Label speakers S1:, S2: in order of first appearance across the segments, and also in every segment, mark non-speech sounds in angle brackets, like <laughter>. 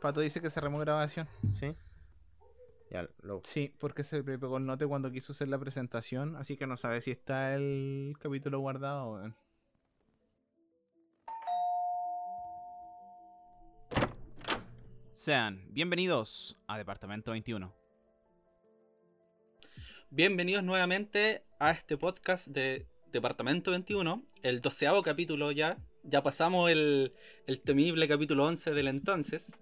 S1: Pato dice que cerramos grabación.
S2: ¿Sí? Ya, lo...
S1: Sí, porque se le pegó el note cuando quiso hacer la presentación, así que no sabe si está el capítulo guardado. Sean bienvenidos a Departamento 21.
S3: Bienvenidos nuevamente a este podcast de Departamento 21, el doceavo capítulo ya. Ya pasamos el, el temible capítulo 11 del entonces.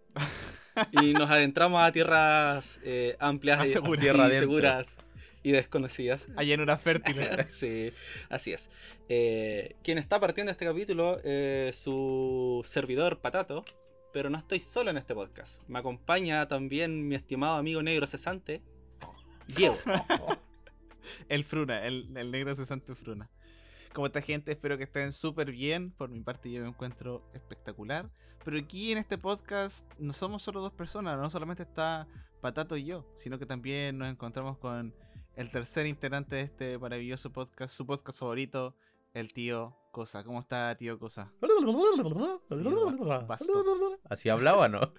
S3: Y nos adentramos a tierras eh, amplias
S1: A
S3: y,
S1: segura-
S3: y
S2: tierra
S3: seguras y desconocidas.
S1: Allá en una fértil. <laughs>
S3: sí, así es. Eh, quien está partiendo este capítulo es su servidor Patato, pero no estoy solo en este podcast. Me acompaña también mi estimado amigo negro cesante, Diego. <laughs>
S1: el Fruna, el, el negro cesante Fruna. Como esta gente, espero que estén súper bien. Por mi parte, yo me encuentro espectacular. Pero aquí en este podcast no somos solo dos personas, no solamente está Patato y yo, sino que también nos encontramos con el tercer integrante de este maravilloso podcast, su podcast favorito, el tío Cosa. ¿Cómo está, tío Cosa? basto.
S2: ¿Así hablaba no?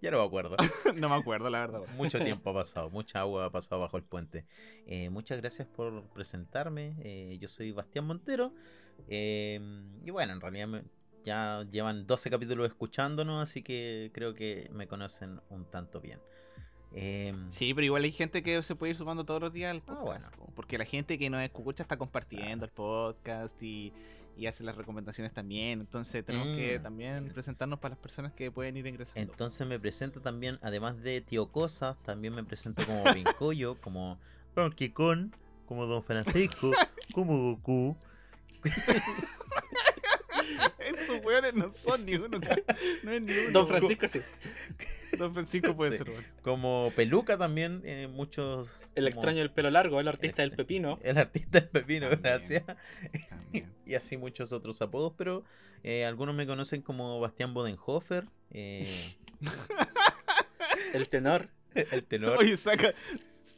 S2: Ya no me acuerdo. <laughs>
S1: no me acuerdo, la verdad.
S2: Mucho <laughs> tiempo ha pasado, mucha agua ha pasado bajo el puente. Eh, muchas gracias por presentarme. eh, yo soy Bastián Montero. eh, y bueno, en realidad me- ya llevan 12 capítulos escuchándonos, así que creo que me conocen un tanto bien. Eh,
S1: Sí, pero igual hay gente que se puede ir sumando todos los días al
S2: Ah,
S1: podcast. po, Porque la gente que nos escucha está compartiendo el podcast y, y hace las recomendaciones también. Entonces tenemos que
S2: Mm.
S1: también presentarnos para las personas que pueden ir ingresando.
S2: Entonces me presento también, además de Tío Cosas, también me presento como Vincoyo, <laughs> como Donkey Kong, como Don Francisco, <laughs> como Goku, <laughs>
S1: Estos weones no son ni uno. No es ni uno.
S3: Don Francisco, sí. <laughs>
S1: Don Francisco puede
S2: Sí.
S1: ser bueno.
S2: como Peluca también, eh, muchos...
S3: El
S2: como
S3: extraño del pelo largo, el artista del
S2: Este.
S3: pepino.
S2: El artista del pepino,
S1: También.
S2: gracias.
S1: También. <laughs>
S2: Y así muchos otros apodos, pero eh, algunos me conocen como Bastián Bodenhofer, eh, <laughs>
S3: El tenor.
S2: el tenor.
S1: Oye, saca,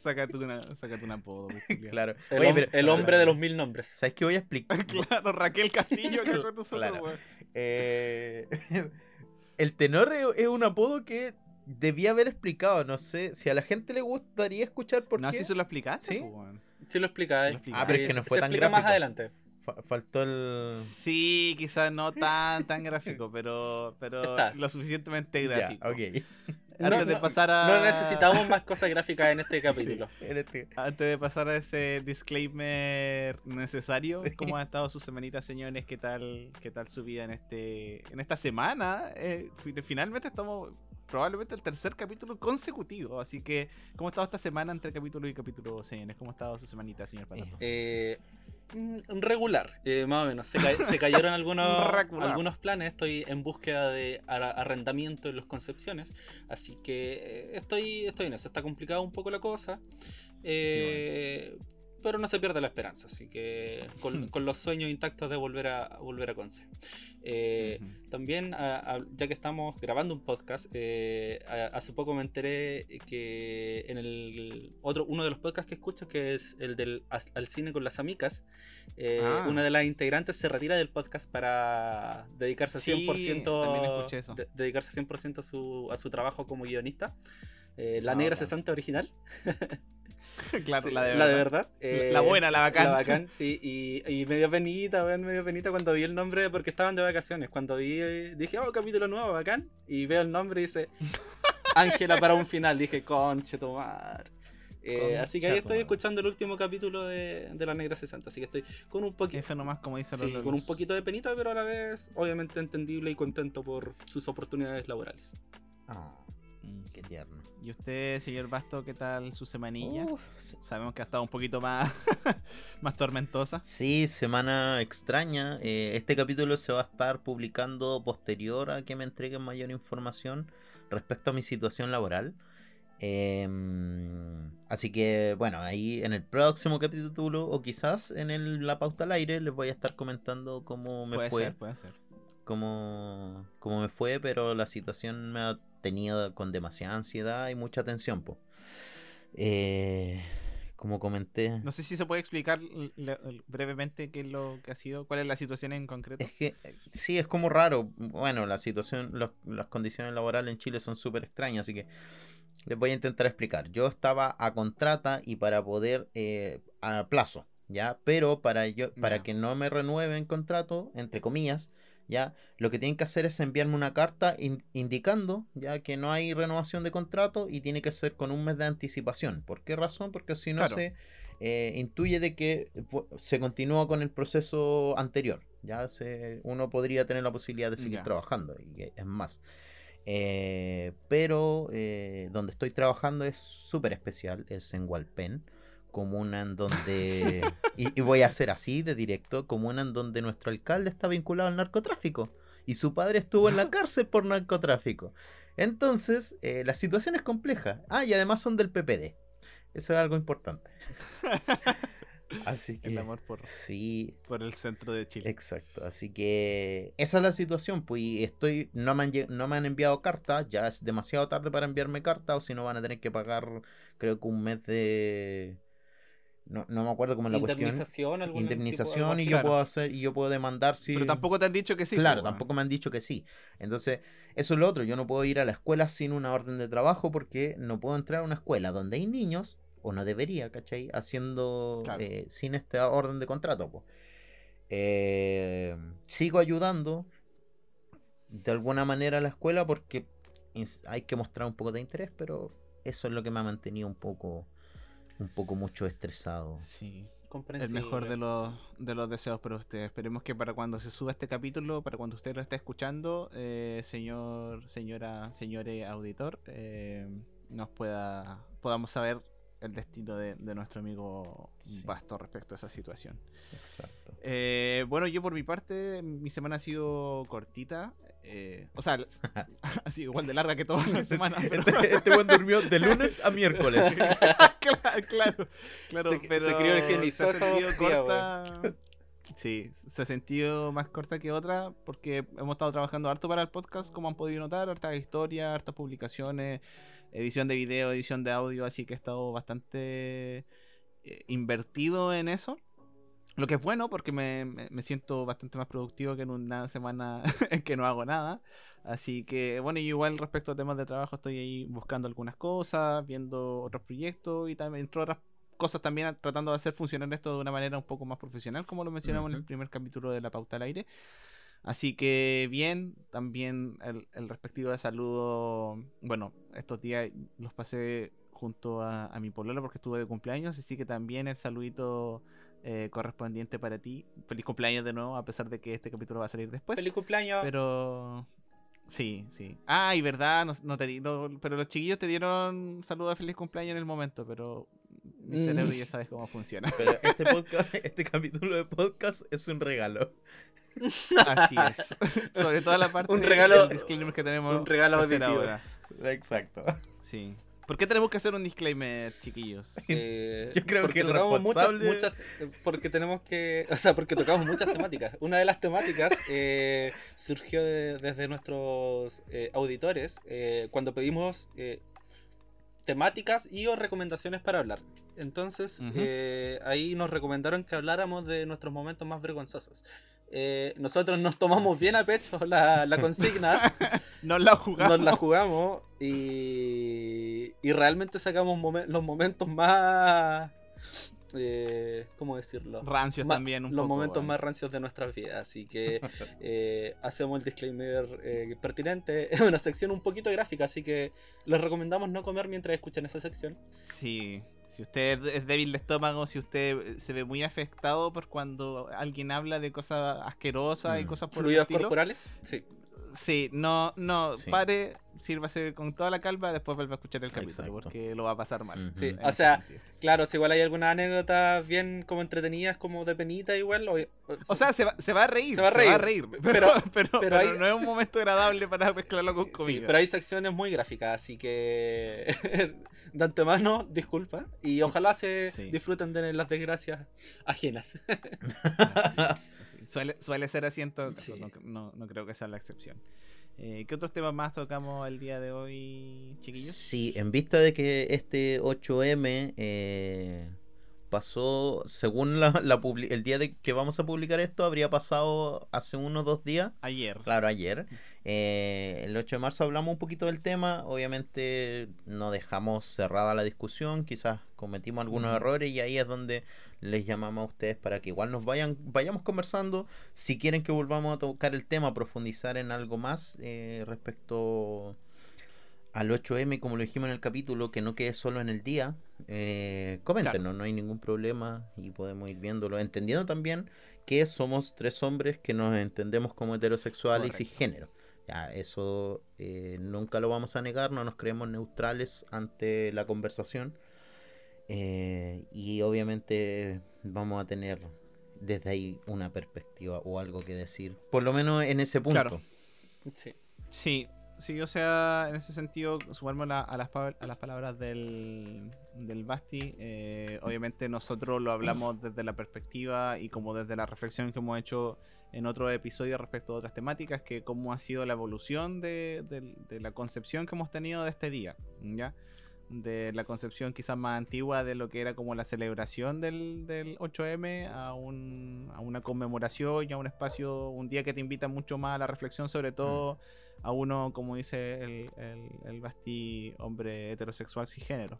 S1: sácate, una, sácate un apodo. pues.
S2: Claro.
S3: El,
S2: Oye, pero-
S3: el hombre de los mil nombres.
S2: ¿Sabes qué voy a explicar?
S1: Claro, Raquel Castillo con nosotros,
S2: Claro. Eh, el tenor es un apodo que debía haber explicado. No sé si a la gente le gustaría escuchar por
S1: No,
S2: qué.
S1: si se lo explicaste,
S2: ¿Sí?
S3: Sí lo explica,
S1: Sí
S3: eh.
S1: lo explica.
S2: Ah, pero es que no fue
S3: se
S2: tan
S3: explica más adelante.
S2: Fa- faltó el.
S1: Sí, quizás no tan tan gráfico, pero, pero
S3: Está.
S1: lo suficientemente
S2: Ya,
S1: gráfico.
S2: ok.
S1: Antes
S3: No,
S1: de
S3: no,
S1: pasar a.
S3: No necesitamos más cosas gráficas en este capítulo. <laughs>
S2: En este-
S1: Antes de pasar a ese disclaimer necesario,
S2: Sí.
S1: ¿cómo ha estado su semanita, señores? ¿Qué tal, qué tal su vida en este, en esta semana? Eh, fi- finalmente estamos probablemente el tercer capítulo consecutivo, así que ¿cómo ha estado esta semana entre capítulo y capítulo, señores? ¿Cómo ha estado su semanita, señor Patato?
S3: Eh, mm, regular, eh, más o menos. Se, ca- se cayeron <laughs> algunos, algunos planes. Estoy en búsqueda de arrendamiento en los Concepciones. Así que eh, estoy, estoy en eso. Está complicada un poco la cosa. eh, Pero no se pierde la esperanza. Así que con, con los sueños intactos de volver a, volver a Conce. Eh,
S1: Ujú.
S3: también, a- a- ya que estamos grabando un podcast, eh, a- hace poco me enteré que en el otro, uno de los podcasts que escucho, que es el del Al Cine con las Amicas, eh,
S1: Ah.
S3: una de las integrantes se retira del podcast para dedicarse
S1: Sí,
S3: 100%,
S1: también escuché eso.
S3: de- dedicarse 100% a su, a su trabajo como guionista. Eh, la
S1: Ah,
S3: negra
S1: bacán.
S3: cesante original. <laughs>
S1: claro,
S3: Sí,
S1: la de verdad.
S3: eh,
S1: La buena, la bacán.
S3: La bacán, <laughs> sí. Y, y me dio penita, weón, me dio penita cuando vi el nombre porque estaban de vacaciones. Cuando vi, eh, dije, oh, capítulo nuevo, bacán. Y veo el nombre y dice, <laughs> Ángela para un final. Dije, conche tomar. Eh, así que ahí estoy escuchando el último capítulo de, de La Negra 60. Así que estoy con un poquito.
S1: Nomás, como dicen
S3: Sí, con un poquito de penita, pero a la vez, obviamente entendible y contento por sus oportunidades laborales.
S2: Ah,
S1: Mm.
S2: qué tierno.
S1: ¿Y usted, señor Basto, qué tal su semanilla?
S2: Uf,
S1: Sabemos que ha estado un poquito más, <laughs> más tormentosa.
S2: Sí, semana extraña. Eh, este capítulo se va a estar publicando posterior a que me entreguen mayor información respecto a mi situación laboral. Em, así que, bueno, ahí en el próximo capítulo o quizás en el- la pauta al aire les voy a estar comentando cómo me
S1: puede
S2: fue.
S1: ser, puede ser.
S2: Cómo, cómo me fue, pero la situación me ha tenido con demasiada ansiedad y mucha tensión. po. Eh, como comenté.
S1: No sé si se puede explicar brevemente qué es lo que ha sido, cuál es la situación en concreto.
S2: Es que eh, sí, es como raro. Bueno, la situación, los- las condiciones laborales en Chile son súper extrañas, así que les voy a intentar explicar. Yo estaba a contrata y para poder eh, a plazo, ¿ya? Pero para yo, para que no me renueven contrato, entre comillas, ¿ya? Lo que tienen que hacer es enviarme una carta in- indicando, ya que no hay renovación de contrato y tiene que ser con un mes de anticipación. ¿Por qué razón? Porque si no
S1: Claro.
S2: se eh, intuye de que se continúa con el proceso anterior. Ya se, uno podría tener la posibilidad de seguir
S1: Ya.
S2: trabajando y es más. Eh, pero eh, donde estoy trabajando es súper especial, es en Hualpén, comuna en donde, <laughs> y, y voy a hacer así de directo, comuna en donde nuestro alcalde está vinculado al narcotráfico y su padre estuvo en la <laughs> cárcel por narcotráfico. Entonces, eh, la situación es compleja. Ah, y además son del PPD. Eso es algo importante. <laughs> Así que...
S1: El amor por,
S2: Sí,
S1: por el centro de Chile.
S2: Exacto, así que esa es la situación, pues estoy, no me han, no me han enviado cartas, ya es demasiado tarde para enviarme cartas, o si no van a tener que pagar, creo que un mes de, no, no me acuerdo cómo es la cuestión,
S3: Indemnización, algo
S2: indemnización y yo
S1: Claro.
S2: puedo hacer, y yo puedo demandar si,
S1: Pero tampoco te han dicho que sí.
S2: claro,
S1: pues,
S2: tampoco me han dicho que sí, entonces eso es lo otro, yo no puedo ir a la escuela sin una orden de trabajo porque no puedo entrar a una escuela donde hay niños, o no debería, ¿cachai? Haciendo,
S1: Claro.
S2: eh, sin esta orden de contrato, pues. Eh, sigo ayudando de alguna manera a la escuela porque hay que mostrar un poco de interés, pero eso es lo que me ha mantenido un poco, un poco mucho estresado.
S1: Sí. El mejor de los,
S3: sí.
S1: de los deseos para ustedes. Esperemos que para cuando se suba este capítulo, para cuando usted lo esté escuchando, eh, señor, señora, señore auditor, eh, nos pueda, podamos saber el destino de, de nuestro amigo
S2: Sí.
S1: Basto respecto a esa situación.
S2: Exacto.
S1: Eh, bueno, yo por mi parte, mi semana ha sido cortita. Eh, o sea, ha <laughs> <laughs> sido igual de larga que toda la semana. Pero...
S2: Este, <laughs> este buen durmió de lunes a miércoles.
S1: claro, claro, claro,
S3: Se- se
S1: pero se sentido
S3: días,
S1: corta. Sí, se ha sentido más corta que otra porque hemos estado trabajando harto para el podcast, como han podido notar, hartas historias, hartas publicaciones, edición de video, edición de audio, así que he estado bastante eh, invertido en eso. Lo que es bueno porque me, me- me siento bastante más productivo que en una semana <laughs> en que no hago nada. Así que, bueno, y igual respecto a temas de trabajo estoy ahí buscando algunas cosas, viendo otros proyectos y también entre otras cosas también tratando de hacer funcionar esto de una manera un poco más profesional, como lo mencionamos en el primer capítulo de La Pauta al Aire. Así que bien, también el, el respectivo de saludo, bueno, estos días los pasé junto a, a mi polola porque estuve de cumpleaños, así que también el saludito eh, correspondiente para ti. Feliz cumpleaños de nuevo, a pesar de que este capítulo va a salir después.
S3: Feliz cumpleaños.
S1: Pero sí, sí. Ah, y verdad, no, no te di, no, pero los chiquillos te dieron saludo de feliz cumpleaños en el momento, pero mi
S3: Mm.
S1: cerebro ya sabes cómo funciona. <laughs>
S2: Pero este, podcast, <laughs> este capítulo de podcast es un regalo.
S1: Así es. <laughs> Sobre todo la parte
S3: Un regalo-
S1: del disclaimer que tenemos
S3: un regalo
S1: ahora.
S2: Exacto.
S1: Sí. ¿Por qué tenemos que hacer un disclaimer, chiquillos? <laughs>
S3: Eh,
S2: Yo creo
S3: porque
S2: que el
S3: tocamos muchas,
S2: responsable-
S3: muchas- eh, porque tenemos que, o sea, porque tocamos muchas temáticas. Una de las temáticas eh, surgió de- desde nuestros eh, auditores eh, cuando pedimos eh, temáticas y o recomendaciones para hablar. Entonces, eh, ahí nos recomendaron que habláramos de nuestros momentos más vergonzosos. Eh, nosotros nos tomamos bien a pecho la, la consigna, <laughs>
S1: No la jugamos.
S3: nos la jugamos y, y realmente sacamos momen- los momentos más... Eh, ¿Cómo decirlo?
S1: Rancios
S3: Ma-
S1: también un
S3: los
S1: poco,
S3: momentos
S1: weón.
S3: más rancios de nuestras vidas. Así que <laughs> eh, hacemos el disclaimer eh, pertinente. <laughs> Es una sección un poquito gráfica, así que les recomendamos no comer mientras escuchan esa sección.
S1: Sí. Si usted es débil de estómago, si usted se ve muy afectado por cuando alguien habla de cosas asquerosas y
S2: Mm.
S1: cosas por el
S3: Fluidos
S1: estilo,
S3: corporales, sí.
S1: Sí, no, no,
S2: Sí.
S1: pare, sírvase con toda la calma, después vuelve a escuchar el capítulo
S2: Exacto.
S1: porque lo va a pasar mal.
S3: Sí, o sea,
S1: sentido.
S3: Claro, si igual hay algunas anécdotas bien como entretenidas, como de penita, igual. o-
S1: O sea, se va, se va a reír.
S3: Se va a reír,
S1: pero,
S3: pero-
S1: pero,
S3: pero
S1: pero
S3: hay-
S1: no es un momento agradable para mezclarlo con
S3: Sí,
S1: comida.
S3: pero hay secciones muy gráficas, así que <laughs> de antemano, disculpa. Y ojalá se
S1: Sí.
S3: disfruten de las desgracias ajenas. <laughs> <laughs>
S1: Suele, suele ser así en todo caso,
S3: Sí.
S1: no, no- no creo que sea la excepción. Eh, ¿Qué otros temas más tocamos el día de hoy, chiquillos?
S2: Sí, en vista de que este 8M eh, pasó, según la, el día de que vamos a publicar esto, habría pasado hace unos dos días.
S1: Ayer.
S2: Claro, ayer. Eh, el 8 de marzo hablamos un poquito del tema. Obviamente no dejamos cerrada la discusión. Quizás cometimos algunos errores y ahí es donde les llamamos a ustedes para que igual nos vayan, vayamos conversando. Si quieren que volvamos a tocar el tema, profundizar en algo más eh, respecto al 8M, como lo dijimos en el capítulo, que no quede solo en el día, eh, coméntenos, no hay ningún problema y podemos ir viéndolo, entendiendo también que somos tres hombres que nos entendemos como heterosexuales y cisgénero. Ya, eso eh, nunca lo vamos a negar, no nos creemos neutrales ante la conversación. Eh, y obviamente vamos a tener desde ahí una perspectiva o algo que decir, por lo menos en ese punto.
S1: Sí. Sí, sí, o sea, en ese sentido, sumarme a, las, a las palabras del, del Basti, eh, obviamente nosotros lo hablamos desde la perspectiva y como desde la reflexión que hemos hecho en otro episodio respecto a otras temáticas, que cómo ha sido la evolución de, de la concepción que hemos tenido de este día, ¿ya? De la concepción quizás más antigua de lo que era como la celebración del, del 8M a, un, a una conmemoración y a un espacio, un día que te invita mucho más a la reflexión, sobre todo mm. a uno, como dice el, el, el Basti, hombre heterosexual cisgénero.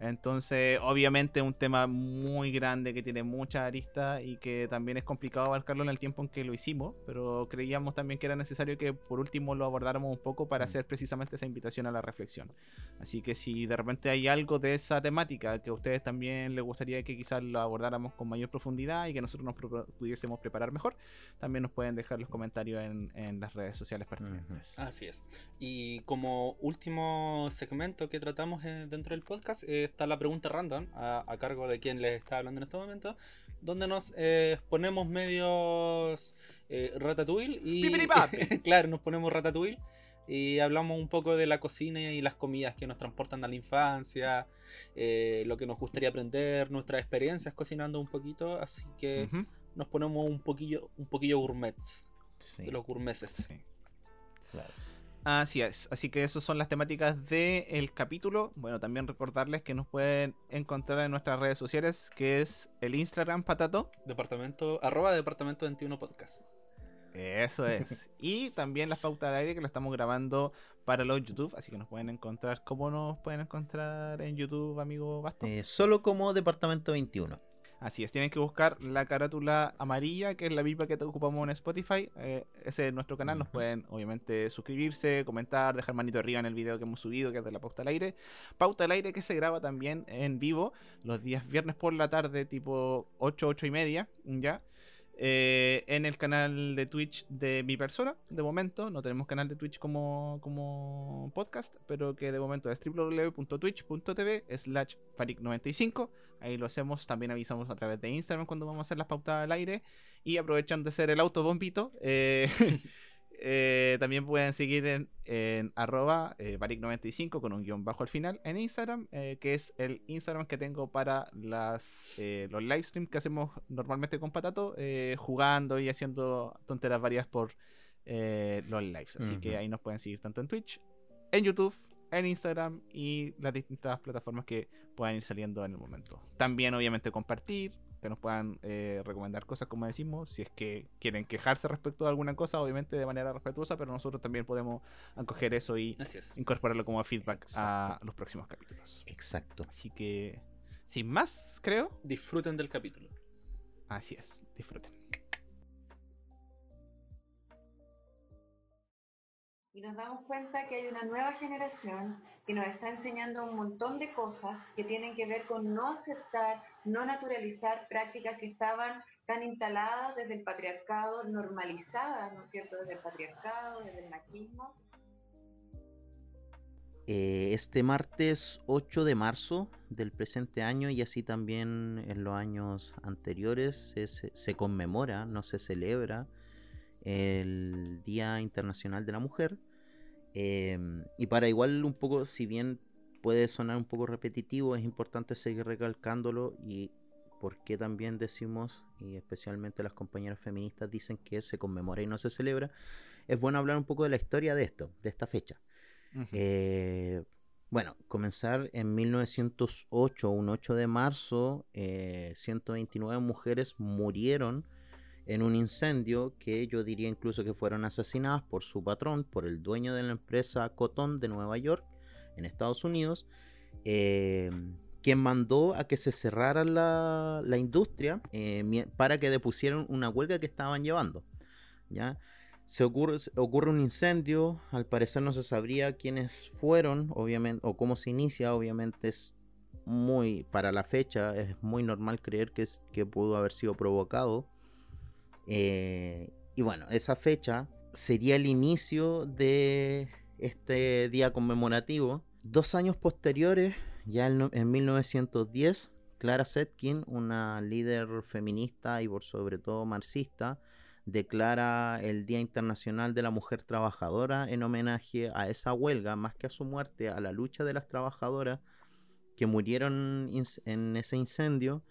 S1: Entonces, obviamente un tema muy grande que tiene muchas aristas y que también es complicado abarcarlo en el tiempo en que lo hicimos, pero creíamos también que era necesario que por último lo abordáramos un poco para mm. hacer precisamente esa invitación a la reflexión. Así que si de repente hay algo de esa temática que a ustedes también les gustaría que quizás lo abordáramos con mayor profundidad y que nosotros nos pudiésemos preparar mejor, también nos pueden dejar los comentarios en, las redes sociales pertinentes.
S4: Así es. Y como último segmento que tratamos eh, dentro del podcast, está la pregunta random a, cargo de quien les está hablando en este momento, donde nos eh, ponemos medios eh, ratatouille y <laughs> claro, nos ponemos ratatouille y hablamos un poco de la cocina y las comidas que nos transportan a la infancia, eh, lo que nos gustaría aprender, nuestras experiencias cocinando un poquito, así que nos ponemos un poquillo, un poquillo gourmets, de los gourmeses.
S1: Claro. Así es, así que esas son las temáticas del capítulo. Bueno, también recordarles que nos pueden encontrar en nuestras redes sociales, que es el Instagram Patato.
S4: Departamento, arroba departamento 21 podcast.
S1: Eso es. <laughs> y también las pautas al aire que la estamos grabando para los YouTube, así que nos pueden encontrar. ¿Cómo nos pueden encontrar en YouTube, amigo Basto?
S2: Eh, solo como Departamento 21.
S1: Así es, tienen que buscar la carátula amarilla, que es la misma que ocupamos en Spotify. Eh, ese es nuestro canal. Nos pueden, obviamente, suscribirse, comentar, dejar manito arriba en el video que hemos subido, que es de la Pauta al Aire. Pauta al Aire que se graba también en vivo los días viernes por la tarde, tipo 8, 8 y media, ¿ya? Eh, en el canal de Twitch de mi persona, de momento. No tenemos canal de Twitch como, como podcast, pero que de momento es www.twitch.tv slash faric95. Ahí lo hacemos, también avisamos a través de Instagram cuando vamos a hacer las pautas al aire. Y aprovechan de ser el autobombito, eh, <laughs> <laughs> Eh, también pueden seguir en, en arroba eh, 95 con un guion bajo al final en Instagram, eh, que es el Instagram que tengo para las, eh, los live streams que hacemos normalmente con Patato, jugando y haciendo tonteras varias por los lives. Así que ahí nos pueden seguir tanto en Twitch, en YouTube, en Instagram y las distintas plataformas que puedan ir saliendo en el momento. También obviamente compartir, que nos puedan eh, recomendar cosas, como decimos, si es que quieren quejarse respecto de alguna cosa, obviamente de manera respetuosa, pero nosotros también podemos acoger eso y incorporarlo como feedback a los próximos capítulos.
S2: Exacto.
S1: Así que, sin más, creo.
S4: Disfruten del capítulo.
S1: Así es, disfruten.
S5: Y nos damos cuenta que hay una nueva generación que nos está enseñando un montón de cosas que tienen que ver con no aceptar, no naturalizar prácticas que estaban tan instaladas desde el patriarcado, normalizadas, ¿no es cierto?, desde el patriarcado, desde el machismo.
S2: Eh, este martes 8 de marzo del presente año y así también en los años anteriores se, se conmemora, no se celebra el Día Internacional de la Mujer. Em, y para igual un poco, si bien puede sonar un poco repetitivo, es importante seguir recalcándolo y porque también decimos, y especialmente las compañeras feministas dicen que se conmemora y no se celebra, es bueno hablar un poco de la historia de esto, de esta fecha. Eh, Bueno, comenzar en 1908, un 8 de marzo, 129 eh, mujeres murieron en un incendio que yo diría incluso que fueron asesinadas por su patrón, por el dueño de la empresa Cotton de Nueva York, en Estados Unidos, eh, quien mandó a que se cerrara la, industria eh, para que depusieran una huelga que estaban llevando. ¿ya? Se ocurre, ocurre un incendio, al parecer no se sabría quiénes fueron, obviamente, o cómo se inicia, obviamente es muy, para la fecha, es muy normal creer que, es, que pudo haber sido provocado. Eh, y bueno, esa fecha sería el inicio de este día conmemorativo. Dos años posteriores, ya en, 1910, Clara Zetkin, una líder feminista y por sobre todo marxista, declara el Día Internacional de la Mujer Trabajadora en homenaje a esa huelga, más que a su muerte, a la lucha de las trabajadoras que murieron en ese incendio.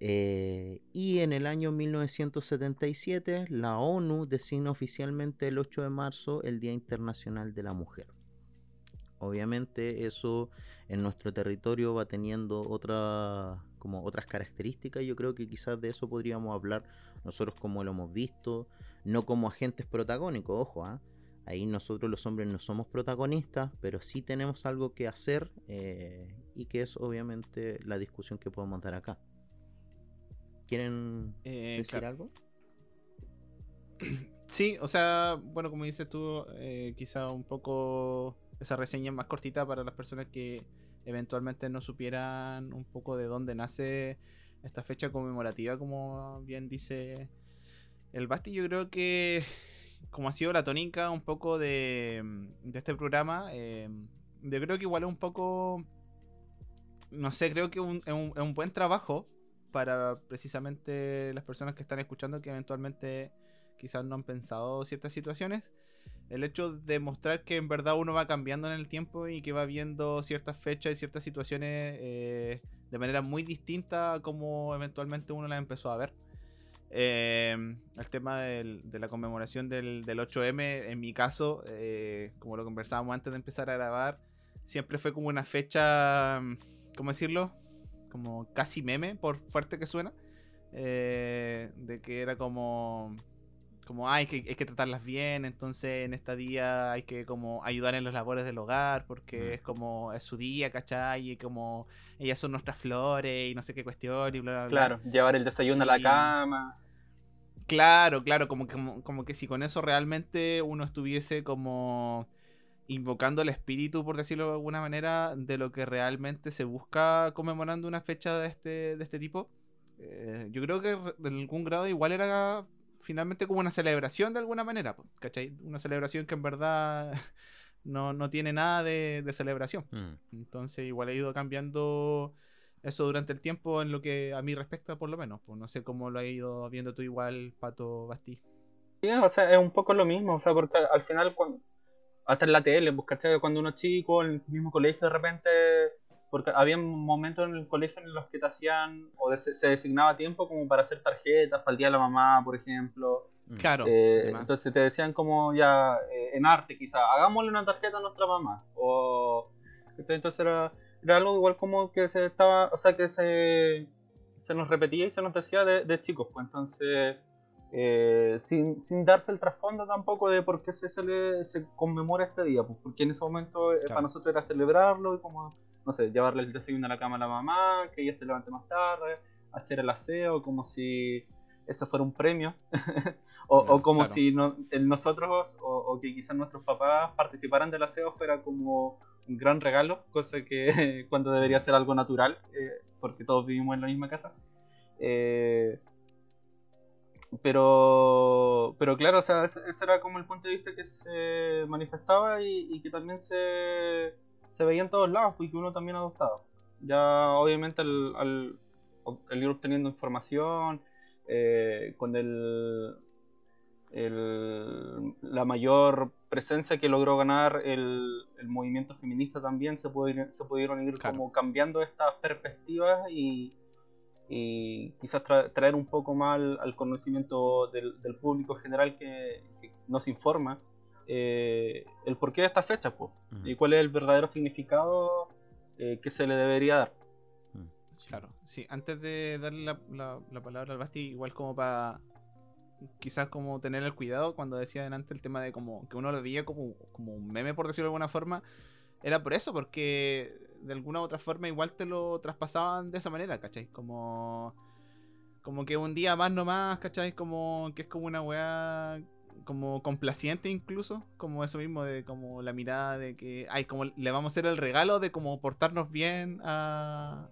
S2: Eh, y en el año 1977 la ONU designa oficialmente el 8 de marzo el Día Internacional de la Mujer. Obviamente eso en nuestro territorio va teniendo otra, como otras características. Yo creo que quizás de eso podríamos hablar nosotros como lo hemos visto, no como agentes protagónicos, ojo, ¿ah? ahí nosotros los hombres no somos protagonistas, pero sí tenemos algo que hacer eh, y que es obviamente la discusión que podemos dar acá. ¿Quieren eh, decir algo? <clears throat>
S1: Sí, o sea, bueno, como dices tú, eh, quizá un poco esa reseña más cortita para las personas que eventualmente no supieran un poco de dónde nace esta fecha conmemorativa, como bien dice el Basti. Yo creo que, como ha sido la tónica un poco de, este programa, eh, yo creo que igual es un poco, no sé, creo que es un, buen trabajo para precisamente las personas que están escuchando que eventualmente quizás no han pensado ciertas situaciones el hecho de mostrar que en verdad uno va cambiando en el tiempo y que va viendo ciertas fechas y ciertas situaciones eh, de manera muy distinta a como eventualmente uno las empezó a ver. Eh, el tema de la conmemoración del, 8M, en mi caso, eh, como lo conversábamos antes de empezar a grabar, siempre fue como una fecha, ¿cómo decirlo? Como casi meme, por fuerte que suena. de que era como como hay que, hay que tratarlas bien, entonces en este día hay que como ayudar en los labores del hogar, porque mm. es como es su día, ¿cachai? Y como ellas son nuestras flores y no sé qué cuestión y bla, bla,
S3: Claro, llevar el desayuno a la cama.
S1: Claro, claro, como que, como, que si con eso realmente uno estuviese como invocando el espíritu, por decirlo de alguna manera, de lo que realmente se busca conmemorando una fecha de este, de este tipo. Eh, yo creo que en algún grado igual era finalmente como una celebración de alguna manera, ¿cachai? Una celebración que en verdad <laughs> no, tiene nada de, celebración. Mm. Entonces igual he ido cambiando eso durante el tiempo en lo que a mí respecta por lo menos. Pues no sé cómo lo has ido viendo tú igual, Pato Bastí.
S3: Sí, o sea, es un poco lo mismo, o sea, porque al final cuando, hasta en la tele, pues, ¿cachai? Cuando uno es chico, en el mismo colegio de repente porque había momentos en el colegio en los que te hacían o se designaba tiempo como para hacer tarjetas para el día de la mamá, por ejemplo.
S1: Mm. Claro.
S3: Eh, entonces te decían como ya eh, en arte quizá, hagámosle una tarjeta a nuestra mamá. O entonces era, era, algo igual como que se estaba, o sea que se, se nos repetía y se nos decía de, chicos, pues entonces eh, sin, sin, darse el trasfondo tampoco de por qué se, se, se conmemora este día, pues porque en ese momento para nosotros era celebrarlo y como no sé, llevarle el desayuno a la cama a la mamá, que ella se levante más tarde, hacer el aseo como si eso fuera un premio, <laughs> o, como si nosotros o, que quizás nuestros papás participaran del aseo fuera como un gran regalo, cosa que <laughs> cuando debería ser algo natural, eh, porque todos vivimos en la misma casa. Eh, pero, pero claro, o sea, ese, era como el punto de vista que se manifestaba y que también se, se veía en todos lados pues, y que uno también adoptaba. Ya obviamente al, ir obteniendo información, eh, con el, la mayor presencia que logró ganar el, movimiento feminista también se, pudieron, se pudieron ir como cambiando estas perspectivas y, y quizás traer un poco más al, conocimiento del, público general que, nos informa
S4: eh, el porqué de esta fecha, pues, y cuál es el verdadero significado eh, que se le debería dar.
S2: Sí.
S1: Claro, sí, antes de darle la, la- la palabra al Basti, igual como para quizás como tener el cuidado cuando decía delante el tema de como que uno lo veía como, como un meme, por decirlo de alguna forma, era por eso, porque de alguna u otra forma igual te lo traspasaban de esa manera, ¿cachai? Como, como que un día más nomás, ¿cachai? Como que es como una weá como complaciente incluso, como eso mismo de como la mirada de que, ay, como le vamos a hacer el regalo de como portarnos bien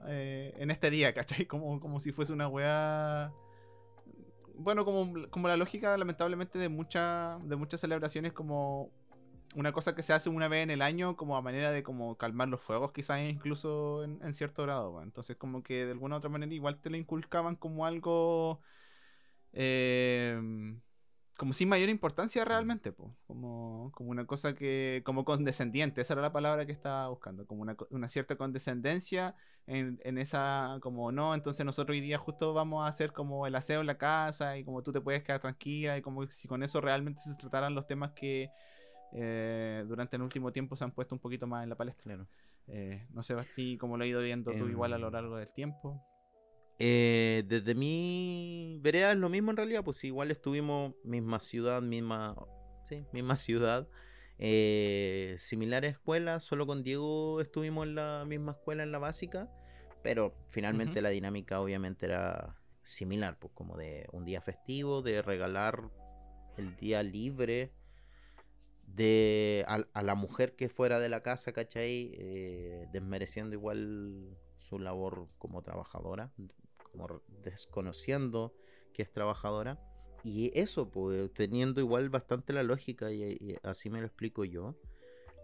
S1: eh, en este día, ¿cachai? <laughs> Como, como si fuese una weá... Bueno, como, como la lógica lamentablemente de, mucha, de muchas celebraciones como una cosa que se hace una vez en el año como a manera de como calmar los fuegos quizás incluso en, en cierto grado, entonces como que de alguna u otra manera igual te lo inculcaban como algo... eh, como sin mayor importancia realmente, po. Como, como una cosa que, como condescendiente, esa era la palabra que estaba buscando, como una, co- una cierta condescendencia en, en esa, como no, entonces nosotros hoy día justo vamos a hacer como el aseo en la casa y como tú te puedes quedar tranquila y como si con eso realmente se trataran los temas que eh, durante el último tiempo se han puesto un poquito más en la palestra.
S2: Claro.
S1: Eh, no sé, Basti, cómo lo has ido viendo tú igual a lo
S2: Em,
S1: largo del tiempo.
S2: Eh, desde mi vereda es lo mismo en realidad, pues igual estuvimos misma ciudad, misma, sí, misma <laughs> ciudad, eh, similares escuelas, solo con Diego estuvimos en la misma escuela en la básica, pero finalmente la dinámica obviamente era similar, pues como de un día festivo, de regalar el día libre de a, a la mujer que fuera de la casa, ¿cachai? Eh, desmereciendo igual su labor como trabajadora, como desconociendo que es trabajadora. Y eso, pues, teniendo igual bastante la lógica, y, y así me lo explico yo,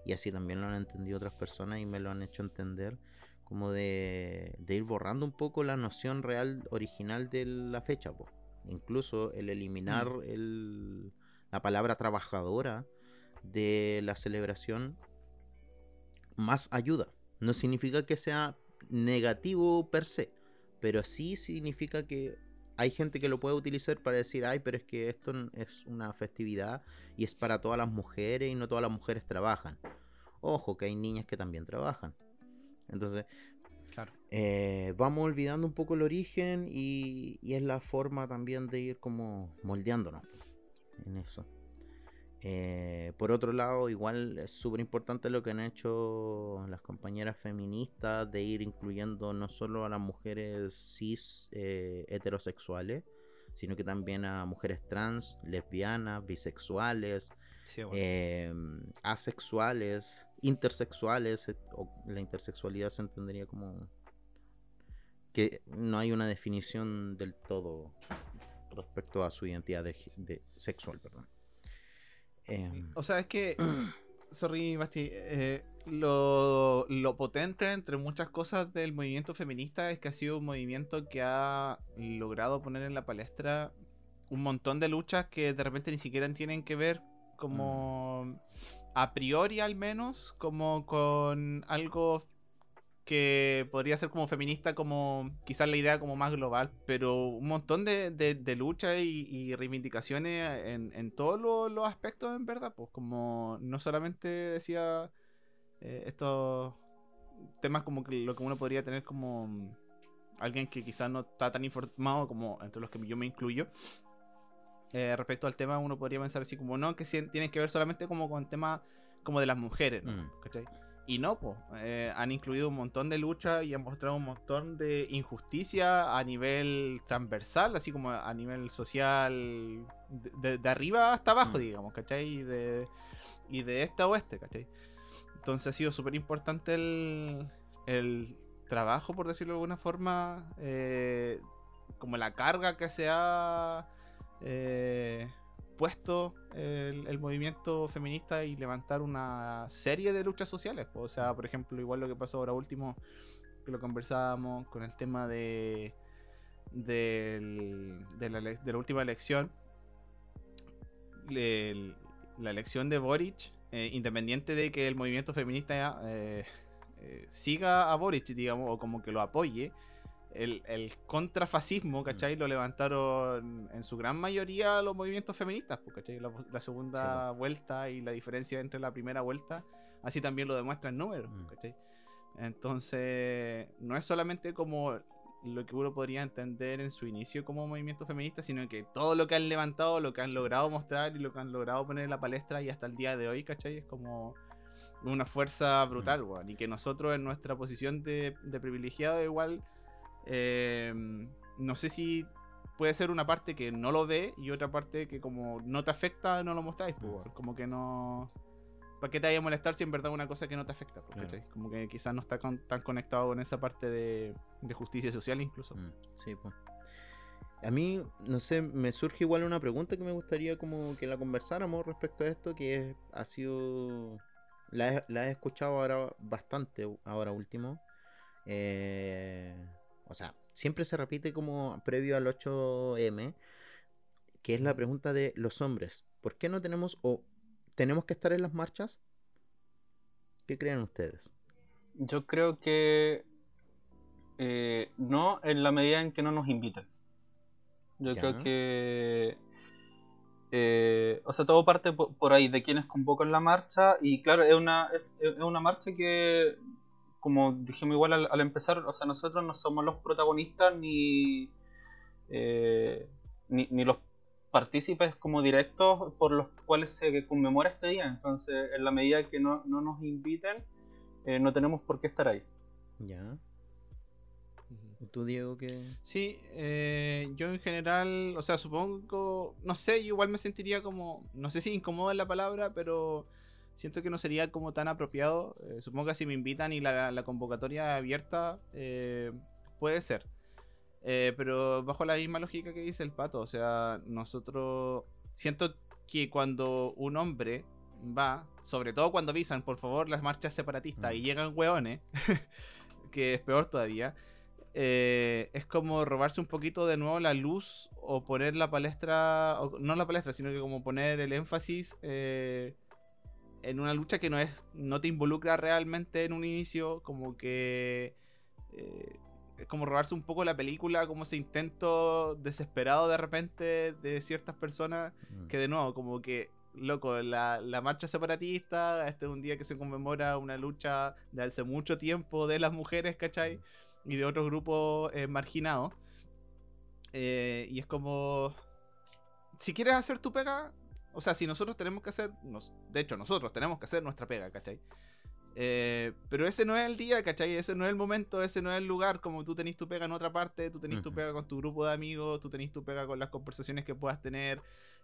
S2: y así también lo han entendido otras personas y me lo han hecho entender, como de, de ir borrando un poco la noción real original de la fecha, pues. Incluso el eliminar el, la palabra trabajadora de la celebración más ayuda. No significa que sea negativo per se, pero sí significa que hay gente que lo puede utilizar para decir, ay, pero es que esto es una festividad y es para todas las mujeres y no todas las mujeres trabajan. Ojo, que hay niñas que también trabajan. Entonces,
S1: Claro.
S2: eh, vamos olvidando un poco el origen y, y es la forma también de ir como moldeándonos en eso. Eh, por otro lado, igual es súper importante lo que han hecho las compañeras feministas de ir incluyendo no solo a las mujeres cis eh, heterosexuales, sino que también a mujeres trans, lesbianas, bisexuales,
S1: Sí, bueno.
S2: eh, asexuales, intersexuales, o la intersexualidad se entendería como que no hay una definición del todo respecto a su identidad de- sexual, perdón. Em,
S1: O sea, es que, <clears throat> sorry, Basti, eh, lo, lo potente entre muchas cosas del movimiento feminista es que ha sido un movimiento que ha logrado poner en la palestra un montón de luchas que de repente ni siquiera tienen que ver como a priori al menos como con algo que podría ser como feminista como quizás la idea como más global pero un montón de, de, de luchas y, y reivindicaciones en, en todos lo- los aspectos en verdad pues como no solamente decía eh, estos temas como que lo que uno podría tener como mm, alguien que quizás no está tan informado como entre los que yo me incluyo eh, respecto al tema uno podría pensar así como no que sí tiene que ver solamente como con temas como de las mujeres ¿no?
S2: Mm.
S1: ¿Cachai? Y no pues han incluido un montón de luchas y han mostrado un montón de injusticia a nivel transversal así como a nivel social de arriba hasta abajo
S2: Mm.
S1: digamos ¿cachai? y de, y de este a oeste ¿cachai? entonces ha sido súper importante el, el trabajo por decirlo de alguna forma eh, como la carga que se ha eh, puesto el, movimiento feminista y levantar una serie de luchas sociales. O sea, por ejemplo, igual lo que pasó ahora último, que lo conversábamos con el tema de, de, la, última elección. El- la elección de Boric, eh, independiente de que el movimiento feminista eh, eh, siga a Boric, digamos, o como que lo apoye, el, el contrafascismo, ¿cachai? Lo levantaron en su gran mayoría los movimientos feministas, pues, ¿cachai? La, la segunda vuelta y la diferencia entre la primera vuelta, así también lo demuestra el número,
S2: Mm.
S1: ¿cachai? Entonces, no es solamente como lo que uno podría entender en su inicio como movimiento feminista, sino que todo lo que han levantado, lo que han logrado mostrar y lo que han logrado poner en la palestra y hasta el día de hoy, ¿cachai? Es como una fuerza brutal, weón. Y que nosotros en nuestra posición de, de privilegiado igual, eh, no sé si puede ser una parte que no lo ve y otra parte que como no te afecta, no lo mostráis, pues. Como que no... ¿Para qué te vaya a molestar si en verdad es una cosa que no te afecta? pues,
S2: Claro.
S1: ¿cachai? Como que quizás no está con- tan conectado con esa parte de, de justicia social incluso.
S2: Mm, Sí, pues. A mí, no sé, me surge igual una pregunta que me gustaría como que la conversáramos respecto a esto, que es- ha sido... La he, la he escuchado ahora bastante, ahora último. Eh, o sea, siempre se repite como previo al 8M, que es la pregunta de los hombres. ¿Por qué no tenemos o tenemos que estar en las marchas? ¿Qué creen ustedes?
S3: Yo creo que eh, no en la medida en que no nos inviten. Yo
S2: Ya.
S3: creo que, eh, o sea, todo parte po- por, ahí de quienes convocan la marcha y claro, es una, es, es una marcha que, como dijimos igual al, al empezar, o sea, nosotros no somos los protagonistas ni, eh, ni, ni los partícipes como directos por los cuales se conmemora este día. Entonces, en la medida que no, no nos inviten, eh, no tenemos por qué estar ahí.
S2: ¿Ya? ¿Y tú, Diego, qué...?
S1: Sí, eh, yo en general, o sea, supongo, no sé, yo igual me sentiría como, no sé si incómoda es la palabra, pero siento que no sería como tan apropiado. Eh, supongo que si me invitan y la, la convocatoria abierta, eh, puede ser. Eh, pero bajo la misma lógica que dice el pato, o sea, nosotros siento que cuando un hombre va, sobre todo cuando avisan, por favor, las marchas separatistas
S2: Mm.
S1: y llegan hueones, <laughs> que es peor todavía, eh, es como robarse un poquito de nuevo la luz o poner la palestra, o no la palestra, sino que como poner el énfasis eh, en una lucha que no es no te involucra realmente en un inicio, como que eh, es como robarse un poco la película, como ese intento desesperado de repente de ciertas personas
S2: Mm.
S1: que de nuevo, como que, loco, la, la marcha separatista, este es un día que se conmemora una lucha de hace mucho tiempo de las mujeres, ¿cachai? Y de otros grupos eh, marginados. Eh, y es como, si quieres hacer tu pega, o sea, si nosotros tenemos que hacer, nos, de hecho, nosotros tenemos que hacer nuestra pega, ¿cachai? Eh, pero ese no es el día, ¿cachai? Ese no es el momento, ese no es el lugar. Como tú tenés tu pega en otra parte, tú tenés tu pega con tu grupo de amigos, tú tenés tu pega con las conversaciones que puedas tener,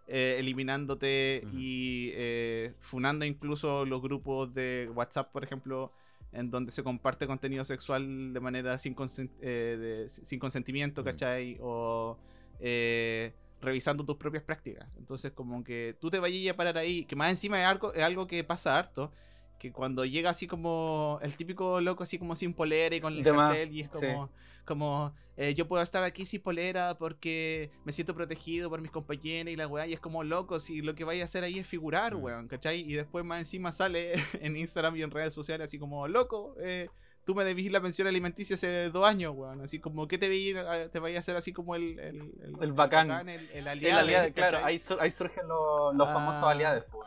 S1: eh, eliminándote y eh, funando incluso los grupos de WhatsApp, por ejemplo, en donde se comparte contenido sexual de manera sin, consen- eh, de- sin consentimiento. ¿cachai? O eh, revisando tus propias prácticas. Entonces, como que tú te vayas a parar ahí, que más encima es algo, es algo que pasa harto, que cuando llega así como el típico loco así como sin polera y con el cartel y es
S3: sí.
S1: como, como eh, yo puedo estar aquí sin polera porque me siento protegido por mis compañeros y la weá, y es como loco, si lo que vaya a hacer ahí es figurar,
S2: Mm.
S1: weón, ¿cachai? Y después más encima sale <laughs> en Instagram y en redes sociales así como, loco, eh, tú me debís la pensión alimenticia hace dos años, weón, así como, ¿qué te, veí- a- te vaya a hacer así como el... El,
S3: El bacán.
S1: el, el
S3: El
S1: aliado,
S3: aliado, claro, ahí, su- ahí surgen los, los
S1: Ah.
S3: famosos aliados. pues.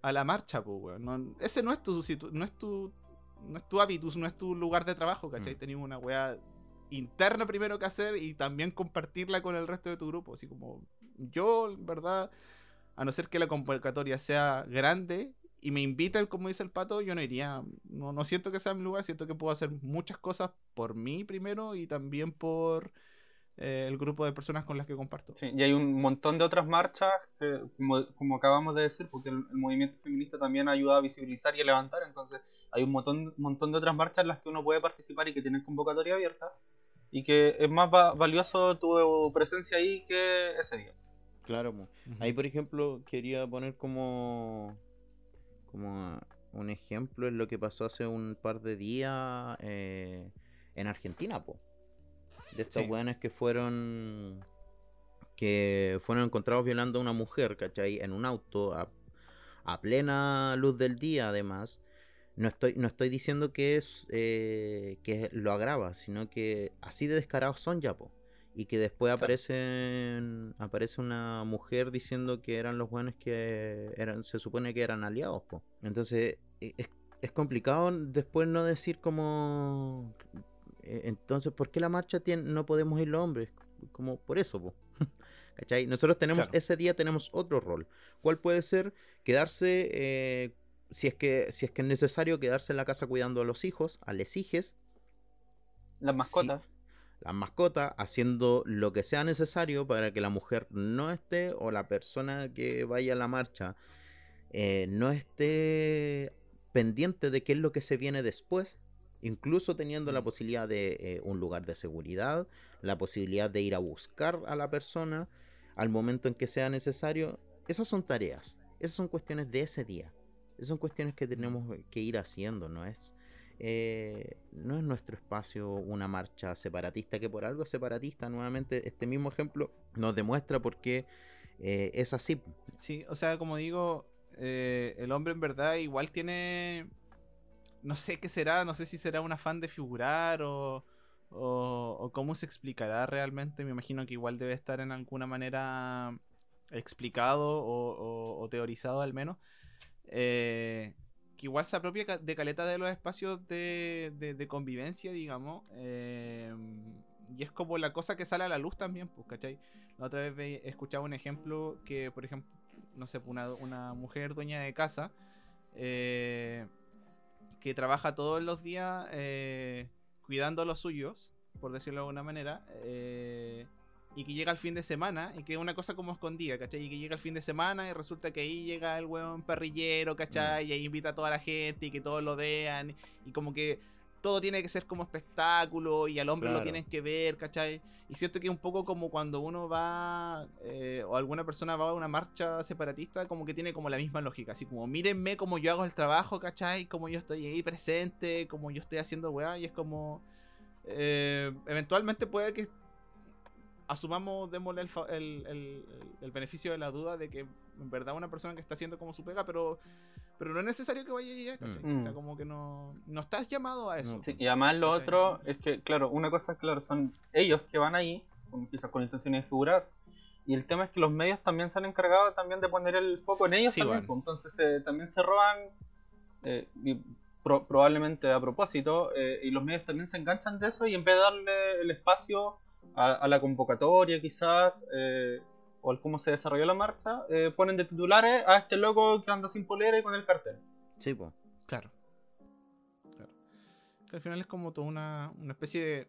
S1: a la marcha, pues, weón. No- ese no es tu no es tu no es tu hábitus, no es tu lugar de trabajo, ¿cachai?
S2: Mm.
S1: Una weá interna primero que hacer y también compartirla con el resto de tu grupo. Así como yo, en verdad, a no ser que la convocatoria sea grande y me inviten, como dice el pato, yo no iría. No, no siento que sea mi lugar, siento que puedo hacer muchas cosas por mí primero y también por eh, el grupo de personas con las que comparto.
S3: Sí, y hay un montón de otras marchas, que, como, como acabamos de decir, porque el, el movimiento feminista también ayuda a visibilizar y a levantar, entonces hay un montón, montón de otras marchas en las que uno puede participar y que tienen convocatoria abierta, y que es más va- valioso tu presencia ahí que ese día.
S2: Claro, po. Ahí, por ejemplo, quería poner como, como un ejemplo en lo que pasó hace un par de días eh, en Argentina, po. De estos
S1: Sí.
S2: weones que fueron que fueron encontrados violando a una mujer, ¿cachai? En un auto a, a plena luz del día, además. no estoy, no estoy diciendo que es eh, que lo agrava, sino que así de descarados son ya, po. Y que después aparecen, aparece una mujer diciendo que eran los buenos que eran, se supone que eran aliados, po. Entonces, e, es, es complicado después no decir como eh, entonces, ¿por qué la marcha tiene, no podemos ir los hombres? Como por eso, po. <laughs> ¿cachai? Nosotros tenemos,
S1: Claro.
S2: ese día tenemos otro rol. ¿Cuál puede ser? Quedarse, eh, si, es que, si es que es necesario, quedarse en la casa cuidando a los hijos, a les hijes,
S3: Las mascotas.
S2: Las mascotas, haciendo lo que sea necesario para que la mujer no esté o la persona que vaya a la marcha eh, no esté pendiente de qué es lo que se viene después, incluso teniendo la posibilidad de eh, un lugar de seguridad, la posibilidad de ir a buscar a la persona al momento en que sea necesario. Esas son tareas, esas son cuestiones de ese día, esas son cuestiones que tenemos que ir haciendo, no es eh, no es nuestro espacio una marcha separatista, que por algo separatista, nuevamente este mismo ejemplo nos demuestra por qué eh, es así.
S1: Sí, o sea, como digo, eh, el hombre en verdad igual tiene. No sé qué será, no sé si será un afán de figurar o, o, cómo se explicará realmente. Me imagino que igual debe estar en alguna manera explicado o, teorizado al menos. Igual se apropia de caleta de los espacios de, convivencia, digamos. eh, y es como la cosa que sale a la luz también, pues, ¿cachai? La otra vez ve- escuchaba un ejemplo que, por ejemplo, no sé, una, una mujer dueña de casa eh, que trabaja todos los días eh, cuidando a los suyos, por decirlo de alguna manera, eh, y que llega al fin de semana, y que es una cosa como escondida, ¿cachai? Y que llega el fin de semana y resulta que ahí llega el hueón parrillero, ¿cachai? Y ahí invita a toda la gente y que todos lo vean, y como que todo tiene que ser como espectáculo y al hombre lo tienen que ver, ¿cachai? Y siento que es un poco como cuando uno va eh, o alguna persona va a una marcha separatista, como que tiene como la misma lógica, así como mírenme como yo hago el trabajo, ¿cachai? Como yo estoy ahí presente, como yo estoy haciendo weá, y es como... eh, eventualmente puede que asumamos, démosle el, el, el- el beneficio de la duda de que en verdad una persona que está haciendo como su pega, pero pero no es necesario que vaya allá, ¿cachai?
S3: Mm.
S1: O sea, como que no, no estás llamado a eso.
S3: Sí, y además lo
S1: ¿Cachai?
S3: otro es que, claro, una cosa, claro, son ellos que van ahí, con- quizás con intenciones de figurar. Y el tema es que los medios también se han encargado también de poner el foco en ellos
S1: Sí,
S3: también.
S1: bueno.
S3: pues, Entonces eh, también se roban, eh, y pro- probablemente a propósito, eh, y los medios también se enganchan de eso y en vez de darle el espacio a, a la convocatoria quizás, eh, o al cómo se desarrolló la marcha, eh, ponen de titulares a este loco que anda sin polera y con el cartel.
S2: Sí, po.
S1: Claro. Claro. Que al final es como toda una, una especie de,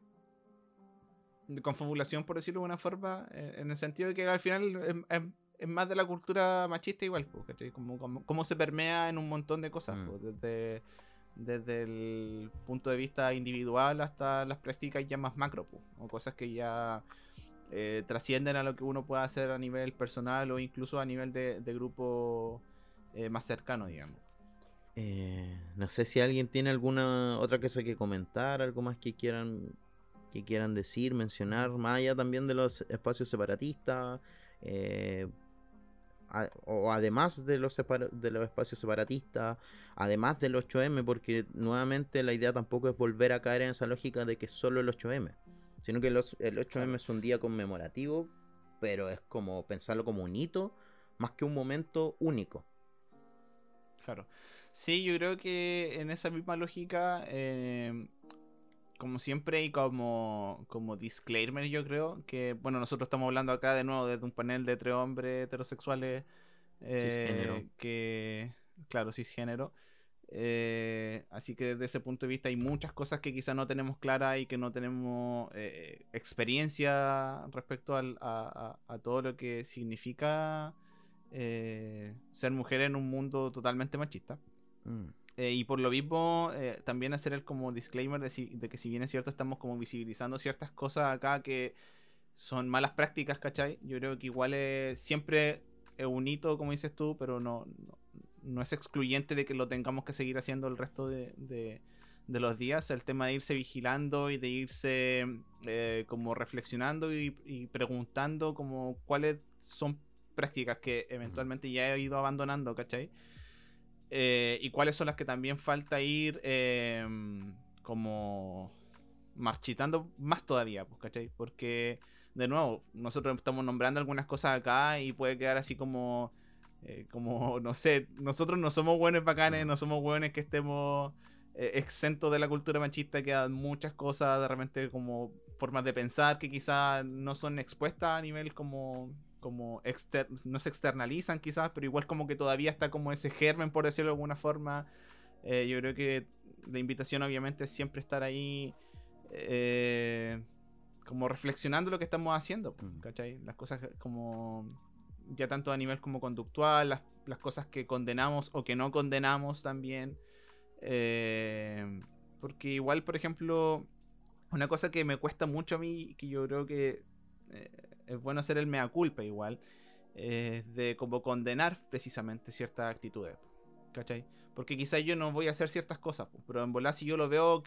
S1: de confabulación, por decirlo de una forma, eh, en el sentido de que al final es, es- es más de la cultura machista igual, ¿cachai? Como, como, cómo se permea en un montón de cosas,
S2: Mm.
S1: desde, desde el punto de vista individual hasta las prácticas ya más macro, o cosas que ya eh, trascienden a lo que uno pueda hacer a nivel personal o incluso a nivel de, de grupo eh, más cercano, digamos.
S2: Eh, no sé si alguien tiene alguna otra cosa que comentar, algo más que quieran que quieran decir, mencionar, más allá también de los espacios separatistas, eh, a- o además de los, de los espacios separatistas, además del 8M, porque nuevamente la idea tampoco es volver a caer en esa lógica de que solo el 8M, sino que los- el 8M es un día conmemorativo, pero es como pensarlo como un hito, más que un momento único.
S1: Claro. Sí, yo creo que en esa misma lógica, eh, como siempre y como, como disclaimer, yo creo que, bueno, nosotros estamos hablando acá de nuevo desde un panel de tres hombres heterosexuales eh,
S2: Cisgénero.
S1: que, claro, cisgénero. Eh, así que desde ese punto de vista hay muchas cosas que quizás no tenemos claras y que no tenemos eh, experiencia respecto al- a, a- a todo lo que significa eh, ser mujer en un mundo totalmente machista.
S2: Mm.
S1: Eh, y por lo mismo, eh, también hacer el como disclaimer de, si- de que si bien es cierto, estamos como visibilizando ciertas cosas acá que son malas prácticas, ¿cachai? Yo creo que igual es siempre es un hito, como dices tú, pero no, no, no es excluyente de que lo tengamos que seguir haciendo el resto de, de- los días. El tema de irse vigilando y de irse eh, como reflexionando y, y preguntando como cuáles son prácticas que eventualmente ya he ido abandonando, ¿cachai? Eh, y cuáles son las que también falta ir em, como marchitando más todavía, pues, ¿cachai? Porque, de nuevo, nosotros estamos nombrando algunas cosas acá y puede quedar así como, eh, como, no sé, nosotros no somos buenos bacanes, no somos buenos que estemos eh, exentos de la cultura machista, quedan muchas cosas de repente como formas de pensar que quizás no son expuestas a nivel como como no se externalizan quizás, pero igual como que todavía está como ese germen, por decirlo de alguna forma. Eh, yo creo que la invitación obviamente es siempre estar ahí eh, como reflexionando lo que estamos haciendo, mm. ¿cachai? Las cosas como ya tanto a nivel como conductual, las, las cosas que condenamos o que no condenamos también. Eh, porque igual, por ejemplo, una cosa que me cuesta mucho a mí, que yo creo que es bueno hacer el mea culpa igual, de como condenar precisamente ciertas actitudes, ¿cachai? Porque quizás yo no voy a hacer ciertas cosas, pero en volar si yo lo veo,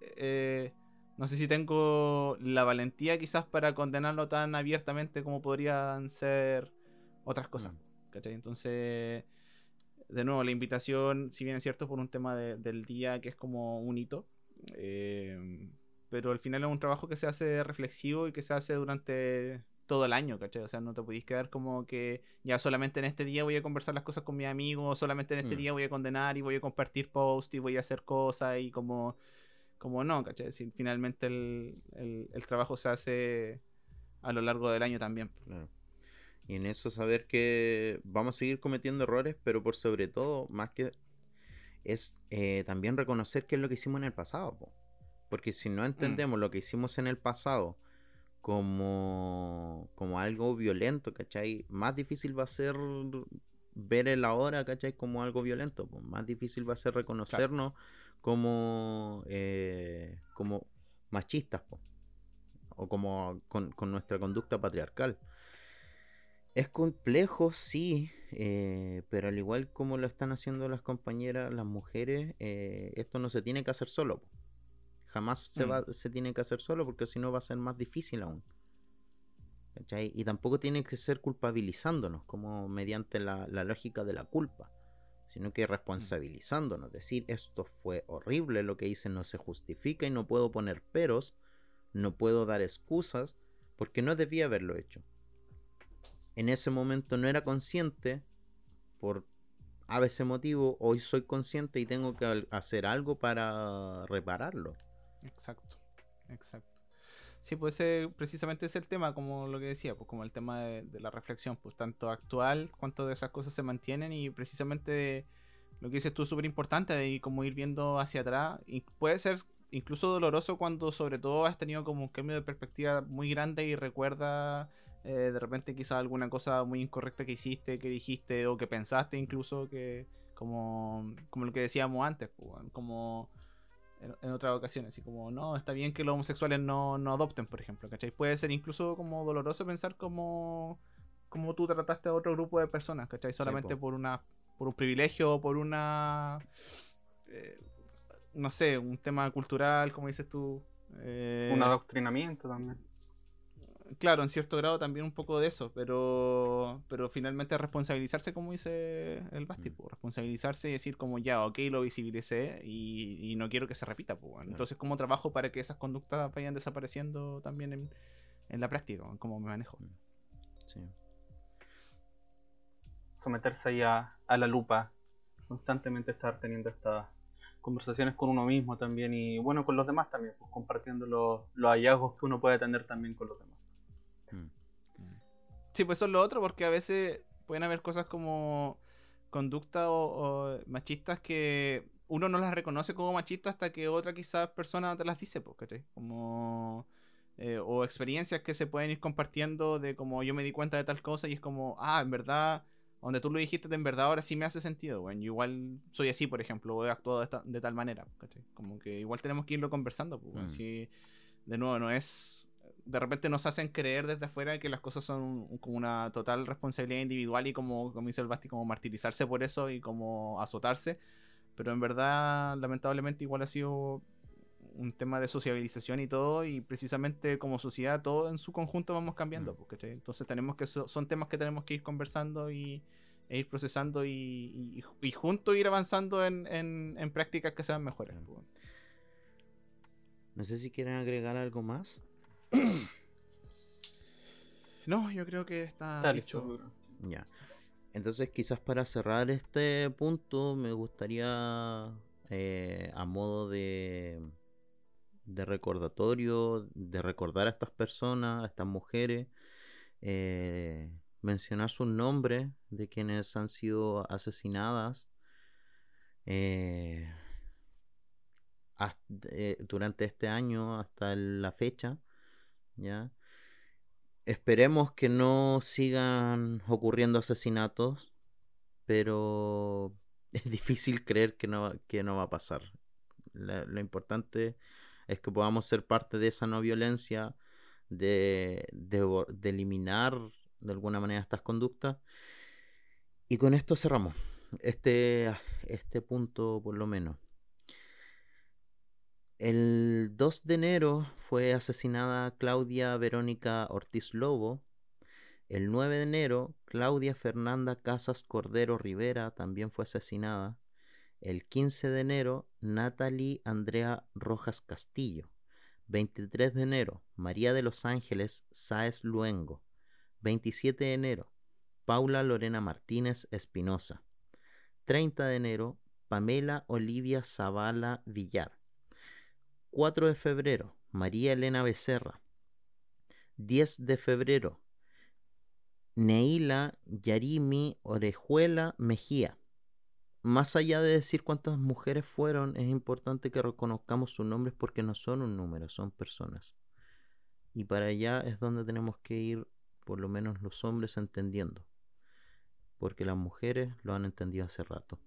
S1: eh, no sé si tengo la valentía quizás para condenarlo tan abiertamente como podrían ser otras cosas, mm. ¿cachai? Entonces, de nuevo, la invitación, si bien es cierto por un tema del día que es como un hito, eh, pero al final es un trabajo que se hace reflexivo y que se hace durante todo el año, ¿cachai? O sea, no te podéis quedar como que ya solamente en este día voy a conversar las cosas con mis amigos, solamente en este mm. día voy a condenar y voy a compartir posts y voy a hacer cosas y como, como no, ¿cachai? Si finalmente el, el, trabajo se hace a lo largo del año también.
S2: Claro. Y en eso saber que vamos a seguir cometiendo errores, pero por sobre todo, más que es eh, también reconocer qué es lo que hicimos en el pasado. Porque si no mm. entendemos lo que hicimos en el pasado como, como algo violento, ¿cachai? Más difícil va a ser ver el ahora, ¿cachai? Como algo violento. Pues más difícil va a ser reconocernos como, eh, como machistas, o como con, nuestra conducta patriarcal. Es complejo, sí, eh, pero al igual como lo están haciendo las compañeras, las mujeres, eh, esto no se tiene que hacer solo. Jamás se, mm. va, se tiene que hacer solo porque si no va a ser más difícil aún. Y tampoco tiene que ser culpabilizándonos como mediante la, lógica de la culpa, sino que responsabilizándonos. Decir, esto fue horrible, lo que hice no se justifica y no puedo poner peros, no puedo dar excusas, porque no debía haberlo hecho. En ese momento no era consciente por a veces motivo, hoy soy consciente y tengo que hacer algo para repararlo.
S1: Exacto, exacto. Sí, pues ese, precisamente es el tema, como lo que decía, pues como el tema de, la reflexión, pues tanto actual, cuánto de esas cosas se mantienen y precisamente lo que dices tú es súper importante de como ir viendo hacia atrás. Y puede ser incluso doloroso cuando sobre todo has tenido como un cambio de perspectiva muy grande y recuerda eh, de repente quizás alguna cosa muy incorrecta que hiciste, que dijiste o que pensaste incluso que como, como lo que decíamos antes, pues, como en, otras ocasiones. Así como, no, está bien que los homosexuales no, adopten, por ejemplo, ¿cachai? Puede ser incluso como doloroso pensar como, como tú trataste a otro grupo de personas, ¿cachai? Solamente por una por un privilegio o por una... Eh, no sé, un tema cultural, como dices tú.
S3: Eh, un adoctrinamiento también
S1: claro, en cierto grado también un poco de eso, pero, pero finalmente responsabilizarse, como dice el Basti, mm. pues, responsabilizarse y decir como ya, ok, lo visibilicé y, no quiero que se repita. Pues, Entonces, ¿cómo trabajo para que esas conductas vayan desapareciendo también en, en la práctica? ¿Cómo me manejo? Mm. Sí.
S3: Someterse ahí a, la lupa, constantemente estar teniendo estas conversaciones con uno mismo también y bueno, con los demás también, pues, compartiendo los, los hallazgos que uno puede tener también con los demás.
S1: Sí, pues eso es lo otro, porque a veces pueden haber cosas como conductas o, machistas que uno no las reconoce como machistas hasta que otra quizás persona te las dice, pues, Como... Eh, o experiencias que se pueden ir compartiendo de como yo me di cuenta de tal cosa y es como, ah, en verdad, donde tú lo dijiste, de en verdad ahora sí me hace sentido, bueno, yo igual soy así, por ejemplo, he actuado de, tal manera, Como que igual tenemos que irlo conversando, pues, mm. de nuevo, no es de repente nos hacen creer desde afuera que las cosas son como una total responsabilidad individual y como, como dice el Basti, como martirizarse por eso y como azotarse. Pero en verdad, lamentablemente, igual ha sido un tema de sociabilización y todo, y precisamente como sociedad, todo en su conjunto vamos cambiando. Mm. Porque, entonces tenemos que, son temas que tenemos que ir conversando y, e ir procesando y, y, y juntos ir avanzando en, en, en prácticas que sean mejores. pues.
S2: No sé si quieren agregar algo más. <clears throat>
S1: No, yo creo que está,
S3: Está
S1: dicho.
S3: listo.
S2: Ya. Entonces, quizás para cerrar este punto, me gustaría, eh, a modo de, de recordatorio, de recordar a estas personas, a estas mujeres, eh, mencionar sus nombres de quienes han sido asesinadas eh, hasta- eh, durante este año hasta la fecha, ¿ya? Esperemos que no sigan ocurriendo asesinatos, pero <laughs> es difícil creer que no, que no va a pasar. Lo importante es que podamos ser parte de esa no violencia, de, de de eliminar de alguna manera estas conductas. Y con esto cerramos este, este punto por lo menos. El 2 de enero fue asesinada Claudia Verónica Ortiz Lobo. El 9 de enero, Claudia Fernanda Casas Cordero Rivera también fue asesinada. El 15 de enero, Natalie Andrea Rojas Castillo. 23 de enero, María de los Ángeles Sáez Luengo. 27 de enero, Paula Lorena Martínez Espinosa. 30 de enero, Pamela Olivia Zavala Villar. 4 de febrero, María Elena Becerra. 10 de febrero, Neila Yarimi Orejuela Mejía. Más allá de decir cuántas mujeres fueron, es importante que reconozcamos sus nombres porque no son un número, son personas. Y para allá es donde tenemos que ir, por lo menos los hombres, entendiendo. Porque las mujeres lo han entendido hace rato.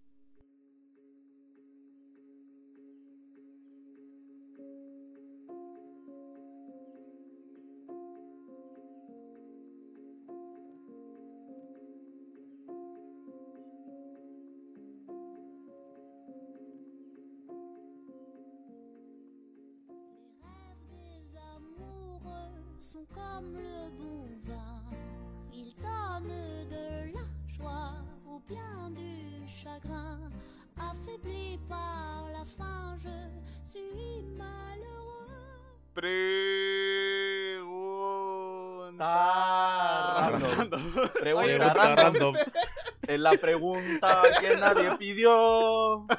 S6: La
S1: pregunta
S3: que nadie pidió. <laughs>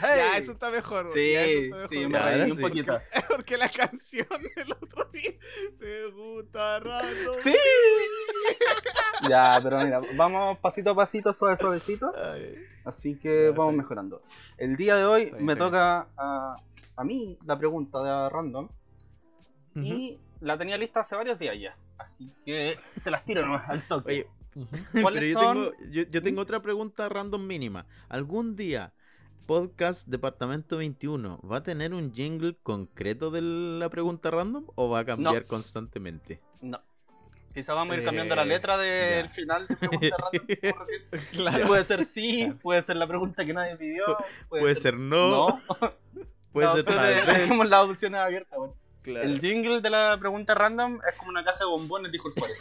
S1: Ya, eso está mejor.
S3: Sí,
S1: ya, mejor.
S3: me
S2: Ya,
S3: reí
S2: ahora
S3: un
S2: sí.
S3: poquito. <laughs>
S1: Porque la canción del otro día. Pregunta random.
S3: Sí. Ya, pero mira, vamos pasito a pasito, suave, suavecito. Así que
S1: Ya,
S3: vamos mejorando. El día de hoy me toca a, a mí la pregunta de random. Y la tenía lista hace varios días ya. Así que se las tiro nomás al toque.
S2: Oye,
S1: Ujú. <laughs>
S3: ¿Cuáles
S2: pero yo
S3: son?
S2: tengo, yo, yo tengo otra pregunta random mínima. ¿Algún día Podcast Departamento 21 va a tener un jingle concreto de la pregunta random o va a cambiar constantemente?
S3: No. Quizá vamos a ir cambiando la
S1: Eh,
S3: letra del final de pregunta random que. <laughs>
S1: Claro.
S3: Puede ser sí, puede ser la pregunta que nadie pidió. Puede,
S2: Puede ser no,
S3: no. <laughs>
S2: puede
S3: No,
S2: ser.
S3: Dejemos las opciones abiertas. bueno.
S2: Claro.
S3: El jingle de la pregunta random es como una caja de bombones, dijo el Suárez.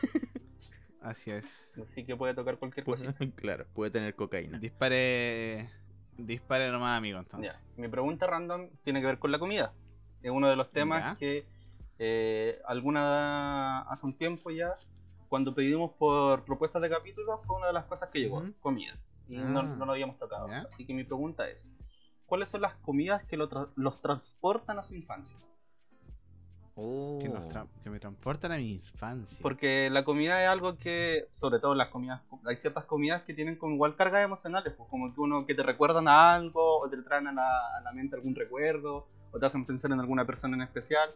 S1: Así es.
S3: Así que puede tocar cualquier.
S2: Puede- <laughs> claro, puede tener cocaína.
S1: Dispare. Dispare nomás, amigo, entonces.
S3: Ya, Mi pregunta random tiene que ver con la comida. Es uno de los temas
S1: Ya.
S3: que eh, alguna hace un tiempo ya, cuando pedimos por propuestas de capítulos, fue una de las cosas que llegó, comida. Y
S1: Ah.
S3: no, no lo habíamos tocado.
S1: Ya.
S3: Así que mi pregunta es, ¿cuáles son las comidas que lo tra- los transportan a su infancia?
S2: Oh.
S1: Que, nos tra- que me transportan a mi infancia.
S3: Porque la comida es algo que, sobre todo las comidas, hay ciertas comidas que tienen como igual cargas emocionales, pues como que uno que te recuerdan a algo, o te traen a la, a la mente algún recuerdo, o te hacen pensar en alguna persona en especial.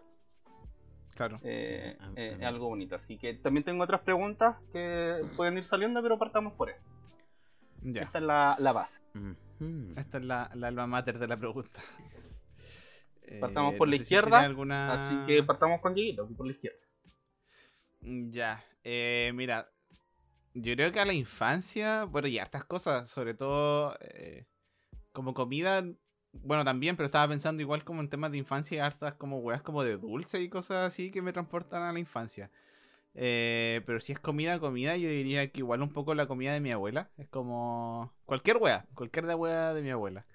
S1: Claro.
S3: Eh,
S2: Sí,
S3: eh, es algo bonito. Así que también tengo otras preguntas que pueden ir saliendo, pero partamos por esto.
S1: Ya.
S3: Esta es la, la base.
S1: Esta es la, la alma mater de la pregunta. Eh,
S3: Partamos por la
S1: no
S3: izquierda,
S1: alguna-
S3: Así que partamos con Dieguito, por la izquierda.
S1: Ya, eh, mira, yo creo que a la infancia, bueno, y hartas cosas, sobre todo eh, como comida, bueno, también, pero estaba pensando igual como en temas de infancia, y hartas como weas como de dulce y cosas así que me transportan a la infancia. Eh, pero si es comida, comida, yo diría que igual un poco la comida de mi abuela. Es como cualquier wea, cualquier de wea de mi abuela.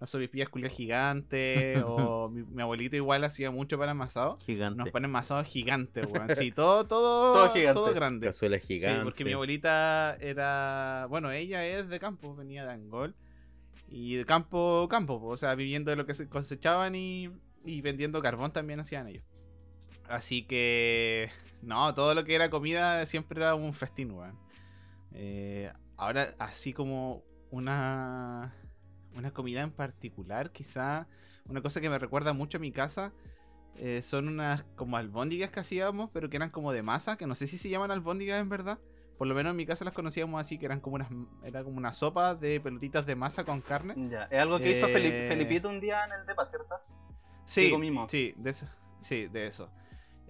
S1: Las sobrepillas culias <laughs> gigantes, o mi, mi abuelito igual hacía mucho pan amasado.
S2: Gigante.
S1: Nos ponen amasado gigantes, weón. <laughs> Sí, todo, todo,
S3: Todo
S1: todo,
S3: gigante.
S1: grande.
S2: Cazuela
S1: Sí,
S2: gigante.
S1: porque mi abuelita era, bueno, ella es de campo, venía de Angol. Y de campo, campo, po, o sea, viviendo de lo que se cosechaban y, y vendiendo carbón también hacían ellos. Así que, no, todo lo que era comida siempre era un festín, weón. Eh, ahora, así como una, una comida en particular, quizá una cosa que me recuerda mucho a mi casa, eh, son unas como albóndigas que hacíamos, pero que eran como de masa, que no sé si se llaman albóndigas en verdad. Por lo menos en mi casa las conocíamos así, que eran como unas, era como una sopa de pelotitas de masa con carne.
S3: Ya, es algo que hizo
S1: Eh,
S3: Felip- Felipito un día en el DEPA, ¿cierto?
S1: Sí, sí, de eso. Sí, de eso.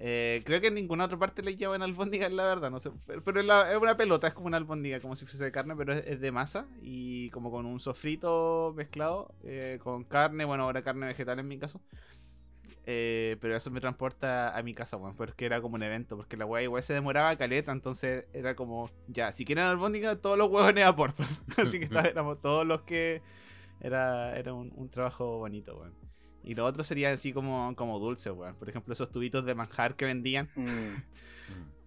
S1: Eh, creo que en ninguna otra parte le llaman albóndigas, la verdad, no sé. Pero, es, la- es una pelota, es como una albóndiga, como si fuese de carne, pero es, es de masa y como con un sofrito mezclado eh, con carne, bueno, ahora carne vegetal en mi caso. Eh, pero eso me transporta a mi casa, bueno, porque era como un evento, porque la weá igual se demoraba caleta, entonces era como, ya, si quieren albóndiga, todos los huevones aportan. <laughs> Así que <laughs> está- éramos todos los que... Era, era un, un trabajo bonito, weón. Y lo otro sería así como, como dulce, weón. Por ejemplo, esos tubitos de manjar que vendían.
S3: Mm. <laughs>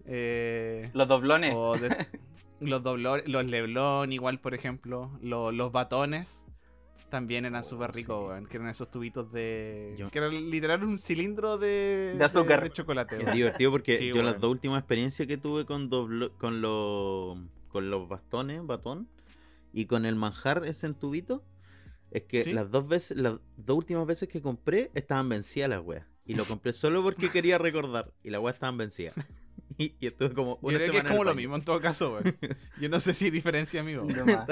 S1: Eh,
S3: Los doblones.
S1: o de- <laughs> los doblores, los leblón, igual, por ejemplo. lo- los batones también eran
S2: Oh,
S1: súper ricos,
S2: sí.
S1: weón. Que eran esos tubitos de.
S2: Yo-
S1: Que era literal un cilindro de.
S3: De azúcar.
S1: De, chocolate,
S2: Es divertido porque
S1: Sí,
S2: yo
S1: weón.
S2: las dos últimas experiencias que tuve con doblo- con los con los bastones, batón y con el manjar ese en tubito es que
S1: ¿Sí?
S2: las dos veces las dos últimas veces que compré estaban vencidas las weas y lo <laughs> compré solo porque quería recordar y las weas estaban vencidas. Y, <laughs> y estuve como
S1: Yo
S2: una
S1: creo que es como lo mismo en todo caso, weón. <laughs> Yo no sé si hay diferencia, amigo.
S3: Más.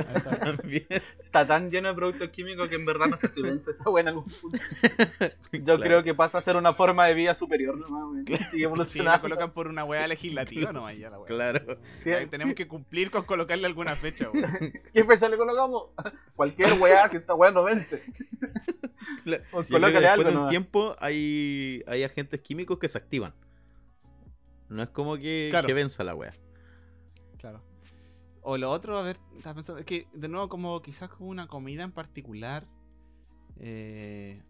S3: Está tan lleno de productos químicos que en verdad no sé si vence esa buena en algún punto. <laughs> Yo
S2: Claro.
S3: creo que pasa a ser una forma de vida superior nomás, weón. Sigue
S1: Si la
S3: evolucionando.
S1: colocan por una weá legislativa, no ya la weá.
S2: Claro.
S3: ¿Qué,
S1: Tenemos que cumplir con colocarle alguna fecha, weón.
S3: ¿Qué fecha le colocamos? Cualquier weá, si esta weá no vence.
S2: Claro.
S3: Pues
S2: Yo
S3: algo
S2: de un
S3: nomás.
S2: tiempo hay, hay agentes químicos que se activan. No es como que,
S1: Claro.
S2: que venza la wea.
S1: Claro. O lo otro, a ver, estaba pensando, es que de nuevo como quizás como una comida en particular, eh,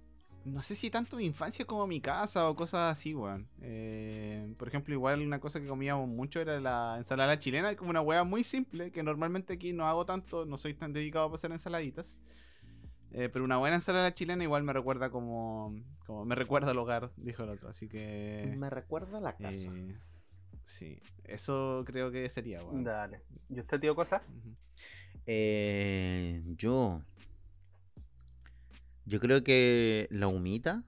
S1: no sé si tanto mi infancia como mi casa o cosas así, weón. Eh, por ejemplo, igual una cosa que comíamos mucho era la ensalada chilena, como una hueá muy simple, que normalmente aquí no hago tanto, no soy tan dedicado a hacer ensaladitas. Eh, pero una buena ensalada chilena igual me recuerda como, como me recuerda al hogar, dijo el otro, así que...
S2: recuerda a la
S1: eh, sí, eso creo que sería, weón.
S3: Dale. ¿Y usted, tío, cosa?
S2: Eh, yo. Yo creo que la humita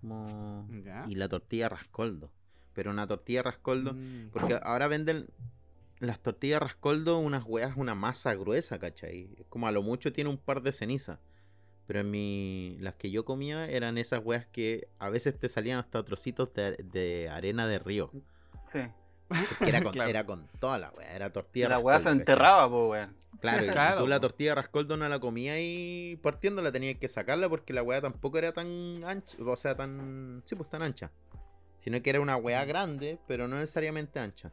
S2: como- y la tortilla rascoldo. Pero una tortilla rascoldo.
S1: Mm.
S2: Porque ahora venden las tortillas rascoldo unas weas, una masa gruesa, ¿cachai? Es Como a lo mucho tiene un par de cenizas. Pero en mi. Las que yo comía eran esas weas que a veces te salían hasta trocitos de, de arena de río.
S3: Sí.
S2: Era <laughs> con,
S1: Claro.
S2: era con toda la wea, era tortilla
S3: la weá se enterraba, po, weón.
S2: Claro, <laughs>
S1: Claro,
S2: tú la tortilla rascoldo no la comías y partiendo la tenías que sacarla porque la weá tampoco era tan ancha, o sea, tan, sí, pues tan ancha. Sino que era una weá grande, pero no necesariamente ancha.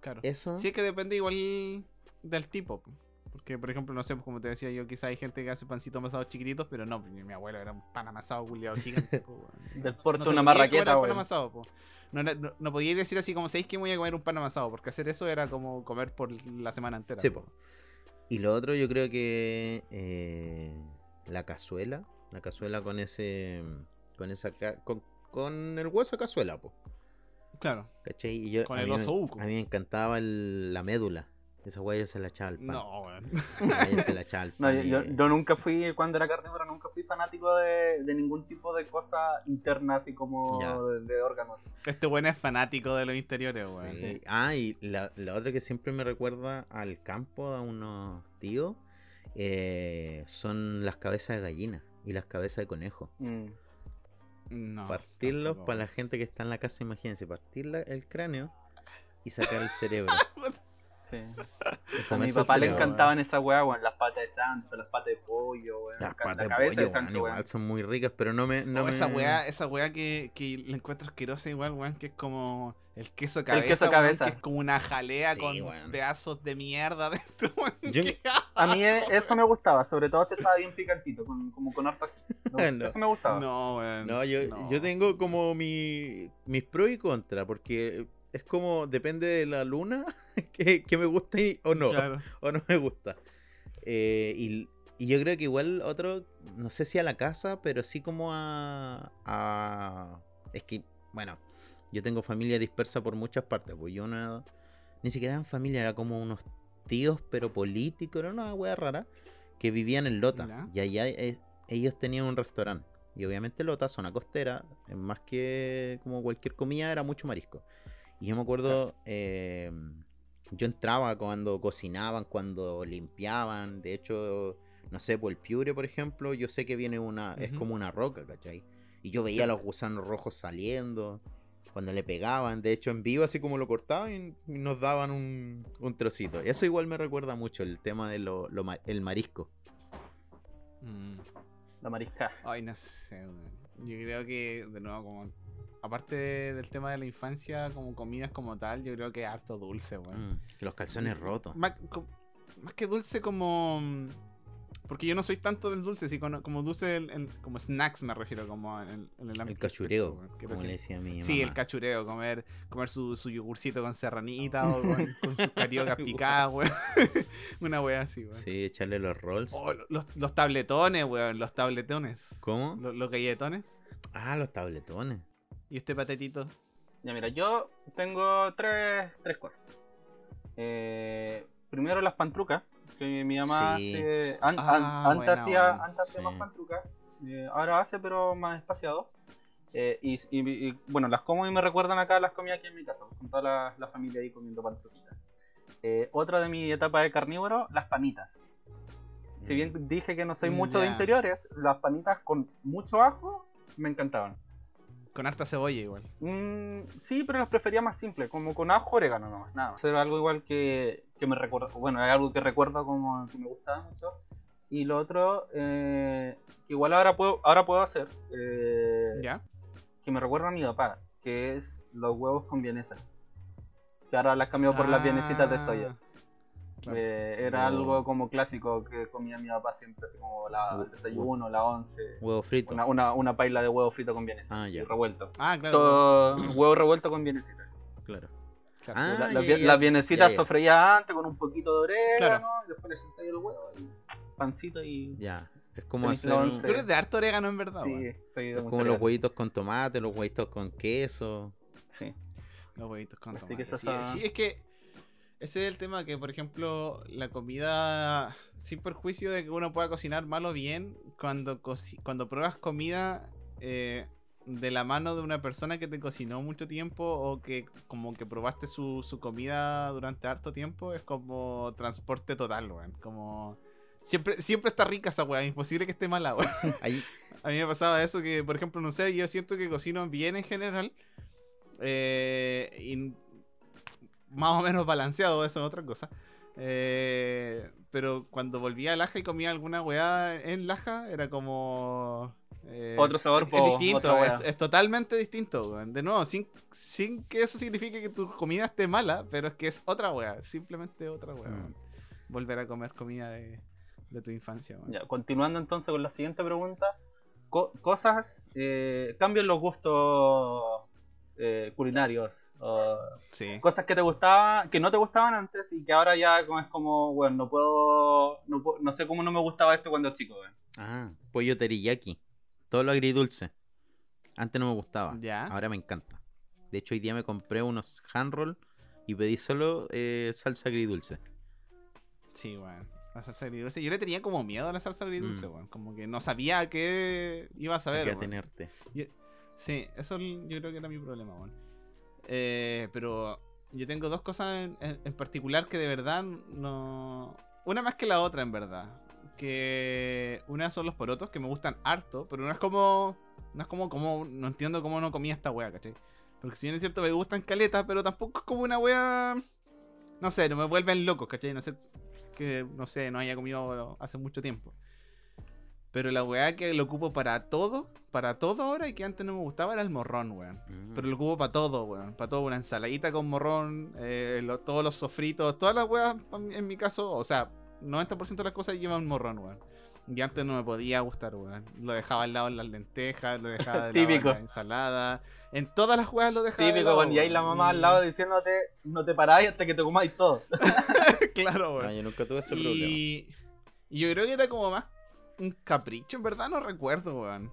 S1: Claro.
S2: Eso,
S1: Sí, es que depende igual del tipo. Po. Porque, por ejemplo, no sé, pues, como te decía yo, quizá hay gente que hace pancitos amasados chiquititos, pero no, mi, mi abuelo era un pan amasado culiado gigante. <laughs> po.
S3: Del porte
S1: No
S3: una marraqueta,
S1: el pan
S3: weón.
S1: amasado, po. No, no, no, podíais decir así como, ¿sabéis que me voy a comer un pan amasado? Porque hacer eso era como comer por la semana entera.
S2: Sí,
S1: po.
S2: Y lo otro yo creo que eh, la cazuela, la cazuela con ese, con esa, con, con el hueso cazuela, po.
S1: Claro.
S2: ¿Cachai? Y yo,
S1: Con
S2: a
S1: el oso uco.
S2: A mí me encantaba el- la médula. Esa yo se la echaba al pan.
S1: No, weón.
S2: A ella se la echaba al
S3: No, yo, yo-
S2: y-
S3: yo nunca fui, cuando era carnívoro, nunca fui fanático de, de ningún tipo de cosa interna, así como de, de órganos.
S1: Este weón es fanático de los interiores, weón.
S2: Sí. Ah, y la, la otra que siempre me recuerda al campo, a unos tíos, eh, son las cabezas de gallina y las cabezas de conejo.
S3: Mm.
S1: No.
S2: Partirlos
S1: tampoco,
S2: para la
S1: weón.
S2: gente que está en la casa, imagínense, partir la- el cráneo y sacar el cerebro. <laughs>
S3: Sí. A mi
S2: el
S3: papá le encantaban esas weas, weón. Las patas de chancho, las patas de pollo, weón.
S2: Las
S3: la
S2: patas de
S3: cabeza
S2: pollo,
S3: chancho,
S2: weón,
S3: weón.
S2: igual son muy ricas, pero no me. No
S1: O esa
S2: me-
S1: weá, esa weá que, que la encuentro asquerosa igual, weón, que es como el queso cabeza,
S3: queso
S1: weón,
S3: cabeza.
S1: que es como una jalea
S2: Sí,
S1: con
S2: weón.
S1: pedazos de mierda <laughs> dentro, weón.
S2: Yo-
S3: A mí e- eso me gustaba, sobre todo si estaba bien picantito, con, como con harto <laughs>
S2: No.
S3: Eso me gustaba.
S1: No, weón.
S2: No, yo,
S1: no.
S2: yo tengo como mi, mis pros y contras, porque es como depende de la luna <laughs> que, que me gusta y- o no,
S1: Claro. <laughs>
S2: o no me gusta. Eh, y, y yo creo que igual otro, no sé si a la casa, pero sí como a, a... Es que, bueno, yo tengo familia dispersa por muchas partes, pues yo no... Ni siquiera eran familia, era como unos tíos, pero políticos, era una wea rara, que vivían en Lota. Y allá eh, ellos tenían un restaurante. Y obviamente Lota, zona costera, más que como cualquier comida, era mucho marisco. Y yo me acuerdo, eh, yo entraba cuando cocinaban, cuando limpiaban. De hecho, no sé, por el piure, por ejemplo, yo sé que viene una, es como una roca, ¿cachai? Y yo veía los gusanos rojos saliendo, cuando le pegaban. De hecho, en vivo, así como lo cortaban y nos daban un, un trocito. Eso igual me recuerda mucho el tema del de lo, ma- el marisco.
S1: Mm.
S3: La marisca.
S1: Ay, no sé, weón. Yo creo que, de nuevo, como. Aparte de- del tema de la infancia, como comidas como tal, yo creo que harto dulce, weón.
S2: Mm, que los calzones rotos.
S1: Más, más que dulce como... Porque yo no soy tanto del dulce, sí, como, como dulce, en- como snacks me refiero, como en, el- en el
S2: El
S1: ámbito
S2: cachureo, como
S1: recién-
S2: le decía a mi
S1: Sí, el cachureo, comer, comer su, su yogurcito con serranita o con, <laughs> con sus cariocas picadas, weón. <laughs> Una wea así, weón.
S2: Sí, echarle los rolls.
S1: Oh, los, los tabletones, weón, los tabletones.
S2: ¿Cómo?
S1: Los, los galletones.
S2: Ah, los tabletones.
S1: ¿Y este patetito?
S3: Ya mira, yo tengo tres, tres cosas. Eh, primero las pantrucas, que mi mamá
S2: Sí.
S3: hace- an- an-
S1: Ah,
S3: antes hacía, antes
S2: Sí.
S3: más pantrucas, eh, ahora hace pero más espaciado. Eh, y, y- y, bueno, las como y me recuerdan acá las comidas aquí en mi casa, con toda la, la familia ahí comiendo pantruquitas. Eh, otra de mi etapa de carnívoro, las panitas. Si bien dije que no soy mucho de
S1: Ya.
S3: interiores, las panitas con mucho ajo me encantaban.
S1: Con harta cebolla igual.
S3: Mm, sí, pero las prefería más simples, como con ajo, orégano nomás, nada más. Eso era algo igual que, que me recuerdo, bueno, es algo que recuerdo como que me gustaba mucho. Y lo otro, eh, que igual ahora puedo, ahora puedo hacer, eh,
S1: ¿Ya?
S3: que me recuerda a mi papá, que es los huevos con vienesa. Que ahora las cambió por las vienesitas de soya.
S1: Ah, claro.
S3: Eh, era
S2: No.
S3: algo como clásico que comía mi papá siempre, así como la, el desayuno, la once.
S2: Huevo frito.
S3: Una, una, una paila de huevo frito con vienesa
S2: Ah, ya.
S3: y revuelto.
S1: Ah, claro.
S3: Todo huevo revuelto con vienesita.
S2: Claro.
S1: Claro.
S2: Ah,
S3: La- sofreídas antes con un poquito de orégano,
S1: Claro.
S3: y después le sentáis el huevo y pancito y.
S2: Ya. Es como hacer. un-.
S1: Tú eres de harto orégano en verdad,
S3: Sí,
S1: weón.
S3: estoy de
S2: es como los huevitos con tomate, los huevitos con queso.
S3: Sí.
S1: Los huevitos con
S3: Así que
S1: tomate.
S3: esa-
S1: Sí, sí, es que ese es el tema que, por ejemplo, la comida, sin perjuicio de que uno pueda cocinar mal o bien, cuando, coci- cuando pruebas comida eh, de la mano de una persona que te cocinó mucho tiempo o que como que probaste su, su comida durante harto tiempo, es como transporte total, weón. Como... Siempre, siempre está rica esa weá, imposible que esté mala, weón. <laughs> A mí me pasaba eso que, por ejemplo, no sé, yo siento que cocino bien en general. eh, y más o menos balanceado, eso es otra cosa. Eh, pero cuando volvía a Laja y comía alguna weá en Laja, era como... eh,
S3: Otro sabor,
S1: es,
S3: po,
S1: es distinto, es, es totalmente distinto, weón. De nuevo, sin, sin que eso signifique que tu comida esté mala, pero es que es otra weá, simplemente otra weá.
S2: Mm.
S1: weón. Volver a comer comida de, de tu infancia, weón.
S3: Ya, continuando entonces con la siguiente pregunta. Co- cosas, eh, cambios en los gustos eh, culinarios. o
S1: Sí.
S3: cosas que te gustaban, que no te gustaban antes y que ahora ya como es como, bueno, no puedo, no, no sé cómo no me gustaba esto cuando chico. weón.
S2: ah, pollo teriyaki. Todo lo agridulce. Antes no me gustaba.
S1: Ya.
S2: Ahora me encanta. De hecho, hoy día me compré unos hand roll y pedí solo eh, salsa agridulce.
S1: Sí, weón. La salsa agridulce. Yo le tenía como miedo a la salsa agridulce,
S2: Mm.
S1: Como que no sabía a qué iba a saber.
S2: Hay que
S1: weón.
S2: tenerte.
S1: Sí, eso yo creo que era mi problema, weón. Eh, pero yo tengo dos cosas en, en- particular que de verdad no. Una más que la otra, en verdad. Que una son los porotos, que me gustan harto, pero no es como. No es como, como. No entiendo cómo no comía esta wea, ¿cachai? Porque si bien es cierto, me gustan caletas, pero tampoco es como una wea No sé, no me vuelven loco, ¿cachai? No sé, que, no sé, no haya comido hace mucho tiempo. Pero la weá que lo ocupo para todo, para todo ahora y que antes no me gustaba era el morrón, weón.
S2: Mm.
S1: Pero lo ocupo para todo, weón. Para todo, una ensaladita con morrón, eh, lo- todos los sofritos, todas las weas, en mi caso, o sea, 90% de las cosas llevan morrón, weón. Y antes no me podía gustar, weón. Lo dejaba al lado en las lentejas, lo dejaba de lado en la ensalada. En todas las weas lo dejaba de
S3: Típico,
S1: lado,
S3: weón, y ahí la mamá al lado diciéndote, no te paráis hasta que te comáis todo. <laughs>
S1: claro, weón.
S2: Yo nunca tuve ese problema.
S1: Y, y yo creo que era como más un capricho, en verdad, no recuerdo, weón.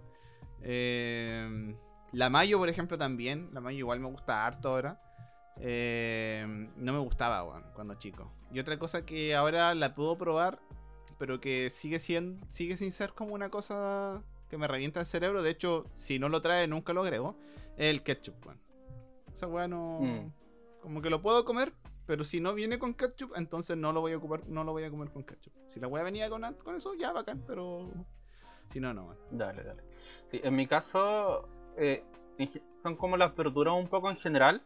S1: Eh, la Mayo, por ejemplo, también. La Mayo igual me gusta harto ahora. Eh, no me gustaba, weón, cuando chico. Y otra cosa que ahora la puedo probar, pero que sigue siendo, sigue sin ser como una cosa que me revienta el cerebro. De hecho, si no lo trae, nunca lo agrego. Es el ketchup, weón. Esa weá no.
S3: Mm.
S1: Como que lo puedo comer, pero si no viene con ketchup, entonces no lo voy a ocupar, no lo voy a comer con ketchup. Si la weá venía con, con eso, ya bacán, pero. Si no, no, weón.
S3: Dale, dale. Sí, en mi caso, eh, son como las verduras un poco en general.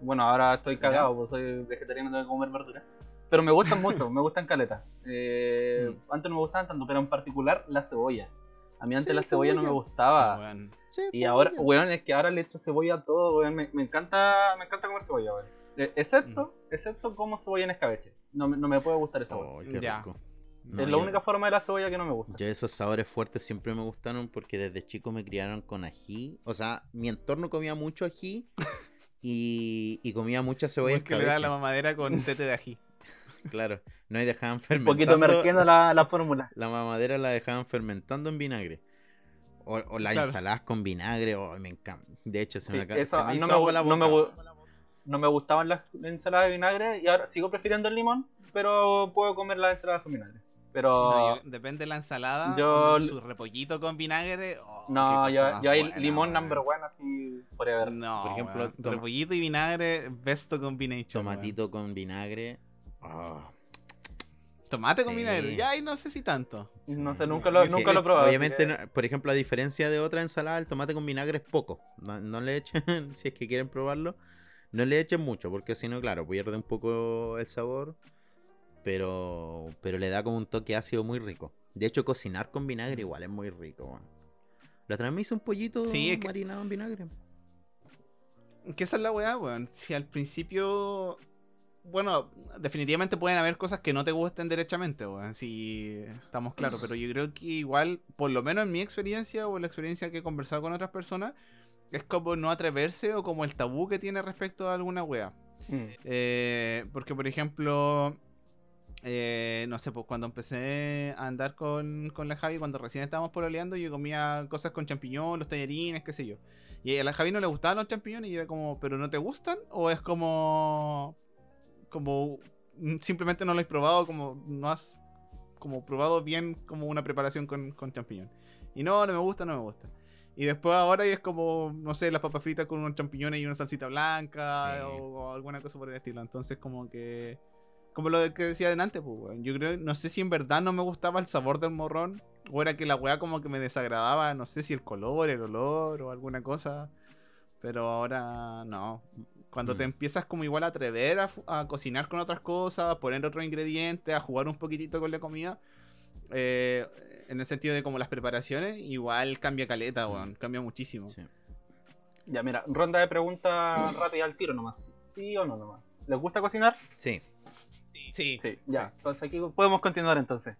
S3: Bueno, ahora estoy cagado, pues soy vegetariano, tengo que comer verduras. Pero me gustan mucho, me gustan caletas. Eh, Antes no me gustaban tanto, pero en particular la cebolla. A mí antes
S2: Sí,
S3: la cebolla, no me
S2: cebolla.
S3: gustaba.
S1: Sí, weón.
S3: Y ahora, weón, es que ahora le echo cebolla a todo, weón. Me, me encanta, me encanta comer cebolla, weón. Eh, excepto, excepto como cebolla en escabeche. No, me- no me puede gustar esa.
S2: Oh, qué
S1: Ya.
S2: rico. No,
S3: es la
S2: yo-
S3: única forma de la cebolla que no me gusta.
S2: Yo esos sabores fuertes siempre me gustaron porque desde chico me criaron con ají. O sea, mi entorno comía mucho ají <laughs> y, y comía mucha cebolla
S1: Weón que le da la mamadera con <laughs> tete de ají.
S2: Claro, no y dejaban
S3: Un
S2: fermentando.
S3: poquito merqueando la, la fórmula. <laughs>
S2: La mamadera la dejaban fermentando en vinagre. O, o las
S1: Claro.
S2: ensaladas con vinagre, oh, me encanta. De hecho, se
S3: Sí,
S2: me,
S3: eso
S2: se me
S3: no
S2: hizo
S3: me
S2: agua la
S3: no me
S2: boca.
S3: No me gustaban las ensaladas de vinagre y ahora sigo prefiriendo el limón, pero puedo comer las ensaladas con vinagre. Pero
S1: No, yo- depende de la ensalada.
S3: yo-
S1: su repollito con vinagre. oh,
S3: no, yo, yo hay
S1: buena,
S3: limón number one así forever.
S1: No,
S2: Por ejemplo, toma-
S1: repollito y vinagre, best combination.
S2: Tomatito con vinagre.
S1: Weón. Tomate con
S2: Sí.
S1: vinagre. Ya, y no sé si tanto.
S3: No sé, nunca lo,
S2: Es que,
S3: nunca lo he probado.
S2: Obviamente, no- por ejemplo, a diferencia de otra ensalada, el tomate con vinagre es poco. No, no le echen, <laughs> si es que quieren probarlo, no le echen mucho, porque si no, claro, pierde un poco el sabor, pero, pero le da como un toque ácido muy rico. De hecho, cocinar con vinagre igual es muy rico. weón. La otra vez me hice un pollito
S1: Sí, es que-
S2: marinado en vinagre.
S1: Que esa es la weá, weón. Si al principio. Bueno, definitivamente pueden haber cosas que no te gusten derechamente, weón. Si estamos claros. Pero yo creo que igual, por lo menos en mi experiencia o en la experiencia que he conversado con otras personas, es como no atreverse o como el tabú que tiene respecto a alguna weá.
S3: Mm.
S1: Eh, porque, por ejemplo, eh, no sé, pues cuando empecé a andar con, con la Javi, cuando recién estábamos pololeando, yo comía cosas con champiñón, los tallarines, qué sé yo. Y a la Javi no le gustaban los champiñones y era como, ¿pero no te gustan? ¿O es como. como. simplemente no lo has probado, como no has como probado bien como una preparación con, con champiñón? Y no, no me gusta, no me gusta. Y después ahora es como, no sé, las papas fritas con unos champiñones y una salsita blanca
S2: Sí.
S1: o, o alguna cosa por el estilo. Entonces como que... Como lo que decía delante, pues, weón. Yo creo, no sé si en verdad no me gustaba el sabor del morrón o era que la weá como que me desagradaba, no sé si el color, el olor o alguna cosa. Pero ahora no. Cuando te
S2: Mm.
S1: empiezas como igual a atrever a, a cocinar con otras cosas, a poner otros ingredientes, a jugar un poquitito con la comida, eh, en el sentido de como las preparaciones, igual cambia caleta, weón. Cambia muchísimo.
S2: Sí.
S3: Ya, mira, ronda de preguntas rápida al tiro nomás. ¿Sí o no nomás? ¿Les gusta cocinar?
S2: Sí.
S1: Sí.
S3: Sí, ya. Entonces aquí podemos continuar entonces.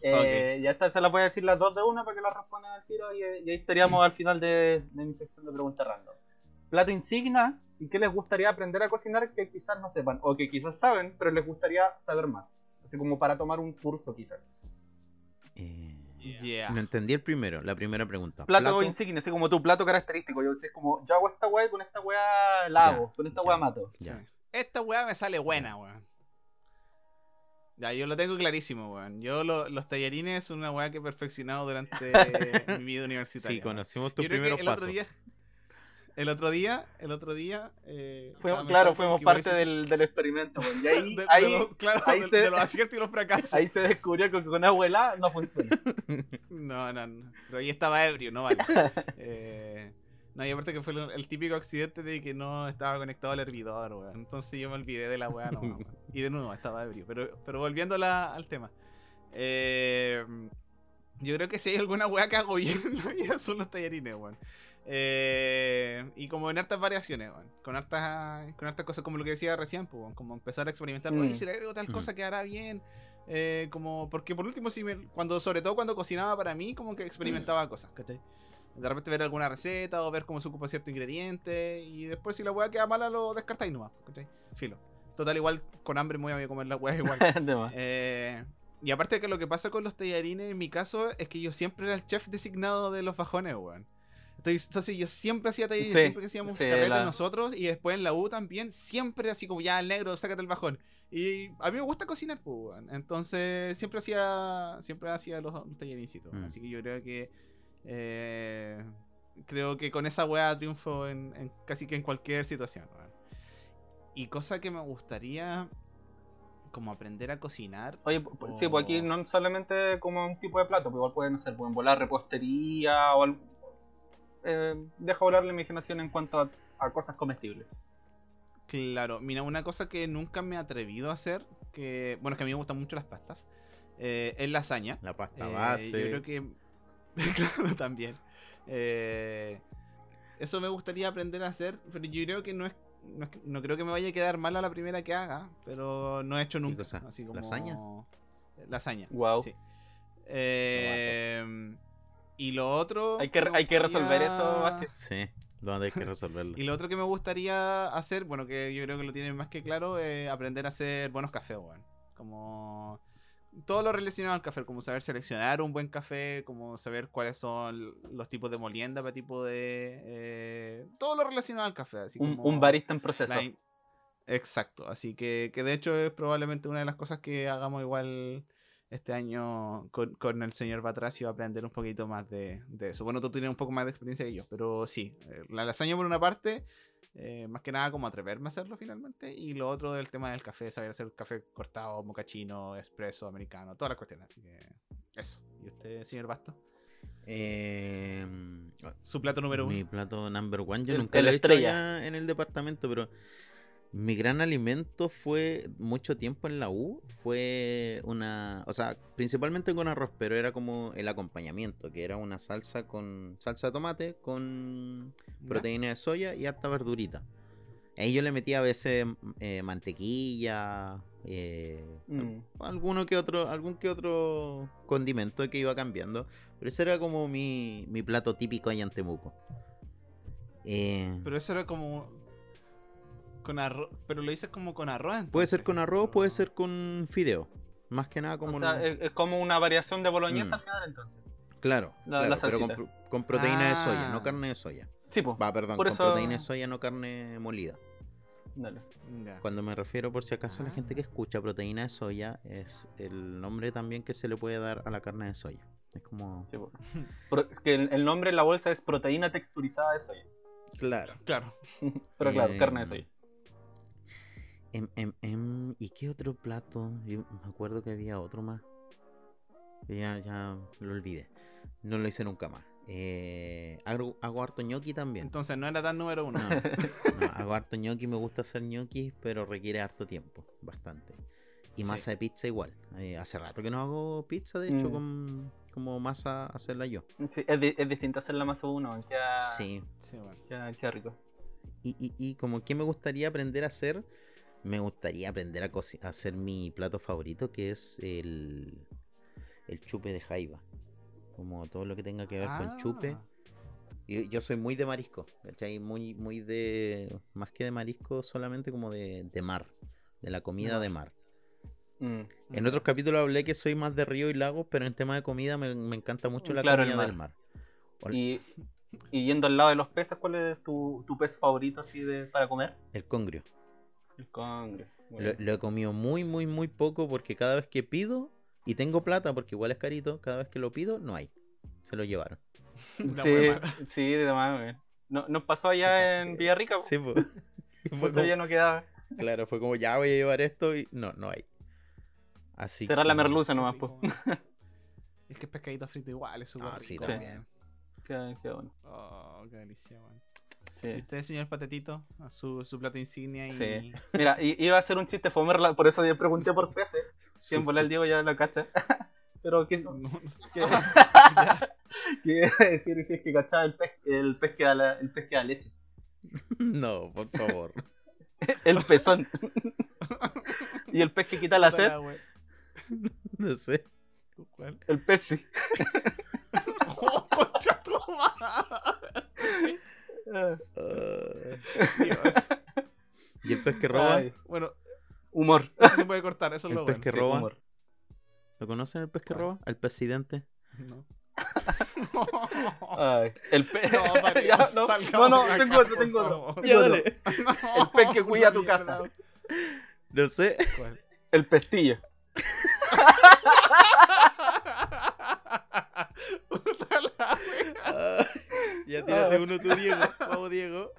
S3: Eh, Ya esta se la voy a decir las dos de una para que la respondan al tiro y, y ahí estaríamos al final de, de mi sección de preguntas random. Plato insignia y qué les gustaría aprender a cocinar que quizás no sepan o que quizás saben, pero les gustaría saber más. Así como para tomar un curso quizás.
S2: Eh,
S1: Yeah.
S2: No entendí el primero, la primera pregunta.
S3: Plato, insignia, así como tu plato característico. Yo sé como, yo hago esta weá y con esta weá la hago,
S2: Ya,
S3: con esta
S2: ya.
S3: weá mato.
S2: Ya.
S1: Sí. Esta weá me sale buena, weón. Ya, yo lo tengo clarísimo, weón. Yo lo- los tallarines es una weá que he perfeccionado durante <laughs> mi vida universitaria.
S2: Sí, conocimos tus primeros pasos.
S1: otro día. El otro día, el otro día. Eh,
S3: Fuimos- claro, fuimos parte del, del experimento. weón. Y <laughs> ahí,
S1: de- de
S3: ahí,
S1: los- claro,
S3: ahí
S1: de,
S3: se-
S1: de los aciertos y los fracasos.
S3: ahí se descubrió que con abuela no funciona. <laughs>
S1: No, no, no. Pero ahí estaba ebrio, no vale. Eh, No, y aparte que fue el, el típico accidente de que no estaba conectado al hervidor, weón. Entonces yo me olvidé de la weá nomás, weón. Y de nuevo, estaba ebrio. Pero, pero volviendo la- al tema. Eh, yo creo que si hay alguna weá que hago bien en la vida son los tallarines, weón. Eh, y como en hartas variaciones. Con hartas, con hartas cosas como lo que decía recién, pues, como empezar a experimentar.
S3: Mm.
S1: Oye, si le agrego tal
S2: Mm.
S1: cosa quedará bien. Eh, como, porque por último, si me, cuando, sobre todo cuando cocinaba para mí, como que experimentaba cosas, ¿cachai? De repente ver alguna receta o ver cómo se ocupa cierto ingrediente. Y después, si la weá queda mala, lo descartáis nomás, ¿cachai? Filo. Total, igual con hambre me voy a comer la weá igual. <laughs> Eh, y aparte que lo que pasa con los tallarines, en mi caso, es que yo siempre era el chef designado de los fajones, weón. Entonces, yo siempre hacía tallarines,
S3: Sí,
S1: siempre que hacíamos
S3: sí, la-
S1: nosotros, y después en la U también, siempre así como ya el negro, sácate el bajón. Y a mí me gusta cocinar, pues. Entonces siempre hacía, siempre hacía los, los tallaricitos.
S2: Mm.
S1: Así que yo creo que eh, creo que con esa weá triunfo en, en casi que en cualquier situación. Y cosa que me gustaría como aprender a cocinar.
S3: Oye, p- sí, pues aquí
S1: o-
S3: no solamente como un tipo de plato, pues igual pueden, sé, pueden volar repostería o algo. Eh, deja volar la imaginación en cuanto a, a cosas comestibles.
S1: Claro, mira, una cosa que nunca me he atrevido a hacer, que bueno, es que a mí me gustan mucho las pastas, eh, es lasaña.
S2: La pasta
S1: Eh,
S2: base.
S1: Yo creo que. <laughs> claro, también. Eh, eso me gustaría aprender a hacer, pero yo creo que no es. No, no creo que me vaya a quedar mal a la primera que haga, pero no he hecho nunca.
S2: cosa?
S1: Así como...
S2: ¿Lasaña?
S1: Lasaña.
S3: Wow.
S1: Sí. Eh, y lo otro.
S3: Hay que, hay que resolver eso, Vázquez.
S2: Sí, lo hay que resolverlo.
S1: Y lo otro que me gustaría hacer, bueno, que yo creo que lo tienen más que claro, es aprender a hacer buenos cafés, weón. Como todo lo relacionado al café, como saber seleccionar un buen café, como saber cuáles son los tipos de molienda para tipo de... eh, todo lo relacionado al café. Así
S3: Un,
S1: como
S3: un barista en proceso.
S1: la Exacto, así que, que de hecho es probablemente una de las cosas que hagamos igual este año con, con el señor Batracio, aprender un poquito más de, de eso. Bueno, tú tienes un poco más de experiencia que yo, pero sí, eh, la lasaña por una parte, eh, más que nada como atreverme a hacerlo finalmente, y lo otro del tema del café, saber hacer café cortado, mocachino, expreso, americano, todas las cuestiones, así que eso. ¿Y usted, señor Basto?
S2: Eh,
S1: Su plato número uno.
S2: Mi plato number one, yo
S3: El-
S2: nunca lo he hecho
S3: estrella.
S2: allá en el departamento, pero mi gran alimento fue mucho tiempo en la U, fue una, o sea, principalmente con arroz, pero era como el acompañamiento, que era una salsa con salsa de tomate con proteína de soya y harta verdurita. Ahí yo le metía a veces eh, mantequilla, eh,
S3: Mm.
S2: alguno que otro, algún que otro condimento que iba cambiando. Pero ese era como mi, mi plato típico allá en Temuco. Eh,
S1: Pero eso era como... Con arroz, pero lo dices como con arroz.
S2: puede ser con arroz, puede ser con fideo. Más que nada como
S3: O sea,
S2: lo-
S3: es, es como una variación de boloñesa
S2: Mm.
S3: al final entonces.
S2: Claro,
S3: la-
S2: claro,
S3: la
S2: pero con, proteína de soya,
S1: Ah.
S2: no carne de soya.
S3: Sí, pues.
S2: Va, perdón,
S3: Por
S2: con
S3: eso-
S2: proteína de soya, no carne molida.
S3: Dale.
S1: Ya.
S2: Cuando me refiero, por si acaso, a la gente
S1: Ah.
S2: que escucha proteína de soya, es el nombre también que se le puede dar a la carne de soya. Es como...
S3: Sí. Pro- es que el, el nombre en la bolsa es proteína texturizada de soya.
S2: Claro.
S1: Claro. <laughs>
S3: Pero claro,
S2: Eh,
S3: carne de soya.
S2: Em, em, em, ¿Y qué otro plato? Yo me acuerdo que había otro más. Ya, ya lo olvidé. No lo hice nunca más. Eh, hago, hago harto ñoqui también.
S1: Entonces no era tan número uno.
S2: No, no, <laughs> hago harto ñoqui, me gusta hacer ñoqui, pero requiere harto tiempo, bastante. Y
S1: Sí.
S2: masa de pizza igual. Eh, hace rato que no hago pizza, de hecho,
S3: Mm.
S2: con, como masa hacerla yo.
S3: Sí, es, di- es distinto hacer la masa uno. Queda,
S2: Sí.
S1: Sí, bueno.
S3: queda, queda rico.
S2: Y, y, y como que me gustaría aprender a hacer, me gustaría aprender a, hacer mi plato favorito, que es el, el chupe de jaiba. Como todo lo que tenga que ver con chupe.
S1: Ah,
S2: Y yo soy muy de marisco, ¿cachai? Muy, muy de. Más que de marisco, solamente como de, de mar. De la comida de mar.
S3: Mm.
S2: En otros capítulos hablé que soy más de río y lagos, pero en tema de comida me, me encanta mucho la
S3: Claro,
S2: comida
S3: mar.
S2: del mar. Ol-
S3: Y, y yendo al lado de los peces, ¿cuál es tu, tu pez favorito así de, para comer?
S2: El congrio.
S3: El
S2: Lo, he comido muy, muy, muy poco porque cada vez que pido, y tengo plata porque igual es carito, cada vez que lo pido, no hay. Se lo llevaron. <laughs>
S1: la
S3: sí, sí, de más, güey. No, nos pasó allá en Villarrica,
S2: Sí. Y <laughs> fue
S3: porque ya
S2: como-
S3: no quedaba. <laughs>
S2: claro, fue como ya voy a llevar esto y no, no hay. Así
S3: Será la
S2: que-
S3: merluza
S1: Qué
S3: nomás, pues.
S1: Es que es pescadito frito igual, es súper
S2: Ah, sí,
S1: rico.
S2: también.
S3: Queda, queda bueno.
S1: Oh, qué delicia, weón.
S3: Sí.
S1: ¿Y usted, señor Patetito? A su, su plato insignia y.
S3: Sí. Mira, iba a hacer un chiste fomerla, por eso yo pregunté por peces. Si en volar el Diego ya lo cacha. <laughs> Pero que,
S1: No, no sé. <laughs>
S3: iba a decir si es que cachaba el pez, el pez que da la- el pez que da leche.
S2: No, por favor. <laughs>
S3: El pezón. y el pez que quita la sed.
S2: No sé.
S1: ¿Cuál?
S3: el pez sí. Ah,
S2: Ah,
S1: Dios. <laughs>
S2: ¿Y el pez que roba?
S3: ay,
S1: Bueno,
S3: humor.
S1: eso se puede cortar, eso es
S2: El
S1: lo
S2: pez
S1: bueno.
S2: que
S3: Sí,
S2: roba.
S3: humor.
S2: ¿Lo conocen el pez que
S1: ¿Cuál?
S2: roba? El presidente.
S1: No. <laughs>
S3: Ay, el pez.
S1: No, <laughs> Mario,
S3: Ya, no,
S1: salgamos
S3: no, no,
S1: acá,
S3: tengo otro, tengo otro.
S2: Ya, dale.
S1: No,
S3: El pez que cuida tu casa.
S2: No sé.
S1: ¿Cuál?
S3: El pestillo.
S1: Puta la wea.
S2: Ah, ya tírate uno tú, Diego. <laughs> Vamos, Diego.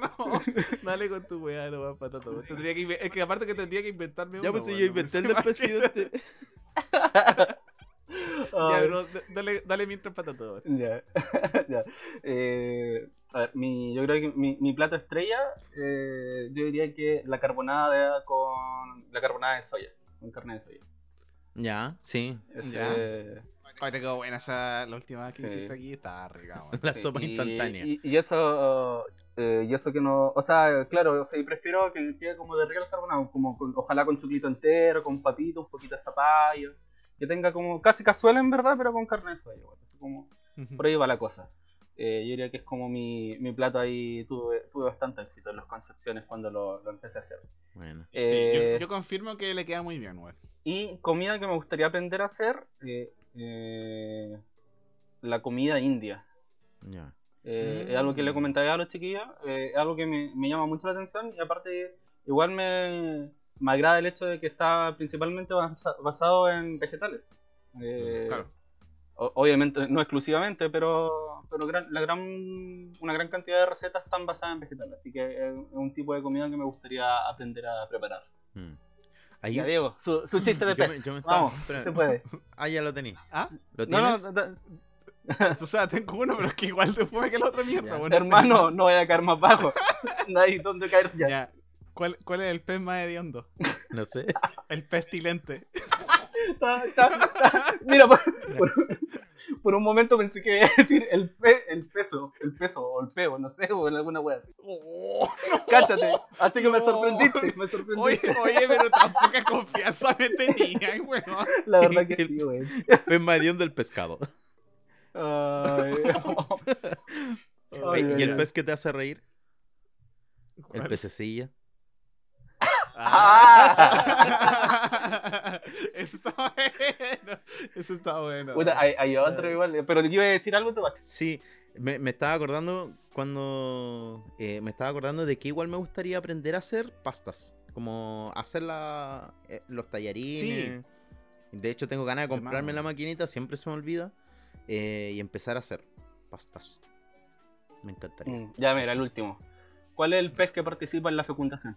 S1: No, dale con tu weá, no va patato. Tendría que es que aparte que tendría que inventarme
S2: Ya
S1: uno,
S2: pues si yo inventé el del presidente. <laughs>
S1: Ya, pero dale, dale mientras patato. weón.
S3: Ya, <laughs> ya. Eh, a ver, mi, yo creo que mi, mi plato estrella, eh, yo diría que la carbonada de- con la carbonada de soya, con carne de soya.
S2: Ya, sí.
S3: Ese-
S1: Ya. Ay, te quedó buena esa, la última que
S3: Sí.
S1: hiciste aquí, está rica, weón. <laughs>
S2: La
S3: sí,
S2: sopa instantánea.
S3: Y, y eso, eh, y eso que no, o sea, claro, o sea, prefiero que quede como de rica la carbonada, como con- ojalá con chulito entero, con papito, un poquito de zapallo, que tenga como casi cazuela en verdad, pero con carne de soya, bueno, por ahí va la cosa. Eh, yo diría que es como mi, mi plato ahí, tuve, tuve bastante éxito en las concepciones cuando lo, lo empecé a hacer.
S2: Bueno.
S1: Sí,
S3: Eh,
S1: yo, yo confirmo que le queda muy bien, weón.
S3: Y comida que me gustaría aprender a hacer, eh, eh, la comida india. Eh,
S1: Mm.
S3: Es algo que le comentaba a los chiquillos, eh, es algo que me, me llama mucho la atención y aparte igual me, me agrada el hecho de que está principalmente basa- basado en vegetales.
S1: Claro.
S3: o- obviamente no exclusivamente, pero, pero gran- la gran, una gran cantidad de recetas están basadas en vegetales, así que es un tipo de comida que me gustaría aprender a preparar.
S2: Mm. Ahí-
S3: Ya Diego, su, su chiste de
S2: Yo me-
S3: pez.
S2: yo me estaba-
S3: Vamos, se puede. <laughs>
S2: Ah, ya lo tení.
S1: ¿Ah?
S2: ¿Lo
S3: No, no,
S2: tienes?
S3: da- <laughs>
S1: O sea, tengo uno, pero es que igual te fue que la otra mierda, weón.
S3: hermano, <laughs> no voy a caer más bajo. No hay dónde caer ya.
S1: Ya. ¿Cuál, ¿Cuál es el pez más hediondo?
S2: No sé.
S1: El pestilente.
S3: Mira, por, por- por un momento pensé que iba a decir el, pe- el peso, el peso o el peo, no sé, o en alguna wea así.
S1: Oh,
S3: Cáchate, así que me
S1: No.
S3: sorprendiste, me
S1: oye,
S3: sorprendiste.
S1: oye, pero tan poca confianza me tenía, weón.
S3: La verdad que sí, güey.
S2: Pez medión del pescado.
S3: Ay, <laughs> Ay,
S2: ¿Y
S3: ay,
S2: el
S3: ay.
S2: pez que te hace reír? El pececilla.
S1: Ah. <laughs> Eso está bueno. Eso está bueno.
S3: Puta, hay, hay otro igual, pero yo iba a decir algo, te vas.
S2: Sí, me, me estaba acordando cuando. eh, me estaba acordando de que igual me gustaría aprender a hacer pastas. Como hacer la, eh, los tallarines. De hecho, tengo ganas de comprarme la maquinita, siempre se me olvida. eh, y empezar a hacer pastas. Me encantaría.
S3: Mm, Ya, mira, el último. ¿Cuál es el pez que participa en la fecundación?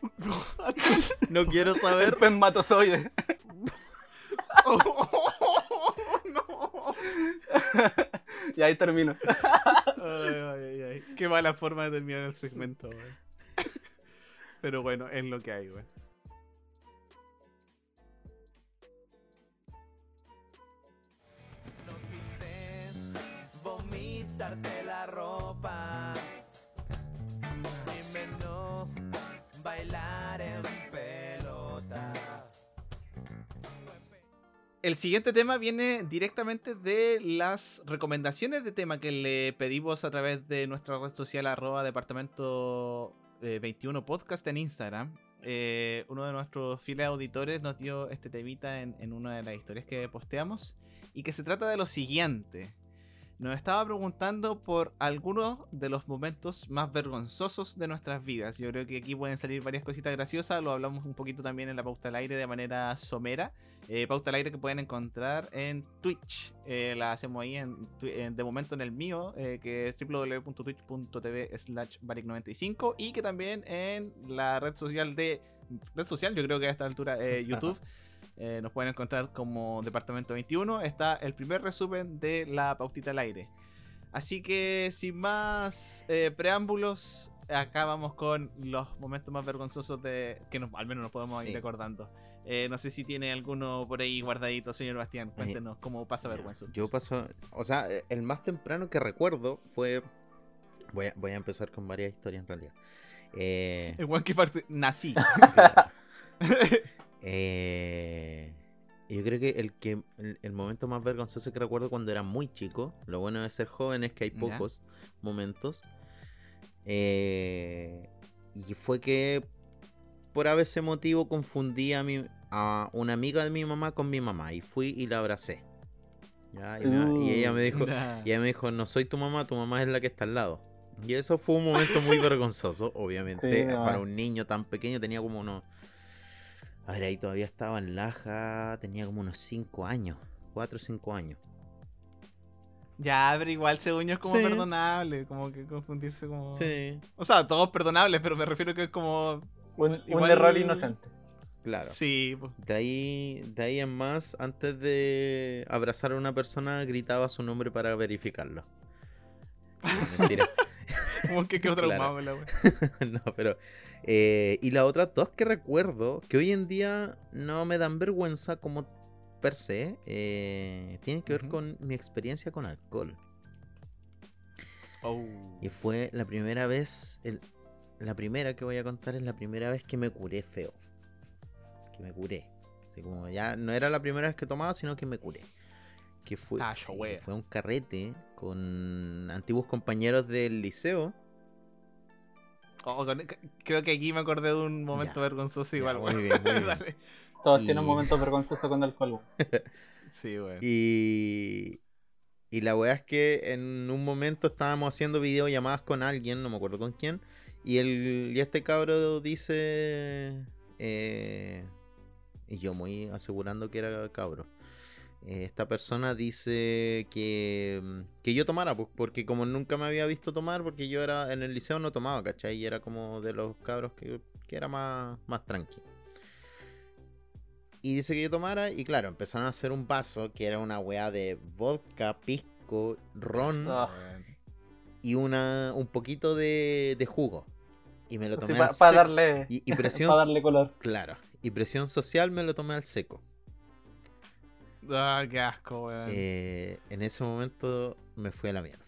S3: <laughs>
S2: No quiero
S3: El
S2: saber.
S3: pez matozoide. <laughs>
S1: no.
S3: y ahí termino.
S1: Ay, ay, ay, ay. Qué mala forma de terminar el segmento, weón. Pero bueno, es lo que hay,
S7: quise vomitarte
S1: El siguiente tema viene directamente de las recomendaciones de tema que le pedimos a través de nuestra red social arroba departamento eh, 21 podcast en Instagram. Eh, uno de nuestros fieles auditores nos dio este temita en, en una de las historias que posteamos y que se trata de lo siguiente. Nos estaba preguntando por algunos de los momentos más vergonzosos de nuestras vidas. Yo creo que aquí pueden salir varias cositas graciosas. Lo hablamos un poquito también en la pauta al aire de manera somera. Eh, pauta al aire que pueden encontrar en Twitch. Eh, la hacemos ahí en, de momento en el mío, eh, que es www.twitch.tv slash baric95 y que también en la red social de red social, yo creo que a esta altura eh, <laughs> YouTube. Eh, nos pueden encontrar como Departamento 21. Está el primer resumen de la pautita al aire. Así que sin más eh, preámbulos, acá vamos con los momentos más vergonzosos de que nos- al menos nos podemos
S2: Sí.
S1: ir recordando. Eh, no sé si tiene alguno por ahí guardadito, señor Bastián. Cuéntenos cómo pasa vergüenza.
S2: Yo paso, o sea, eh, el más temprano que recuerdo fue, voy a, voy a empezar con varias historias en realidad. Eh,
S1: one que parte- nací. <laughs> <laughs>
S2: Eh, yo creo que el que el, el momento más vergonzoso que recuerdo cuando era muy chico, lo bueno de ser joven es que hay
S1: Ya.
S2: pocos momentos. eh, y fue que por a ese motivo confundí a, mi, a una amiga de mi mamá con mi mamá y fui y la abracé. Ya, y, ella me dijo,
S1: Nah.
S2: y ella me dijo, no soy tu mamá, tu mamá es la que está al lado. Y eso fue un momento muy <laughs> vergonzoso, obviamente,
S3: Sí, no.
S2: para un niño tan pequeño, tenía como unos... A ver, ahí todavía estaba en Laja, tenía como unos 5 años, 4 o 5 años.
S1: Ya, pero igual según yo es como
S2: Sí.
S1: perdonable, como que confundirse como...
S2: Sí,
S1: O sea, todos perdonables, pero me refiero que es como...
S3: Un, un
S1: Igual-
S3: error inocente.
S2: claro.
S1: Sí, pues.
S2: De ahí, de ahí en más, antes de abrazar a una persona, gritaba su nombre para verificarlo. <laughs> Mentira. <laughs>
S1: como que quedó
S2: Claro.
S1: traumado la wea. <laughs>
S2: no, pero. eh, y las otras dos que recuerdo, que hoy en día no me dan vergüenza como per se, eh, tienen que ver con mi experiencia con alcohol.
S1: Oh.
S2: Y fue la primera vez, el- la primera que voy a contar es la primera vez que me curé feo. Que me curé. Así como ya no era la primera vez que tomaba, sino que me curé. Que fue,
S1: Ah,
S2: sí, fue un carrete con antiguos compañeros del liceo.
S1: Oh, con- Creo que aquí me acordé de un momento
S2: Ya.
S1: vergonzoso
S2: Ya,
S1: igual,
S2: muy
S1: weón.
S2: bien, muy <laughs> bien.
S1: Dale.
S3: Todos
S2: Y-
S3: tienen momentos vergonzosos con alcohol. <laughs>
S1: Sí, weón.
S2: Y, y la weá es que en un momento estábamos haciendo videollamadas con alguien, no me acuerdo con quién, y, el, y este cabro dice, eh, y yo muy asegurando que era cabro, esta persona dice que, mm, que yo tomara, pues, porque como nunca me había visto tomar, porque yo era en el liceo no tomaba, ¿cachai? Y era como de los cabros que, que era más, más tranqui. Y dice que yo tomara, y claro, empezaron a hacer un vaso que era una weá de vodka, pisco, ron
S3: Ah.
S2: Y una un poquito de, de jugo. Y me lo tomé
S3: Para
S2: al seco.
S3: darle,
S2: Y, y <laughs> presión,
S3: pa' darle color.
S2: claro, y presión social me lo tomé al seco.
S1: Ah, qué asco, weón.
S2: Eh, en ese momento me fui a la mierda.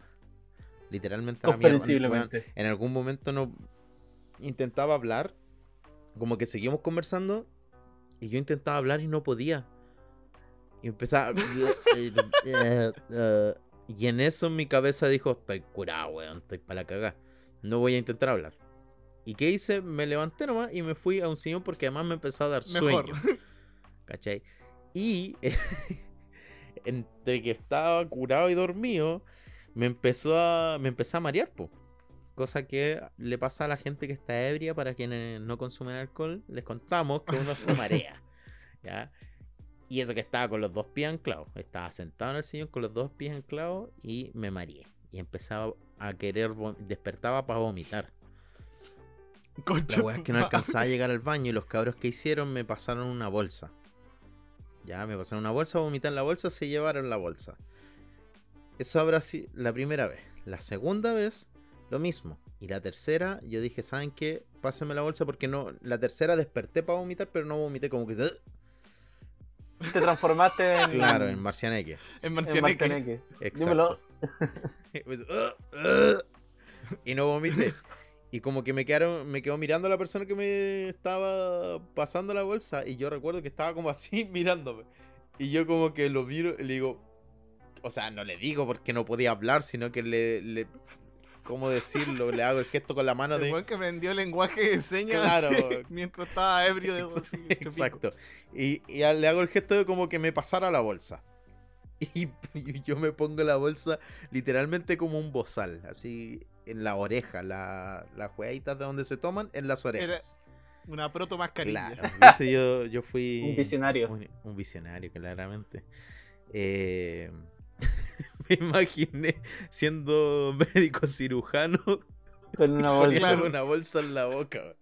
S2: Literalmente a la mierda. Weón, en algún momento no intentaba hablar, como que seguimos conversando y yo intentaba hablar y no podía. Y empezaba y en eso mi cabeza dijo, estoy curado, weón, estoy para la cagada. No voy a intentar hablar. ¿Y qué hice? Me levanté nomás y me fui a un sillón porque además me empezó a dar
S1: Mejor.
S2: sueño. <laughs> ¿Cachai? Y <laughs> entre que estaba curado y dormido, me empezó a. me empecé a marear, po. Cosa que le pasa a la gente que está ebria, para quienes no consumen alcohol, les contamos que uno se <laughs> marea. ¿Ya? Y eso que estaba con los dos pies anclados. Estaba sentado en el sillón con los dos pies anclados y me mareé. Y empezaba a querer, despertaba para vomitar.
S1: Concha
S2: La weá es que no alcanzaba a llegar al baño y los cabros que hicieron me pasaron una bolsa. Ya, me pasaron una bolsa, vomitar en la bolsa, se llevaron la bolsa. Eso habrá sido la primera vez. La segunda vez, lo mismo. Y la tercera, yo dije, ¿saben qué? Pásenme la bolsa porque no. La tercera desperté para vomitar, pero no vomité como que.
S3: Te transformaste en. <laughs>
S2: Claro, en Marcianeque.
S1: En
S3: en
S1: Marcianeque.
S3: Marcianeque.
S2: Exacto.
S3: Dímelo. <laughs>
S2: "Ugh, ugh", y no vomité. Y como que me quedaron, me quedó mirando la persona que me estaba pasando la bolsa. Y yo recuerdo que estaba como así <laughs> mirándome. Y yo como que lo miro y le digo. O sea, no le digo porque no podía hablar, sino que le. le ¿Cómo decirlo? Le hago el gesto con la mano
S1: El
S2: de.
S1: weón que aprendió lenguaje de señas
S2: Claro. <laughs>
S1: mientras estaba ebrio de. <laughs>
S2: Exacto. Y, y a- le hago el gesto de como que me pasara la bolsa. Y, <laughs> y yo me pongo la bolsa literalmente como un bozal, así en la oreja, la, las jueguitas de donde se toman en las orejas.
S1: Una proto mascarilla.
S2: Claro, <laughs> viste, yo, yo fui
S3: Un visionario.
S2: un, un visionario, claramente. Eh, <laughs> me imaginé siendo médico cirujano
S3: Con una bolsa.
S2: una bolsa en la boca.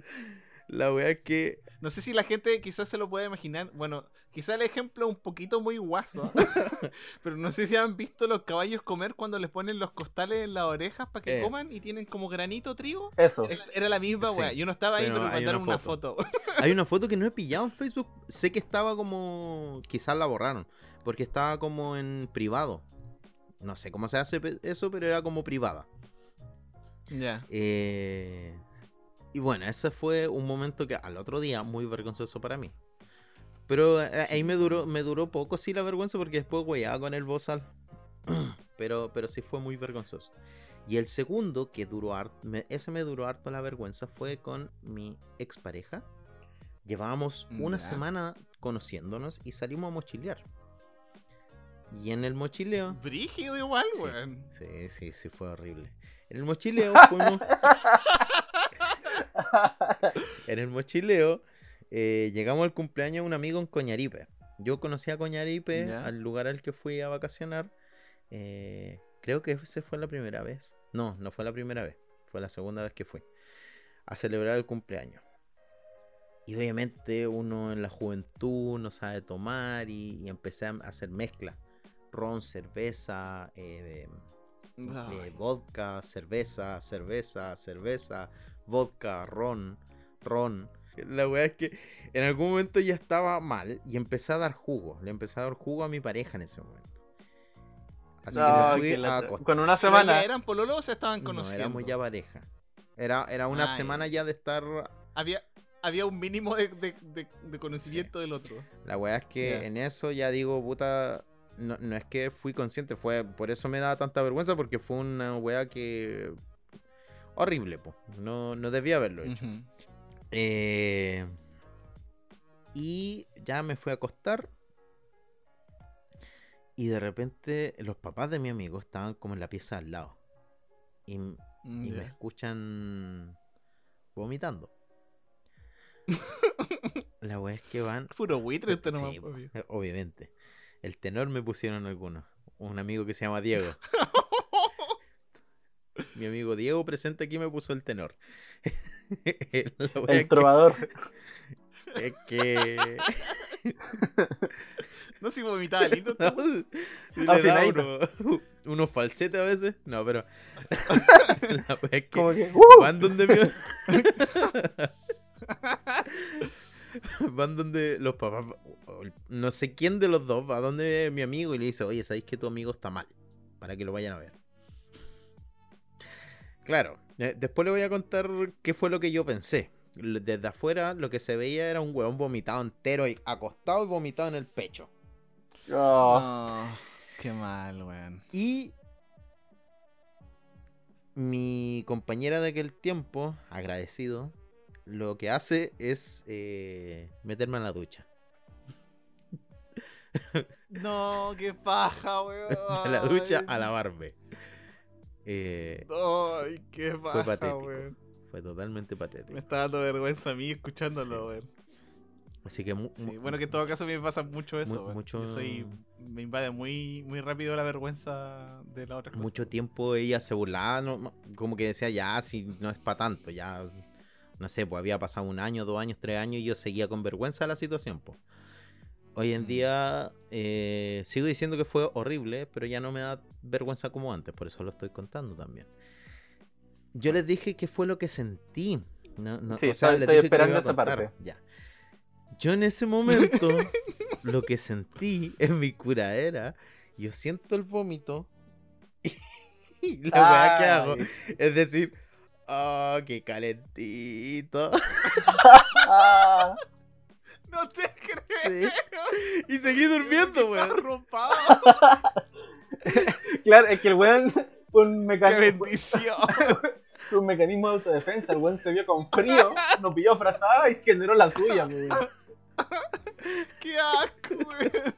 S2: La weá es que
S1: No sé si la gente quizás se lo puede imaginar. Bueno, Quizá el ejemplo es un poquito muy guaso, <laughs> <laughs> pero no sé si han visto los caballos comer cuando les ponen los costales en las orejas para que
S2: Eh.
S1: coman y tienen como granito trigo.
S3: Eso.
S1: Era- la misma
S2: Sí,
S1: weá. Yo no estaba ahí,
S2: pero
S1: me mandaron
S2: una
S1: una foto. <laughs>
S2: Hay una foto que no he pillado en Facebook. Sé que estaba como. Quizás la borraron. Porque estaba como en privado. No sé cómo se hace eso, pero era como privada.
S1: ya.
S2: Eh, y bueno, ese fue un momento que al otro día muy vergonzoso para mí. Pero eh, ahí me duró, me duró poco sí la vergüenza porque después weyaba con el bozal. <clears throat> pero, pero sí fue muy vergonzoso. Y el segundo, que duró harto, ese me duró harto la vergüenza, fue con mi expareja. Llevábamos una semana conociéndonos y salimos a mochilear. Y en el mochileo...
S1: Brígido igual,
S2: Sí.
S1: weón.
S2: Sí, sí, sí, fue horrible. En el mochileo fuimos. <laughs> <laughs> en el mochileo eh, llegamos al cumpleaños de un amigo en Coñaripe. Yo conocí a Coñaripe, al lugar al que fui a vacacionar. eh, creo que esa fue la primera vez. No, no fue la primera vez. Fue la segunda vez que fui. A celebrar el cumpleaños. Y obviamente uno en la juventud no sabe tomar y, y empecé a hacer mezcla. Ron, cerveza, eh, eh, vodka, cerveza, cerveza, cerveza, vodka, ron, ron. La weá es que en algún momento ya estaba mal y empecé a dar jugo. Le empecé a dar jugo a mi pareja en ese momento. Así que
S3: No,
S2: me fui
S3: qué
S2: a acostar.
S3: Con una
S1: ¿Pero ya
S3: semana.
S1: eran pololos o se estaban
S2: No,
S1: conociendo?
S2: éramos ya pareja. Era, era una
S1: Ah,
S2: semana ya de estar.
S1: Había, había un mínimo de, de- de- de conocimiento del otro.
S2: La weá es que en eso ya digo, puta. No, no es que fui consciente, fue por eso me daba tanta vergüenza, porque fue una weá que. Horrible, po. No, no debía haberlo hecho. Eh, y ya me fui a acostar. Y de repente los papás de mi amigo estaban como en la pieza al lado. Y, y me escuchan vomitando. <laughs> La wea es que van.
S1: Puro buitre este nomás,
S2: Sí, eh, obviamente. El tenor me pusieron algunos. Un amigo que se llama Diego. <laughs> Mi amigo Diego presente aquí me puso el tenor. <laughs>
S3: El
S2: que-
S3: trovador.
S2: es que. <laughs>
S1: No sé si vomitaba lindo. <laughs>
S2: No, le da uno- unos falsetes a veces. No, pero. La es que
S3: Como que. ¡uh!
S2: van donde mi. van donde los papás. No sé quién de los dos va donde mi amigo y le dice: Oye, ¿sabéis que tu amigo está mal? Para que lo vayan a ver. Claro, eh, después le voy a contar qué fue lo que yo pensé. Desde afuera lo que se veía era un huevón vomitado entero y acostado y vomitado en el pecho.
S3: Oh,
S1: qué mal, weón.
S2: Y mi compañera de aquel tiempo, agradecido, lo que hace es eh, meterme en la ducha. <laughs>
S1: No, qué paja, weón. <laughs>
S2: De la ducha a lavarme. Eh,
S1: Ay, qué paja,
S2: fue patético.
S1: weón.
S2: Fue totalmente
S1: Me
S2: patético.
S1: está dando vergüenza a mí escuchándolo,
S2: Sí. Así que
S1: Sí, bueno, que en todo caso a mí me pasa mucho eso.
S2: Mu- mucho-
S1: Yo soy. Me invade muy, muy rápido la vergüenza de la otra cosa.
S2: mucho tiempo ella se burlaba, no- como que decía, ya, si no es para tanto, ya, no sé, pues había pasado un año, dos años, tres años y yo seguía con vergüenza la situación, pues. Hoy en día eh, sigo diciendo que fue horrible, pero ya no me da vergüenza como antes, por eso lo estoy contando también. Yo les dije qué fue lo que sentí. No, no,
S3: Sí,
S2: o sea,
S3: estoy-
S2: les dije que
S3: esperando
S2: a
S3: esa parte.
S2: Ya. Yo en ese momento, <laughs> lo que sentí en mi curadera, yo siento el vómito <laughs> y la weá que hago es decir, oh, qué calentito. <laughs>
S1: No te creo.
S2: Sí. Y seguí durmiendo, weón.
S1: arropado. <laughs>
S3: claro, es que el weón fue un
S1: Qué
S3: mecanismo,
S1: bendición.
S3: fue <laughs> un mecanismo de autodefensa. El weón se vio con frío, nos pilló frazada y generó la suya, weón. <laughs>
S1: Qué asco, weón.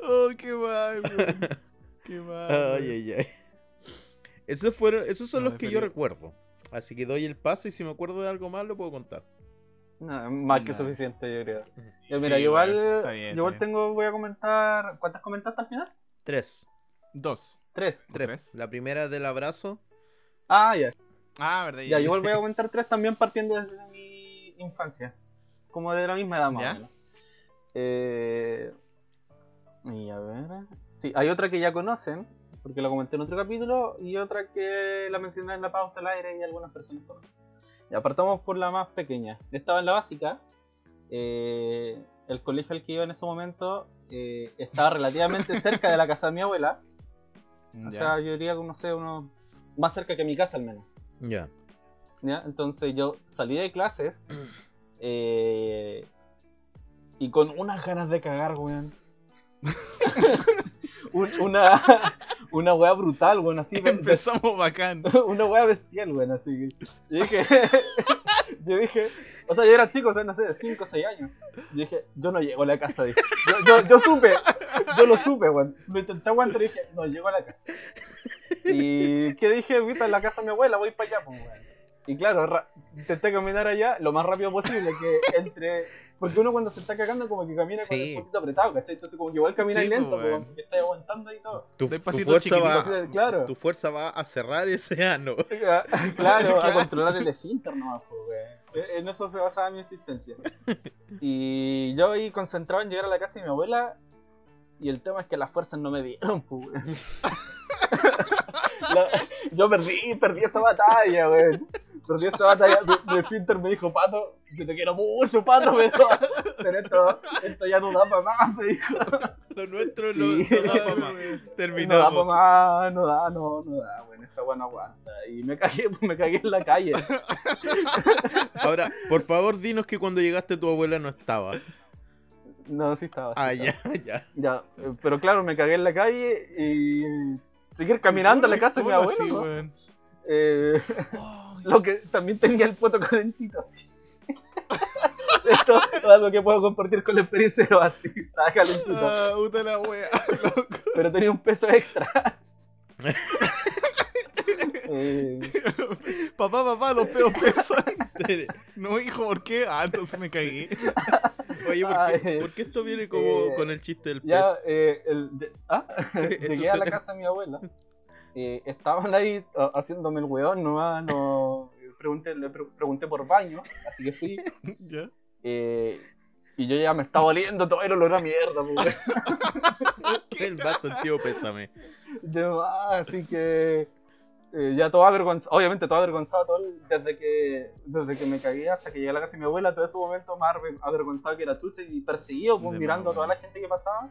S1: Oh, qué mal, weón. Qué mal.
S2: Ay, ay, ay. Esos, fueron, esos son
S1: No,
S2: los que yo recuerdo. Así que doy el paso y si me acuerdo de algo más lo puedo contar.
S3: No, más que suficiente, yo creo. Ya,
S1: Sí,
S3: mira, yo igual,
S1: weón, está bien,
S3: yo
S1: está
S3: igual
S1: bien.
S3: tengo, voy a comentar. ¿Cuántas comentaste al final?
S2: Tres.
S1: Dos.
S3: Tres.
S1: ¿O
S2: Tres.
S1: tres?
S2: La primera del abrazo.
S3: Ah, ya.
S1: Ah, verdad.
S3: Ya, yo igual voy a <laughs> comentar tres también partiendo desde mi infancia. Como de la misma edad más
S1: ¿Ya?
S3: o menos. Eh, y a ver. Sí, hay otra que ya conocen, porque la comenté en otro capítulo, y otra que la mencioné en la pauta al aire y algunas personas conocen. Apartamos por la más pequeña. Estaba en la básica. eh, el colegio al que iba en ese momento eh, estaba relativamente <laughs> cerca de la casa de mi abuela. O sea, yo diría, no sé, uno más cerca que mi casa al menos.
S2: Ya.
S3: ¿ya? Entonces yo salí de clases <clears throat> eh, y con unas ganas de cagar, weón. <laughs> <laughs> Un- una, una weá brutal, weón, así. <laughs>
S1: Empezamos bacán. <laughs>
S3: una weá bestial, weón, así que. Yo dije. <laughs> yo dije. O sea, yo era chico, o sea, no sé, de 5 o 6 años. Yo dije, yo no llego a la casa, dije. Yo, yo, yo supe, yo lo supe, weón. Lo intenté aguantar y dije, no llego a la casa. Y ¿qué dije? Viste, en la casa de mi abuela, voy para allá, pues, weón. Y claro, intenté caminar allá lo más rápido posible, que <laughs> entre... Porque uno cuando se está cagando como que camina con el poquito apretado, ¿cachai? Entonces como que igual camina
S1: Sí,
S3: lento,
S1: pues,
S3: pues,
S1: weón.
S3: porque está aguantando ahí todo.
S2: Tu, fuerza va,
S3: Entonces, claro.
S2: tu fuerza va a cerrar ese ano. <laughs>
S3: claro, a controlar el esfínter nomás, pues, weón. En eso se basaba mi existencia. Y yo ahí concentrado en llegar a la casa de mi abuela, y el tema es que las fuerzas no me dieron, pues, <laughs> yo perdí, perdí esa batalla, weón. Perdí esa batalla. Mi, mi esfínter me dijo, Pato, yo te quiero mucho, Pato, pero, <laughs> pero esto, esto ya no da para más, me dijo.
S2: Lo nuestro no,
S3: Sí.
S2: no da pa' más. <laughs>
S3: No da para
S2: Terminamos.
S3: más, no da, no, no da, bueno, esta weá no aguanta. Y me cagué, <laughs> me cagué en la calle.
S2: Ahora, por favor, dinos que cuando llegaste tu abuela no estaba.
S3: No, sí estaba. sí
S2: Ah,
S3: estaba.
S2: ya, ya.
S3: Ya, pero claro, me cagué en la calle y seguir caminando a la casa de mi
S1: ¿Cómo
S3: abuelo. Eh,
S1: Oh, <laughs>
S3: lo que también tenía el poto calentito así. <laughs> Esto es algo que puedo compartir con la experiencia de Basti. Estaba calentito,
S1: Ah, puta la wea, <laughs> loco.
S3: pero tenía un peso extra. Eh,
S1: Papá, papá, los peos pesan. No, hijo, ¿por qué? Ah, entonces me cagué.
S2: Oye, ¿por qué, por qué esto viene como
S3: eh,
S2: con el chiste del pez?
S3: ya, eh, el, de- ah, llegué a la casa de mi abuela. Eh, estaban ahí <laughs> ah, haciéndome el weón, nomás no. Pregunté, le pre- pregunté por baño, así que fui. <laughs>
S1: ¿Ya?
S3: eh, y yo ya me estaba oliendo todo el olor a mierda. <laughs>
S2: El más sentido pésame.
S3: De más, así que eh, ya todo avergonzado, obviamente todo avergonzado todo el- desde que desde que me cagué hasta que llegué a la casa de mi abuela, todo ese momento más aver- avergonzado que era chucha y perseguido, pues, mirando a toda la gente que pasaba.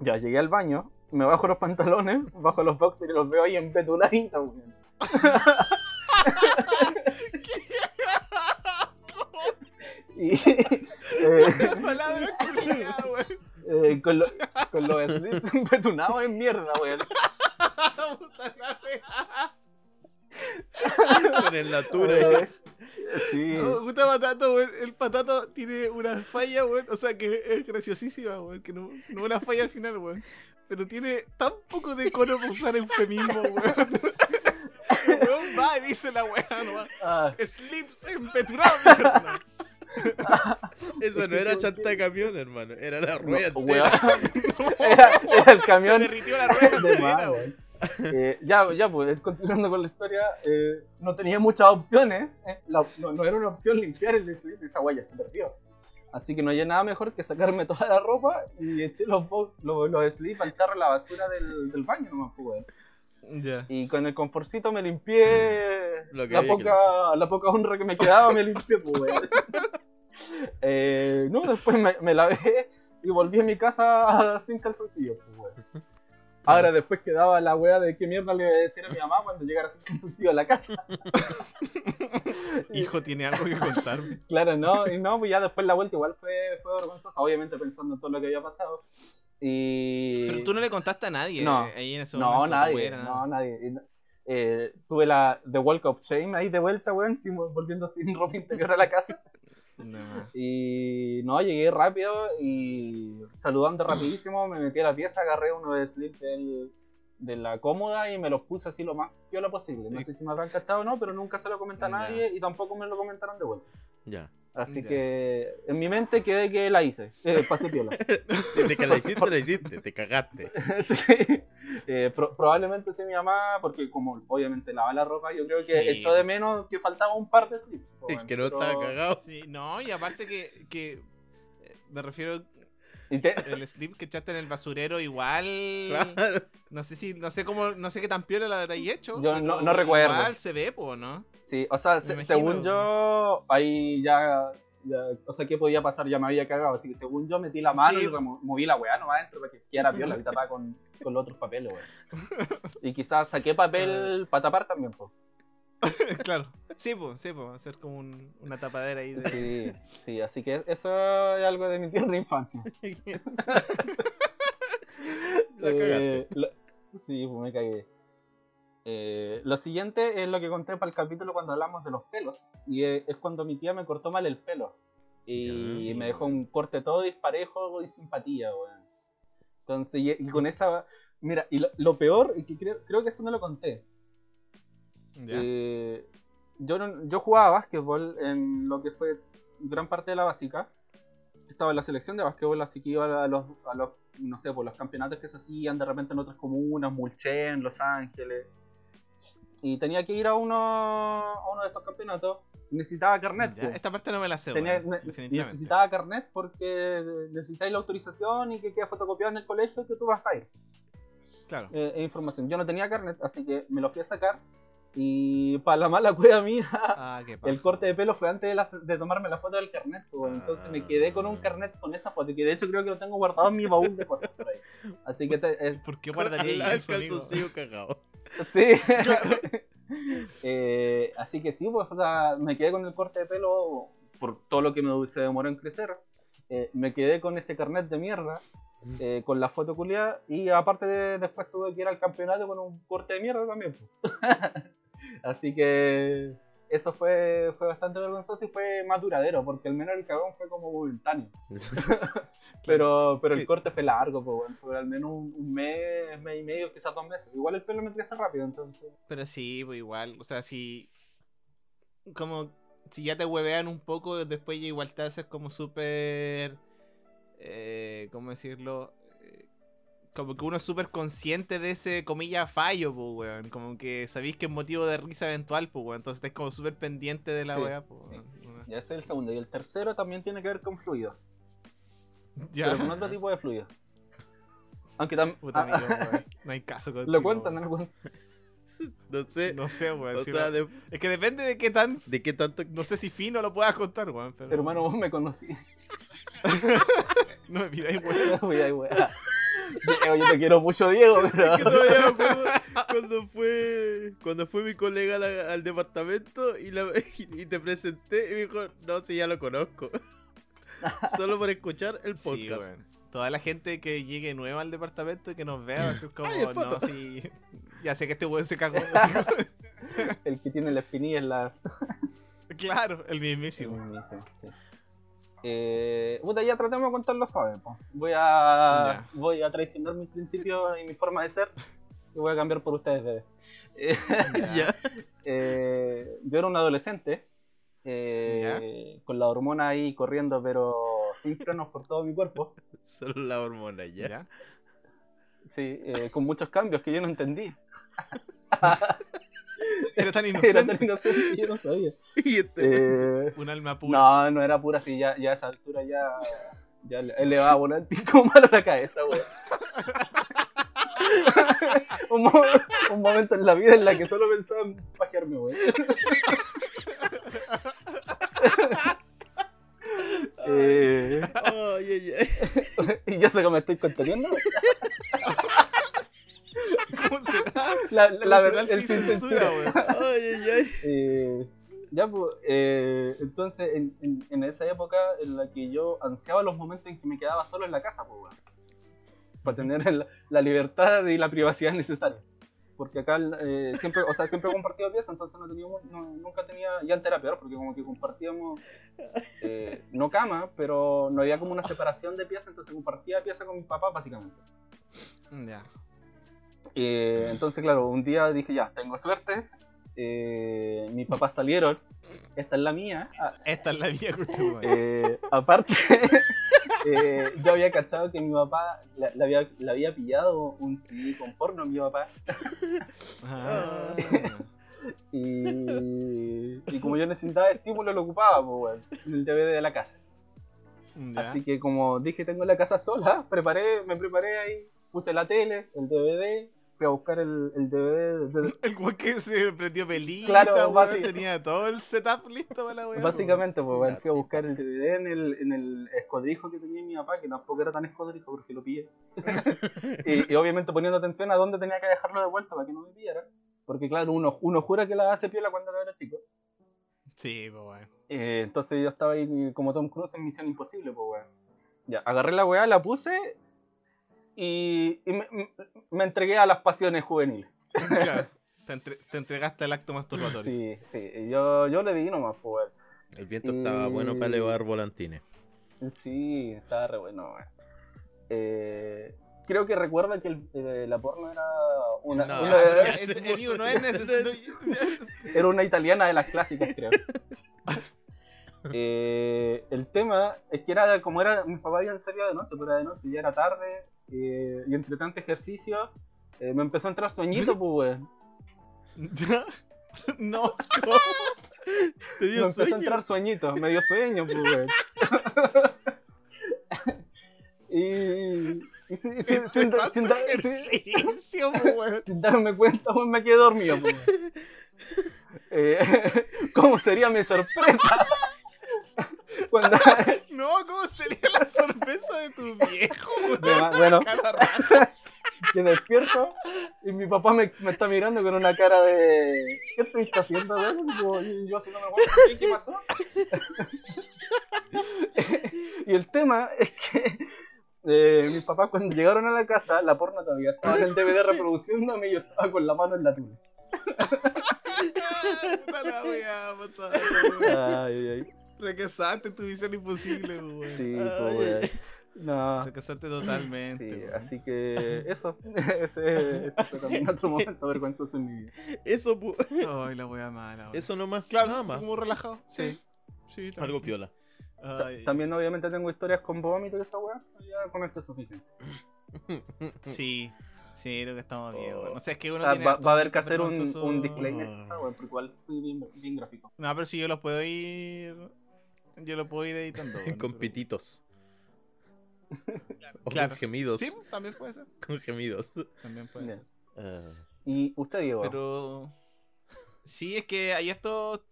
S3: Ya llegué al baño, me bajo los pantalones, bajo los boxers y los veo ahí empetuladitos, weón. <laughs> Y eh,
S1: Palabra culiada, weón.
S3: eh, con, lo- con los slits <laughs> empetunados en mierda, weón. <laughs>
S1: Puta la wea.
S2: Con el natura.
S3: Eh, sí.
S1: No, puta patato, weón. El patato tiene una falla, weón. O sea que es graciosísima, weón. Que no, no una falla al final, weón. Pero tiene tan poco decoro para usar eufemismo, <laughs> weón. El weón va y dice la weá nomás.
S3: Ah,
S1: Slips mierda. <laughs>
S2: Eso no era chanta de camión, hermano. Era la rueda
S3: no,
S2: entera. <laughs>
S3: era, era el
S1: Se
S3: camión
S1: derritió la rueda
S3: de
S1: entera.
S3: Eh, ya, ya, pues, continuando con la historia, eh, no tenía muchas opciones. eh, la- no, no era una opción limpiar el slip de esa guaya, se perdió. Así que no había nada mejor que sacarme <laughs> toda la ropa y eché los, los, los slips al tarro a la basura del, del baño nomás, pues.
S1: Ya.
S3: Y con el conforcito me limpié <laughs>
S2: Lo que
S3: la
S2: que
S3: poca, la poca honra que me quedaba, me limpié, pues. <laughs> Eh, no, después me, me lavé y volví a mi casa sin calzoncillos, pues. Ahora después quedaba la wea de qué mierda le iba a decir a mi mamá cuando llegara sin calzoncillos a la casa. <laughs>
S1: Hijo, tiene algo que contarme. <laughs>
S3: Claro, no, y no, pues ya después la vuelta igual fue, fue vergonzosa, obviamente pensando en todo lo que había pasado. Y...
S1: Pero tú no le contaste a nadie
S3: No.
S1: eh, ahí en ese
S3: No,
S1: momento. tu
S3: nadie, no,
S1: nada.
S3: nadie. Eh, tuve la The Walk of Shame ahí de vuelta, weón, volviendo sin ropa interior a la casa. <laughs>
S1: No.
S3: Y no, llegué rápido y saludando rapidísimo, me metí a la pieza, agarré uno de slip del, de la cómoda y me los puse así lo más piola posible. No sé si me habrán cachado o no, pero nunca se lo comenté a
S1: Ya.
S3: nadie y tampoco me lo comentaron de vuelta.
S2: Ya.
S3: Así
S1: Ya.
S3: que en mi mente quedé que la hice, eh, pasé piola. <laughs>
S2: Si te que la hiciste, la hiciste. Te cagaste. <laughs>
S3: Sí. Eh, pro- probablemente sí mi mamá, porque como obviamente lava la ropa, yo creo que
S1: Sí.
S3: echó de menos que faltaba un par de slips. weón,
S2: que no estaba cagado.
S1: Sí, no, y aparte que, que eh, me refiero el slip que echaste en el basurero igual.
S2: Claro.
S1: No sé si, no sé cómo, no sé qué tan piola lo habréis hecho.
S3: Yo no recuerdo.
S1: Igual se ve, po, ¿no?
S3: Sí, o sea, se- según yo, ahí ya, ya, o sea, ¿qué podía pasar? Ya me había cagado, así que según yo metí la mano
S1: Sí.
S3: y moví la weá nomás adentro para que quedara <laughs> piola y tapada con, con los otros papeles, weón. <laughs> Y quizás saqué
S1: Ah.
S3: papel para tapar también, pues. <laughs>
S1: claro. Sí, pues, sí, pues, hacer como un- una tapadera ahí de.
S3: Sí, sí, así que eso es algo de mi tierna infancia.
S2: La.
S3: Eh, lo- sí, pues me cagué. Eh, lo siguiente es lo que conté para el capítulo cuando hablamos de los pelos. Y es, es cuando mi tía me cortó mal el pelo. Y me dejó un corte todo disparejo y simpatía, weón. Entonces, y, y con esa. Mira, y lo, lo peor, y que creo, creo que esto no lo conté. Eh, yo, no- yo jugaba básquetbol en lo que fue gran parte de la básica. Estaba en la selección de básquetbol, así que iba a los, a los no sé, por los campeonatos que se hacían de repente en otras comunas, Mulchen, Los Ángeles. Y tenía que ir a uno, a uno de estos campeonatos. Necesitaba carnet.
S1: Ya,
S3: po.
S1: Esta parte no me la sé,
S3: Tenía- ne- necesitaba carnet porque necesitáis la autorización y que quede fotocopiado en el colegio que tú vas a ir
S1: Claro.
S3: eh, e información. Yo no tenía carnet, así que me lo fui a sacar. Y para la mala cueva mía,
S1: Ah,
S3: el corte de pelo fue antes de, la- de tomarme la foto del carnet. pues,
S1: Ah.
S3: Entonces me quedé con un carnet con esa foto, que de hecho creo que lo tengo guardado en mi baúl de cosas por ahí. Así que te- eh, <laughs>
S1: ¿Por qué guardaría
S2: el calzoncillo cagado. <laughs>
S3: sí. <laughs> Eh, así que sí, pues o sea, me quedé con el corte de pelo por todo lo que me se demoró en crecer. Eh, me quedé con ese carnet de mierda, eh, con la foto culiada, y aparte de, después tuve que ir al campeonato con un corte de mierda también. Así que eso fue, fue bastante vergonzoso y fue más duradero, porque al menos el cagón fue como momentáneo. <laughs> <laughs> Pero, pero el corte fue largo, pues, bueno, fue al menos un, un mes, mes y medio, quizás dos meses. Igual el pelo me crece rápido, entonces.
S1: Pero sí, pues igual, o sea, si. Como. Si ya te huevean un poco, después ya igual te haces como súper. Eh, ¿Cómo decirlo? Como que uno es súper consciente de ese, comilla, fallo, pues, weón. Como que sabéis que es motivo de risa eventual, pues, weón. Entonces estás como súper pendiente de la
S3: Sí,
S1: weá, pues,
S3: sí.
S1: weón.
S3: Ya ese es el segundo. Y el tercero también tiene que ver con fluidos.
S1: Ya.
S3: Pero con otro tipo de fluidos. Aunque también.
S1: Puta, amigo, weón. <laughs> No hay caso contigo,
S3: lo cuentan,
S1: weón.
S3: ¿no? Lo cuentan.
S2: No sé.
S1: No sé, weón.
S2: o
S1: si
S2: sea,
S1: no-
S2: de,
S1: Es que depende de qué tan.
S2: de qué tanto.
S1: No sé si fino lo puedas contar, weón. Pero...
S3: Hermano, vos me conocí. <laughs>
S1: No me pidáis, weón.
S3: Uy, ay, wea. Diego, yo te quiero mucho, Diego, <laughs> pero.
S2: que todavía me acuerdo cuando fue cuando fue mi colega la- al departamento y, la- <laughs> y te presenté y me dijo, no, si ya lo conozco. <laughs> Solo por escuchar el
S1: Sí,
S2: podcast.
S1: Toda la gente que llegue nueva al departamento y que nos vea va a ser como,
S2: Ay, el
S1: no,
S2: poto".
S1: sí. Ya sé que este weón se cagó.
S3: El que tiene la espinilla es la.
S1: claro, el mismísimo.
S3: Sí, sí. Eh, puta, ya tratemos de contarlo suave. po. Voy a voy a traicionar mis principios y mi forma de ser y voy a cambiar por ustedes, bebé. Eh, <laughs> eh, yo era un adolescente eh, con la hormona ahí corriendo, pero sin frenos por todo mi cuerpo.
S2: Solo la hormona, ya.
S1: ¿Ya?
S3: Sí, eh, con muchos cambios que yo no entendí. <laughs> <laughs>
S1: Era tan
S3: Era
S1: inocente.
S3: tan inocente yo no sabía. <laughs>
S2: Y este-
S3: Eh,
S1: Un alma pura.
S3: No, no era pura así, ya, ya a esa altura ya, ya le, le va a volar <laughs> el pico malo a la cabeza, weón. un, mo- un momento en la vida en la que solo pensaba en pajearme, weón. Eh,
S2: ay.
S3: y yo sé que me estoy conteniendo.
S1: ¿Cómo será? <laughs>
S3: La,
S1: ¿Cómo
S3: la
S1: será
S3: verdad,
S1: el
S3: el
S1: sin censura, weón? <laughs>
S2: Ay, ay, ay.
S3: Eh, ya, pues, eh, entonces, en, en- en esa época en la que yo ansiaba los momentos en que me quedaba solo en la casa, pues, weón. Para tener la libertad y la privacidad necesaria. Porque acá eh, siempre, o sea, siempre he compartido pieza, entonces no teníamos, no- nunca tenía, ya antes era peor, porque como que compartíamos, eh, no cama, pero no había como una separación de pieza, entonces compartía pieza con mis papás, básicamente.
S1: Ya.
S3: Eh, entonces, claro, un día dije, ya, tengo suerte. eh, mis papás salieron. Esta es la mía. Ah,
S1: Esta es la weón.
S3: eh, aparte, <laughs> eh, yo había cachado que mi papá le, le había, le había pillado un CD con porno a mi papá.
S1: Ah. <laughs>
S3: Y, y como yo necesitaba estímulo, lo ocupaba, pues, el DVD de la casa.
S1: Ya.
S3: Así que como dije, tengo la casa sola, preparé, me preparé ahí, puse la tele, el DVD, fui a buscar el, el DVD de-
S1: El weón que se prendió pelita,
S3: Claro,
S1: weón,
S3: basi-
S1: tenía todo el setup listo para la weá.
S3: Básicamente, pues, weón, fui a buscar el DVD en el, en el escodrijo que tenía mi papá, que tampoco era tan escodrijo porque lo pillé. <laughs> y, y obviamente poniendo atención a dónde tenía que dejarlo de vuelta para que no me pillara. Porque claro, uno, uno jura que la hace piola cuando era chico.
S1: Sí, pues weón.
S3: Eh, entonces yo estaba ahí como Tom Cruise en Misión Imposible, pues weón. Ya, agarré la weá, la puse y, y me, me- me entregué a las pasiones juveniles.
S1: Claro, <laughs> te, entre- te entregaste al acto masturbatorio.
S3: Sí, sí, y yo, yo le di nomás, pues.
S2: El viento estaba bueno para
S3: Y-
S2: elevar volantines.
S3: Sí, estaba re bueno. Eh, creo que recuerda que el- eh, la porno era una,
S2: No,
S3: una- <laughs> <laughs>
S1: no es necesario.
S3: era una italiana de las clásicas, creo. Eh, el tema es que era como era, mis papás iban serio de noche, pero era de noche, ya era tarde, y entre tanto ejercicio, eh, me empezó a entrar sueñito, pues, weón. <laughs>
S1: no,
S2: ¿Te
S3: Me
S2: dio
S3: empezó a entrar sueñito, me dio sueño, pues, weón. <laughs> y, y sin, sin-
S1: entre
S3: sin- dar-
S1: pues,
S3: darme cuenta, pues, me quedé dormido, pues. <laughs> Eh, ¿Cómo sería mi sorpresa? Cuando, <laughs>
S1: No, ¿cómo sería la sorpresa de tu viejo?
S3: Bueno, bueno. <laughs> Que despierto y mi papá me, me está mirando con una cara de ¿qué estuviste haciendo? y yo así no me acuerdo ¿qué, pasó? <laughs> y el tema es que eh, mis papás cuando llegaron a la casa la porno todavía estaba en el DVD reproduciéndome y yo estaba con la mano en la tula ay, ay,
S1: Fracasaste tu visión imposible, <laughs>
S3: sí,
S1: Ay.
S3: pues weón. no
S1: Fracasaste totalmente.
S3: sí, así que eso <laughs> ese, ese fue también otro momento vergonzoso en mi vida
S2: Eso, pu-
S1: Ay, la weá mala. weón.
S2: eso nomás.
S1: claro,
S2: nada más.
S1: como relajado. Sí. Sí, también.
S2: Algo piola.
S1: Ay,
S3: También obviamente tengo historias con vómito y esa weá, ya con esto es suficiente. <laughs>
S1: Sí. Sí, creo que estamos bien,
S3: Oh.
S1: weón. O sea, es que uno
S3: sea,
S1: tiene
S3: va, va a haber que hacer un, un disclaimer de esa weá, porque igual fui bien, bien gráfico.
S1: No, pero si yo lo puedo ir. Yo lo puedo ir editando. weón, <laughs>
S2: con pititos. O
S1: Claro.
S2: con gemidos.
S1: Sí, también puede ser.
S2: Con gemidos.
S1: También puede ser.
S2: Ah,
S3: ¿Y usted, Diego?
S1: Pero. Sí, es que hay esto.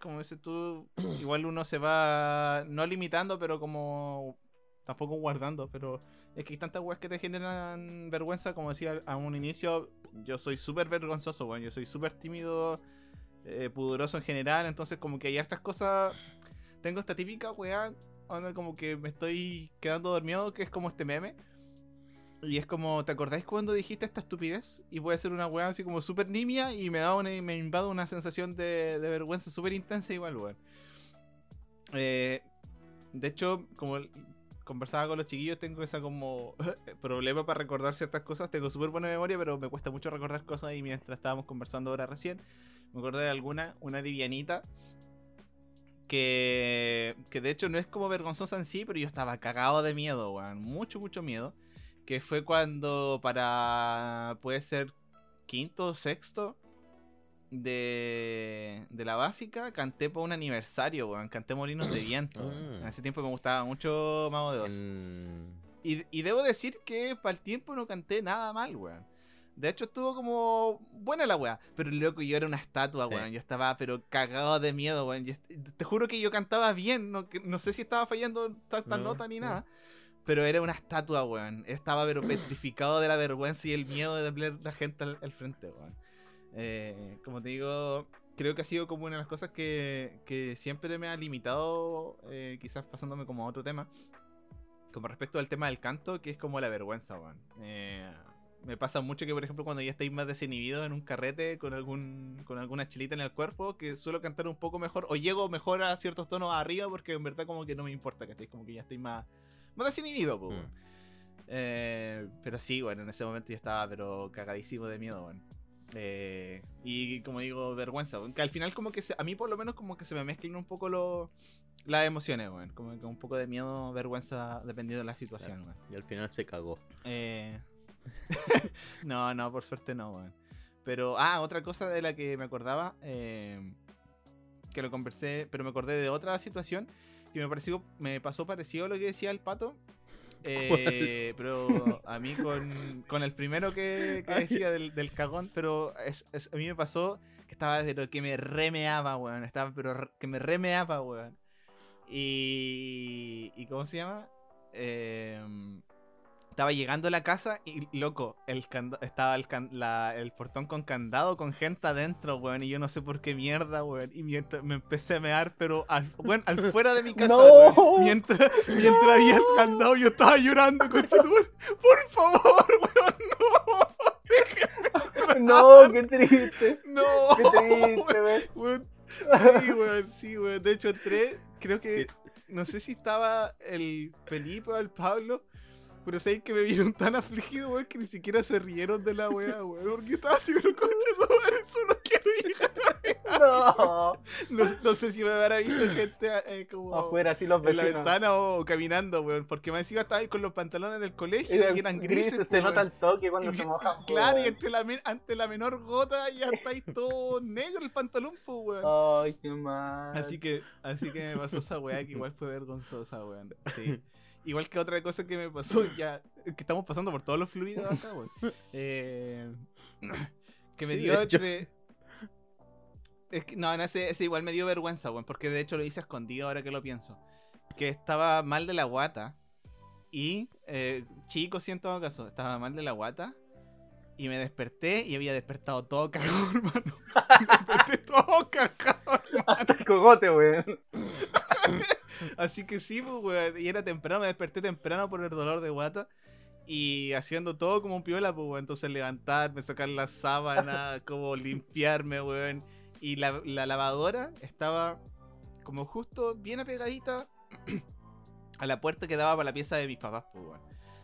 S1: Como dices tú, igual uno se va. No limitando, pero como. Tampoco guardando, pero. Es que hay tantas weas que te generan vergüenza, como decía a un inicio. Yo soy súper vergonzoso, weón. Yo soy súper tímido, eh, pudoroso en general. Entonces, como que hay estas cosas. Tengo esta típica. Donde como que me estoy quedando dormido, que es como este meme. Y es como, ¿te acordáis cuando dijiste esta estupidez? Y puede ser una weá así como súper nimia y me da una, me invade una sensación de, vergüenza súper intensa igual, weón. Eh, de hecho, como conversaba con los chiquillos, tengo esa como <laughs> problema para recordar ciertas cosas. Tengo súper buena memoria, pero me cuesta mucho recordar cosas y mientras estábamos conversando ahora recién, me acordé de alguna, una livianita. Que, que de hecho no es como vergonzosa en sí, pero yo estaba cagado de miedo, weón. Mucho, mucho miedo que fue cuando para puede ser quinto o sexto de, de la básica canté por un aniversario, weón, canté Molinos de Viento.
S2: Mm.
S1: En ese tiempo me gustaba mucho Mago de Oz. Y, y debo decir que para el tiempo no canté nada mal, weón. De hecho estuvo como buena la weá. Pero loco, yo era una estatua,
S2: Sí.
S1: weón. Yo estaba pero cagado de miedo, weón. Yo te juro que yo cantaba bien. No, que- no sé si estaba fallando tantas
S2: No,
S1: notas ni
S2: no.
S1: nada. Pero era una estatua, weón. Estaba pero petrificado de la vergüenza y el miedo de ver la gente al, al frente, weón. Eh, como te digo, creo que ha sido como una de las cosas que, que siempre me ha limitado, eh, quizás pasándome como a otro tema, como respecto al tema del canto, que es como la vergüenza, weón. Eh, me pasa mucho que, por ejemplo, cuando ya estáis más desinhibidos en un carrete con algún con alguna chilita en el cuerpo, que suelo cantar un poco mejor, o llego mejor a ciertos tonos arriba, porque en verdad como que no me importa, que Como que ya estoy más, más desinhibido.
S2: Mm.
S1: Eh, pero sí, bueno, en ese momento yo estaba pero cagadísimo de miedo, weón. Eh, y como digo, vergüenza. Que al final como que se- a mí por lo menos como que se me mezclan un poco las emociones, weón. Como que un poco de miedo, vergüenza, dependiendo de la situación, weón.
S2: Y al final se cagó.
S1: Eh... <laughs> no, no, por suerte no, weón. Pero, ah, otra cosa de la que me acordaba, eh, que lo conversé, pero me acordé de otra situación, que me pareció, me pasó parecido a lo que decía el pato. eh, pero a mí con, con el primero que, que decía del, del cagón, pero es- es- a mí me pasó que estaba pero que me remeaba, weón. Estaba pero que me remeaba, weón. Y. ¿Y cómo se llama? Em, estaba llegando a la casa y, loco, el estaba el, la- el portón con candado con gente adentro, weón. Y yo no sé por qué mierda, weón. Y mientras me empecé a mear, pero al, weón, al fuera de mi <laughs> casa.
S3: ¡No!
S1: weón. Mientras, mientras había el candado, yo estaba llorando, conchetumare. Por favor, <laughs> weón, no.
S3: No, qué triste. <laughs>
S1: No.
S3: Qué triste, wey.
S1: Weón, Sí, weón, sí, weón. De hecho, entré, creo que. No sé si estaba el Felipe o el Pablo. Pero sabéis que me vieron tan afligido, weón, que ni siquiera se rieron de la weá, weón. Porque estaba así, pero concha madre, eso no quiero llegar.
S3: No.
S1: No, no sé si me habrá visto gente eh, como.
S3: Afuera, así los
S1: En la
S3: vecinos.
S1: ventana o caminando, weón. Porque más encima estaba ahí con los pantalones del colegio
S3: Y
S1: y eran grises.
S3: se
S1: pues,
S3: nota el toque cuando
S1: Y
S3: se mojan.
S1: Claro, y entre la, ante la menor gota ya está ahí todo negro el pantalón, pues, weón.
S3: Ay, qué mal.
S1: Así que, así que me pasó esa weá que igual fue vergonzosa, weón. Sí. <laughs> Igual que otra cosa que me pasó, <laughs> ya que estamos pasando por todos los fluidos acá, weón. <laughs> Eh, que me
S2: Sí,
S1: dio entre. Es que, no, no, ese, ese igual me dio vergüenza, weón, porque de hecho lo hice escondido ahora que lo pienso. Que estaba mal de la guata. Y, eh, chico, sí en todo caso, estaba mal de la guata. Y me desperté y había despertado todo cagado, <laughs> hermano. Me desperté todo cagado, <laughs>
S3: Hasta el cogote, weón.
S1: Así que sí, pues, weón. Y era temprano, me desperté temprano por el dolor de guata. Y haciendo todo como un piola, pues, weón. Entonces levantarme, sacar la sábana, <laughs> como limpiarme, weón. Y la, la lavadora estaba como justo bien apegadita <clears throat> a la puerta que daba para la pieza de mis papás, pues, weón.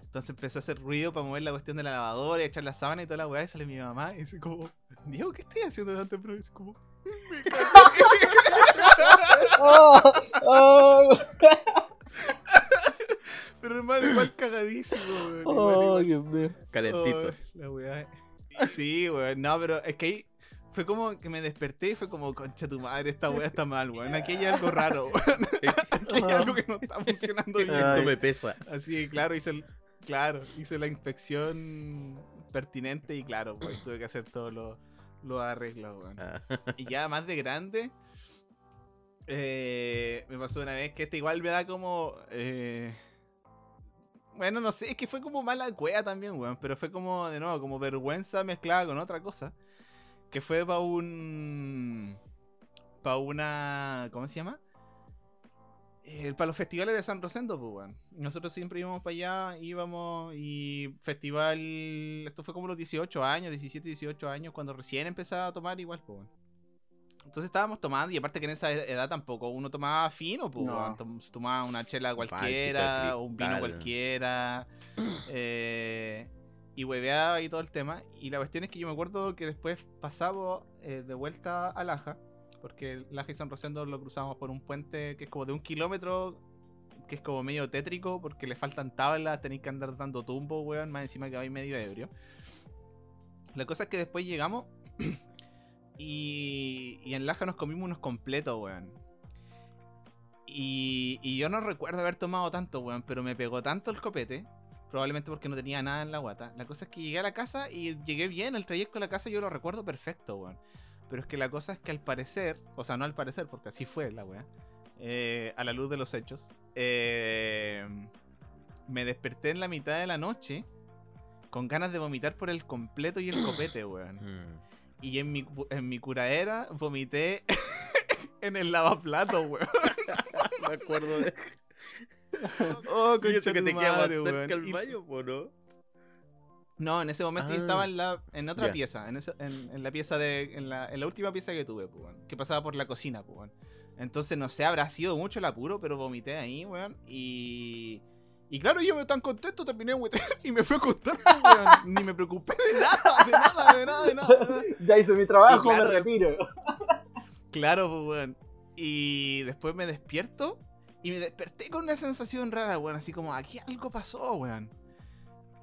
S1: Entonces empecé a hacer ruido para mover la cuestión de la lavadora, y echar la sábana y toda la weá. Y sale mi mamá y dice como, Diego, ¿qué estoy haciendo tan temprano? Y dice como, me.
S3: Oh, <laughs> oh.
S1: Pero hermano, igual cagadísimo, weón.
S3: Oh. Dios mío.
S2: Calentito.
S1: Oh, la weá. Sí, weón. No, pero es que ahí fue como que me desperté y fue como, concha tu madre, esta weá está mal, weón. Aquí hay algo raro, weón. <laughs> Aquí hay algo que no está <laughs> funcionando bien.
S2: Esto me pesa.
S1: Así que claro, hice el, claro, hice la inspección pertinente y claro, pues <clears throat> tuve que hacer todos los los arreglos.
S2: Ah.
S1: Y ya más de grande, eh, me pasó una vez que este igual me da como. eh, bueno, no sé, es que fue como mala cueva también, weón. Pero fue como, de nuevo, como vergüenza mezclada con otra cosa. Que fue para un. Para una. ¿Cómo se llama? Para los festivales de San Rosendo, pues, weón. Nosotros siempre íbamos para allá, íbamos y festival. Esto fue como los 18 años, 17, 18 años, cuando recién empezaba a tomar igual, pues, weón. Entonces estábamos tomando, y aparte que en esa edad tampoco uno tomaba fino, pues,
S3: No.
S1: se tomaba una chela cualquiera, o un vino cualquiera. <clears throat> eh, y hueveaba y todo el tema. Y la cuestión es que yo me acuerdo que después pasamos eh, de vuelta a Laja, porque y San Rosendo lo cruzamos por un puente que es como de un kilómetro, que es como medio tétrico, porque le faltan tablas, tenéis que andar dando tumbo, weón, más encima que vais medio ebrio. La cosa es que después llegamos <clears throat> y, y en Laja nos comimos unos completos, weón. Y, y yo no recuerdo haber tomado tanto, weón, pero me pegó tanto el copete, probablemente porque no tenía nada en la guata. La cosa es que llegué a la casa y llegué bien, el trayecto a la casa yo lo recuerdo perfecto, weón. Pero es que la cosa es que al parecer, o sea, no al parecer, porque así fue la weá, eh, a la luz de los hechos, eh, me desperté en la mitad de la noche con ganas de vomitar por el completo y el copete, <clears throat> weón.
S2: Mm.
S1: Y en mi, en mi curaera vomité <laughs> en el lavaplato, weón. <laughs>
S2: Me acuerdo de.
S1: Oh,
S2: Y eso que te queda más cerca el
S1: Y-
S2: baño, ¿o no?
S1: No, en ese momento yo
S2: Ah.
S1: estaba en la en otra pieza, en, esa- en, en la pieza de en la, en la última pieza que tuve, pues, que pasaba por la cocina, pues. Entonces no sé, habrá sido mucho el apuro, pero vomité ahí, weón, y y claro, yo me tan contento, terminé <laughs> y me fui a acostar, pues, weón. Ni me preocupé de nada, de nada, de nada, de nada. <laughs>
S3: Ya hice mi trabajo,
S1: claro,
S3: me retiro. <laughs>
S1: Claro, pues, weón. Y después me despierto y me desperté con una sensación rara, weón. Así como, aquí algo pasó, weón.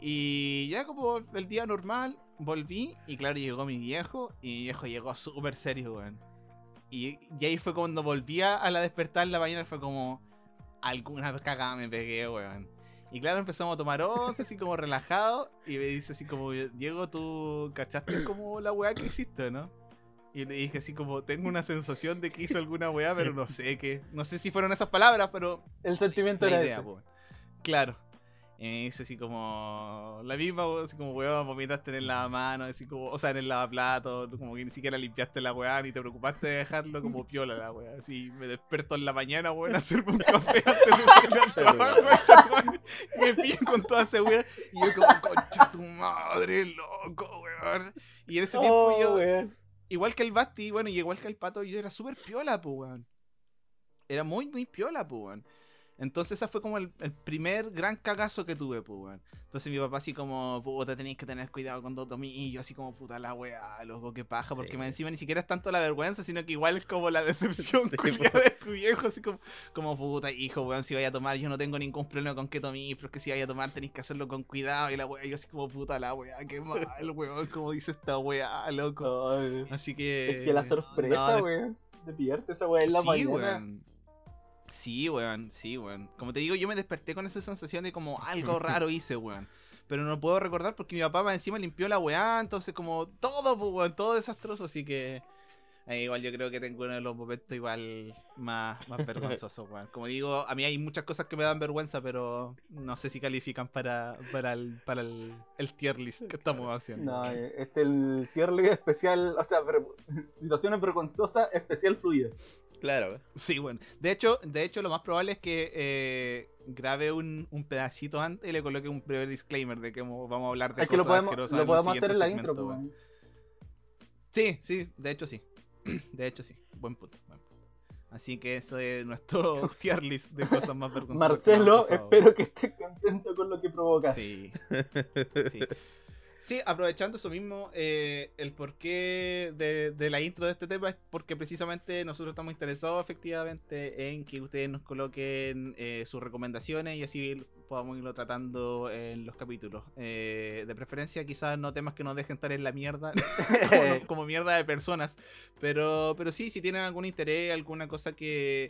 S1: Y ya como el día normal, volví y claro, llegó mi viejo y mi viejo llegó súper serio, weón. Y, y ahí fue cuando volví a la despertar en la mañana, fue como, alguna cagada me pegué, weón. Y claro, empezamos a tomar once, así como relajado. Y me dice así como, Diego, tú cachaste como la weá que hiciste, ¿no? Y le dije así como, tengo una sensación de que hizo alguna weá, pero no sé qué. No sé si fueron esas palabras, pero
S3: El sentimiento
S1: la
S3: era
S1: idea,
S3: ese.
S1: po. Claro. Y me dice así como, la misma, así como, weón, vomitaste en el lavamano, así como, o sea, en el lavaplato, como que ni siquiera limpiaste la weá, ni te preocupaste de dejarlo como <laughs> piola la weá. Así, me desperto en la mañana, weón, a <laughs> hacerme un café antes de salir al trabajo. <laughs> Me con toda esa weá, y yo como, concha tu madre, loco, weón. Y en ese tiempo
S3: Oh,
S1: yo,
S3: weón.
S1: igual que el Basti, bueno, y igual que el Pato, yo era súper piola, pues, weón. Era muy, muy piola, pues, weón. Entonces, ese fue como el, el primer gran cagazo que tuve, pues, weón. Entonces, mi papá, así como, puta, tenéis que tener cuidado con dos tomillos, así como, puta la weá, loco, qué paja, porque
S2: Sí.
S1: encima ni siquiera es tanto la vergüenza, sino que igual es como la <laughs> decepción
S2: Sí, po.
S1: de tu viejo, así como, como, puta, hijo, weón, si vaya a tomar, yo no tengo ningún problema con que tomís, pero es que si vaya a tomar tenéis que hacerlo con cuidado, y la weá, yo así como, puta la weá, qué mal, <laughs> weón, como dice esta weá, loco.
S3: Ay,
S1: Así que.
S3: Es que la sorpresa,
S1: no,
S3: weón, de pillarte esa weá en la
S1: sí,
S3: mañana.
S1: weón. Sí, weón, sí, weón. Como te digo, yo me desperté con esa sensación de como algo <laughs> raro hice, weón. Pero no puedo recordar porque mi papá más encima limpió la weá, entonces como todo, pues, weón, todo desastroso, así que... eh, igual yo creo que tengo uno de los momentos igual más, más <laughs> vergonzosos, weón. Como digo, a mí hay muchas cosas que me dan vergüenza, pero no sé si califican para, para, el, para el, el tier list que estamos haciendo.
S3: No, eh, este es el tier list especial, o sea, ver- <laughs> situaciones vergonzosas especial fluidas.
S2: Claro.
S1: Sí, bueno. De hecho, de hecho, lo más probable es que eh, grabe un, un pedacito antes y le coloque un breve disclaimer de que mo- vamos a hablar de
S3: Es que lo
S1: cosas
S3: podemos,
S1: asquerosas
S3: lo podemos hacer en la intro, pues.
S1: Sí, sí, de hecho sí. <clears throat> De hecho sí. Buen punto, buen punto. Así que eso es nuestro <laughs> <laughs> tier list de cosas más vergonzosas.
S3: Marcelo, espero que estés contento con lo que provocas.
S1: Sí. <laughs> Sí. Sí, aprovechando eso mismo, eh, el porqué de, de la intro de este tema es porque precisamente nosotros estamos interesados efectivamente en que ustedes nos coloquen eh, sus recomendaciones y así podamos irlo tratando en los capítulos. Eh, de preferencia, quizás no temas que nos dejen estar en la mierda, <laughs> como, <laughs> como mierda de personas, pero, pero sí, si tienen algún interés, alguna cosa que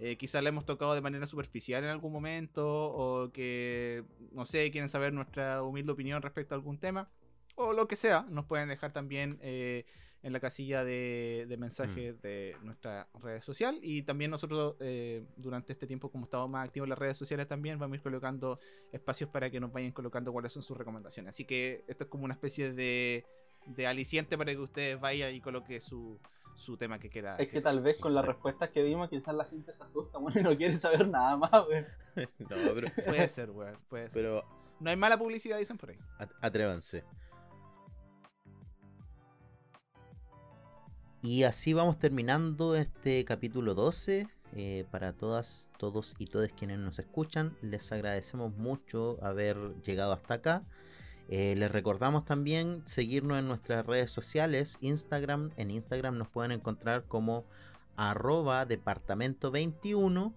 S1: eh, quizás la hemos tocado de manera superficial en algún momento o que, no sé, quieren saber nuestra humilde opinión respecto a algún tema o lo que sea, nos pueden dejar también eh, en la casilla de, de mensajes de nuestra red social y también nosotros eh, durante este tiempo como estamos más activos en las redes sociales también vamos a ir colocando espacios para que nos vayan colocando cuáles son sus recomendaciones. Así que esto es como una especie de, de aliciente para que ustedes vayan y coloque su, su tema que quiera.
S3: Es que tal vez con las respuestas que vimos, quizás la gente se asusta, <laughs> bueno, y no quiere saber nada más, weón. <laughs>
S2: No, pero, <laughs>
S1: Puede ser, weón, puede ser.
S2: pero
S1: No hay mala publicidad, dicen por ahí.
S2: at- atrévanse. Y así vamos terminando este capítulo 12. Eh, para todas, todos y todas quienes nos escuchan, les agradecemos mucho haber llegado hasta acá. Eh, les recordamos también seguirnos en nuestras redes sociales, Instagram. En Instagram nos pueden encontrar como arroba departamento 21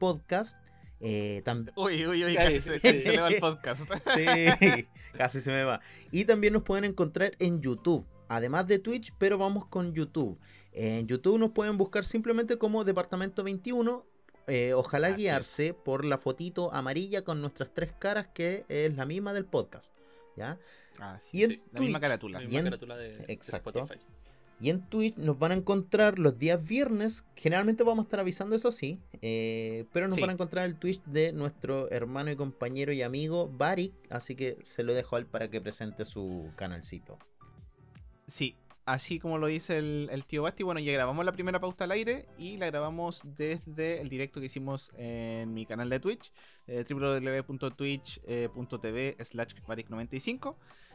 S2: podcast. Eh,
S1: Uy, uy, uy, casi se,
S4: sí.
S1: se le va el podcast. <laughs> <laughs>
S2: Sí, casi se me va. Y también nos pueden encontrar en YouTube, además de Twitch, pero vamos con YouTube. En YouTube nos pueden buscar simplemente como Departamento 21. eh, ojalá
S1: Así
S2: guiarse
S1: es.
S2: por la fotito amarilla con nuestras tres caras, que es la misma del podcast. ¿Ya?
S1: Ah,
S2: Y en
S1: sí, la misma
S2: Twitch,
S1: carátula.
S4: La misma
S2: en-
S4: carátula de, de
S2: Exacto.
S4: Spotify.
S2: Y en Twitch nos van a encontrar los días viernes. Generalmente vamos a estar avisando, eso sí. eh, pero nos
S1: Sí.
S2: van a encontrar el Twitch de nuestro hermano y compañero y amigo Barik. Así que se lo dejo a él para que presente su canalcito.
S1: Sí, así como lo dice el, tío Basti, bueno, ya grabamos la primera pauta al aire y la grabamos desde el directo que hicimos en mi canal de Twitch, eh, www.twitch.tv slash varic95.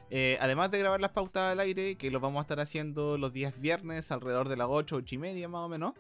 S1: Eh, además de grabar las pautas al aire, que lo vamos a estar haciendo los días viernes alrededor de las 8, 8 y media más o menos.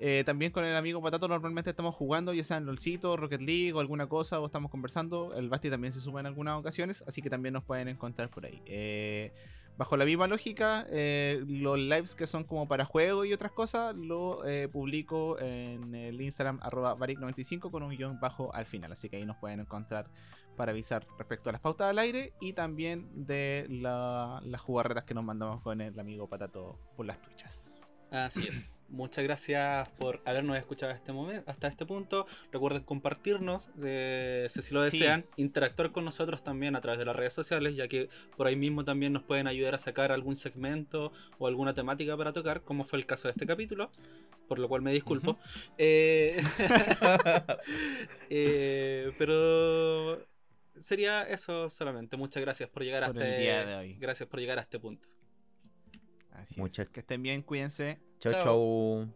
S1: eh, también con el amigo Patato normalmente estamos jugando, ya sea en LOLcito, Rocket League o alguna cosa, o estamos conversando. El Basti también se suma en algunas ocasiones, así que también nos pueden encontrar por ahí. Eh, Bajo la misma lógica, eh, los lives que son como para juego y otras cosas, lo eh, publico en el Instagram arroba varic95 con un guion bajo al final. Así que ahí nos pueden encontrar para avisar respecto a las pautas al aire y también de la- las jugarretas que nos mandamos con el amigo Patato por las twitchas.
S3: Así es. Muchas gracias por habernos escuchado hasta este momento, hasta este punto. Recuerden compartirnos, eh, si lo
S1: Sí.
S3: desean, interactuar con nosotros también a través de las redes sociales, ya que por ahí mismo también nos pueden ayudar a sacar algún segmento o alguna temática para tocar, como fue el caso de este capítulo, por lo cual me disculpo. Eh, <laughs> <laughs> eh, pero sería eso solamente. Muchas gracias por llegar
S1: Por
S3: hasta
S1: el día de hoy.
S3: Gracias por llegar a este punto.
S1: Así
S2: Muchas-
S1: es. Que estén bien, cuídense.
S2: Chau, chau.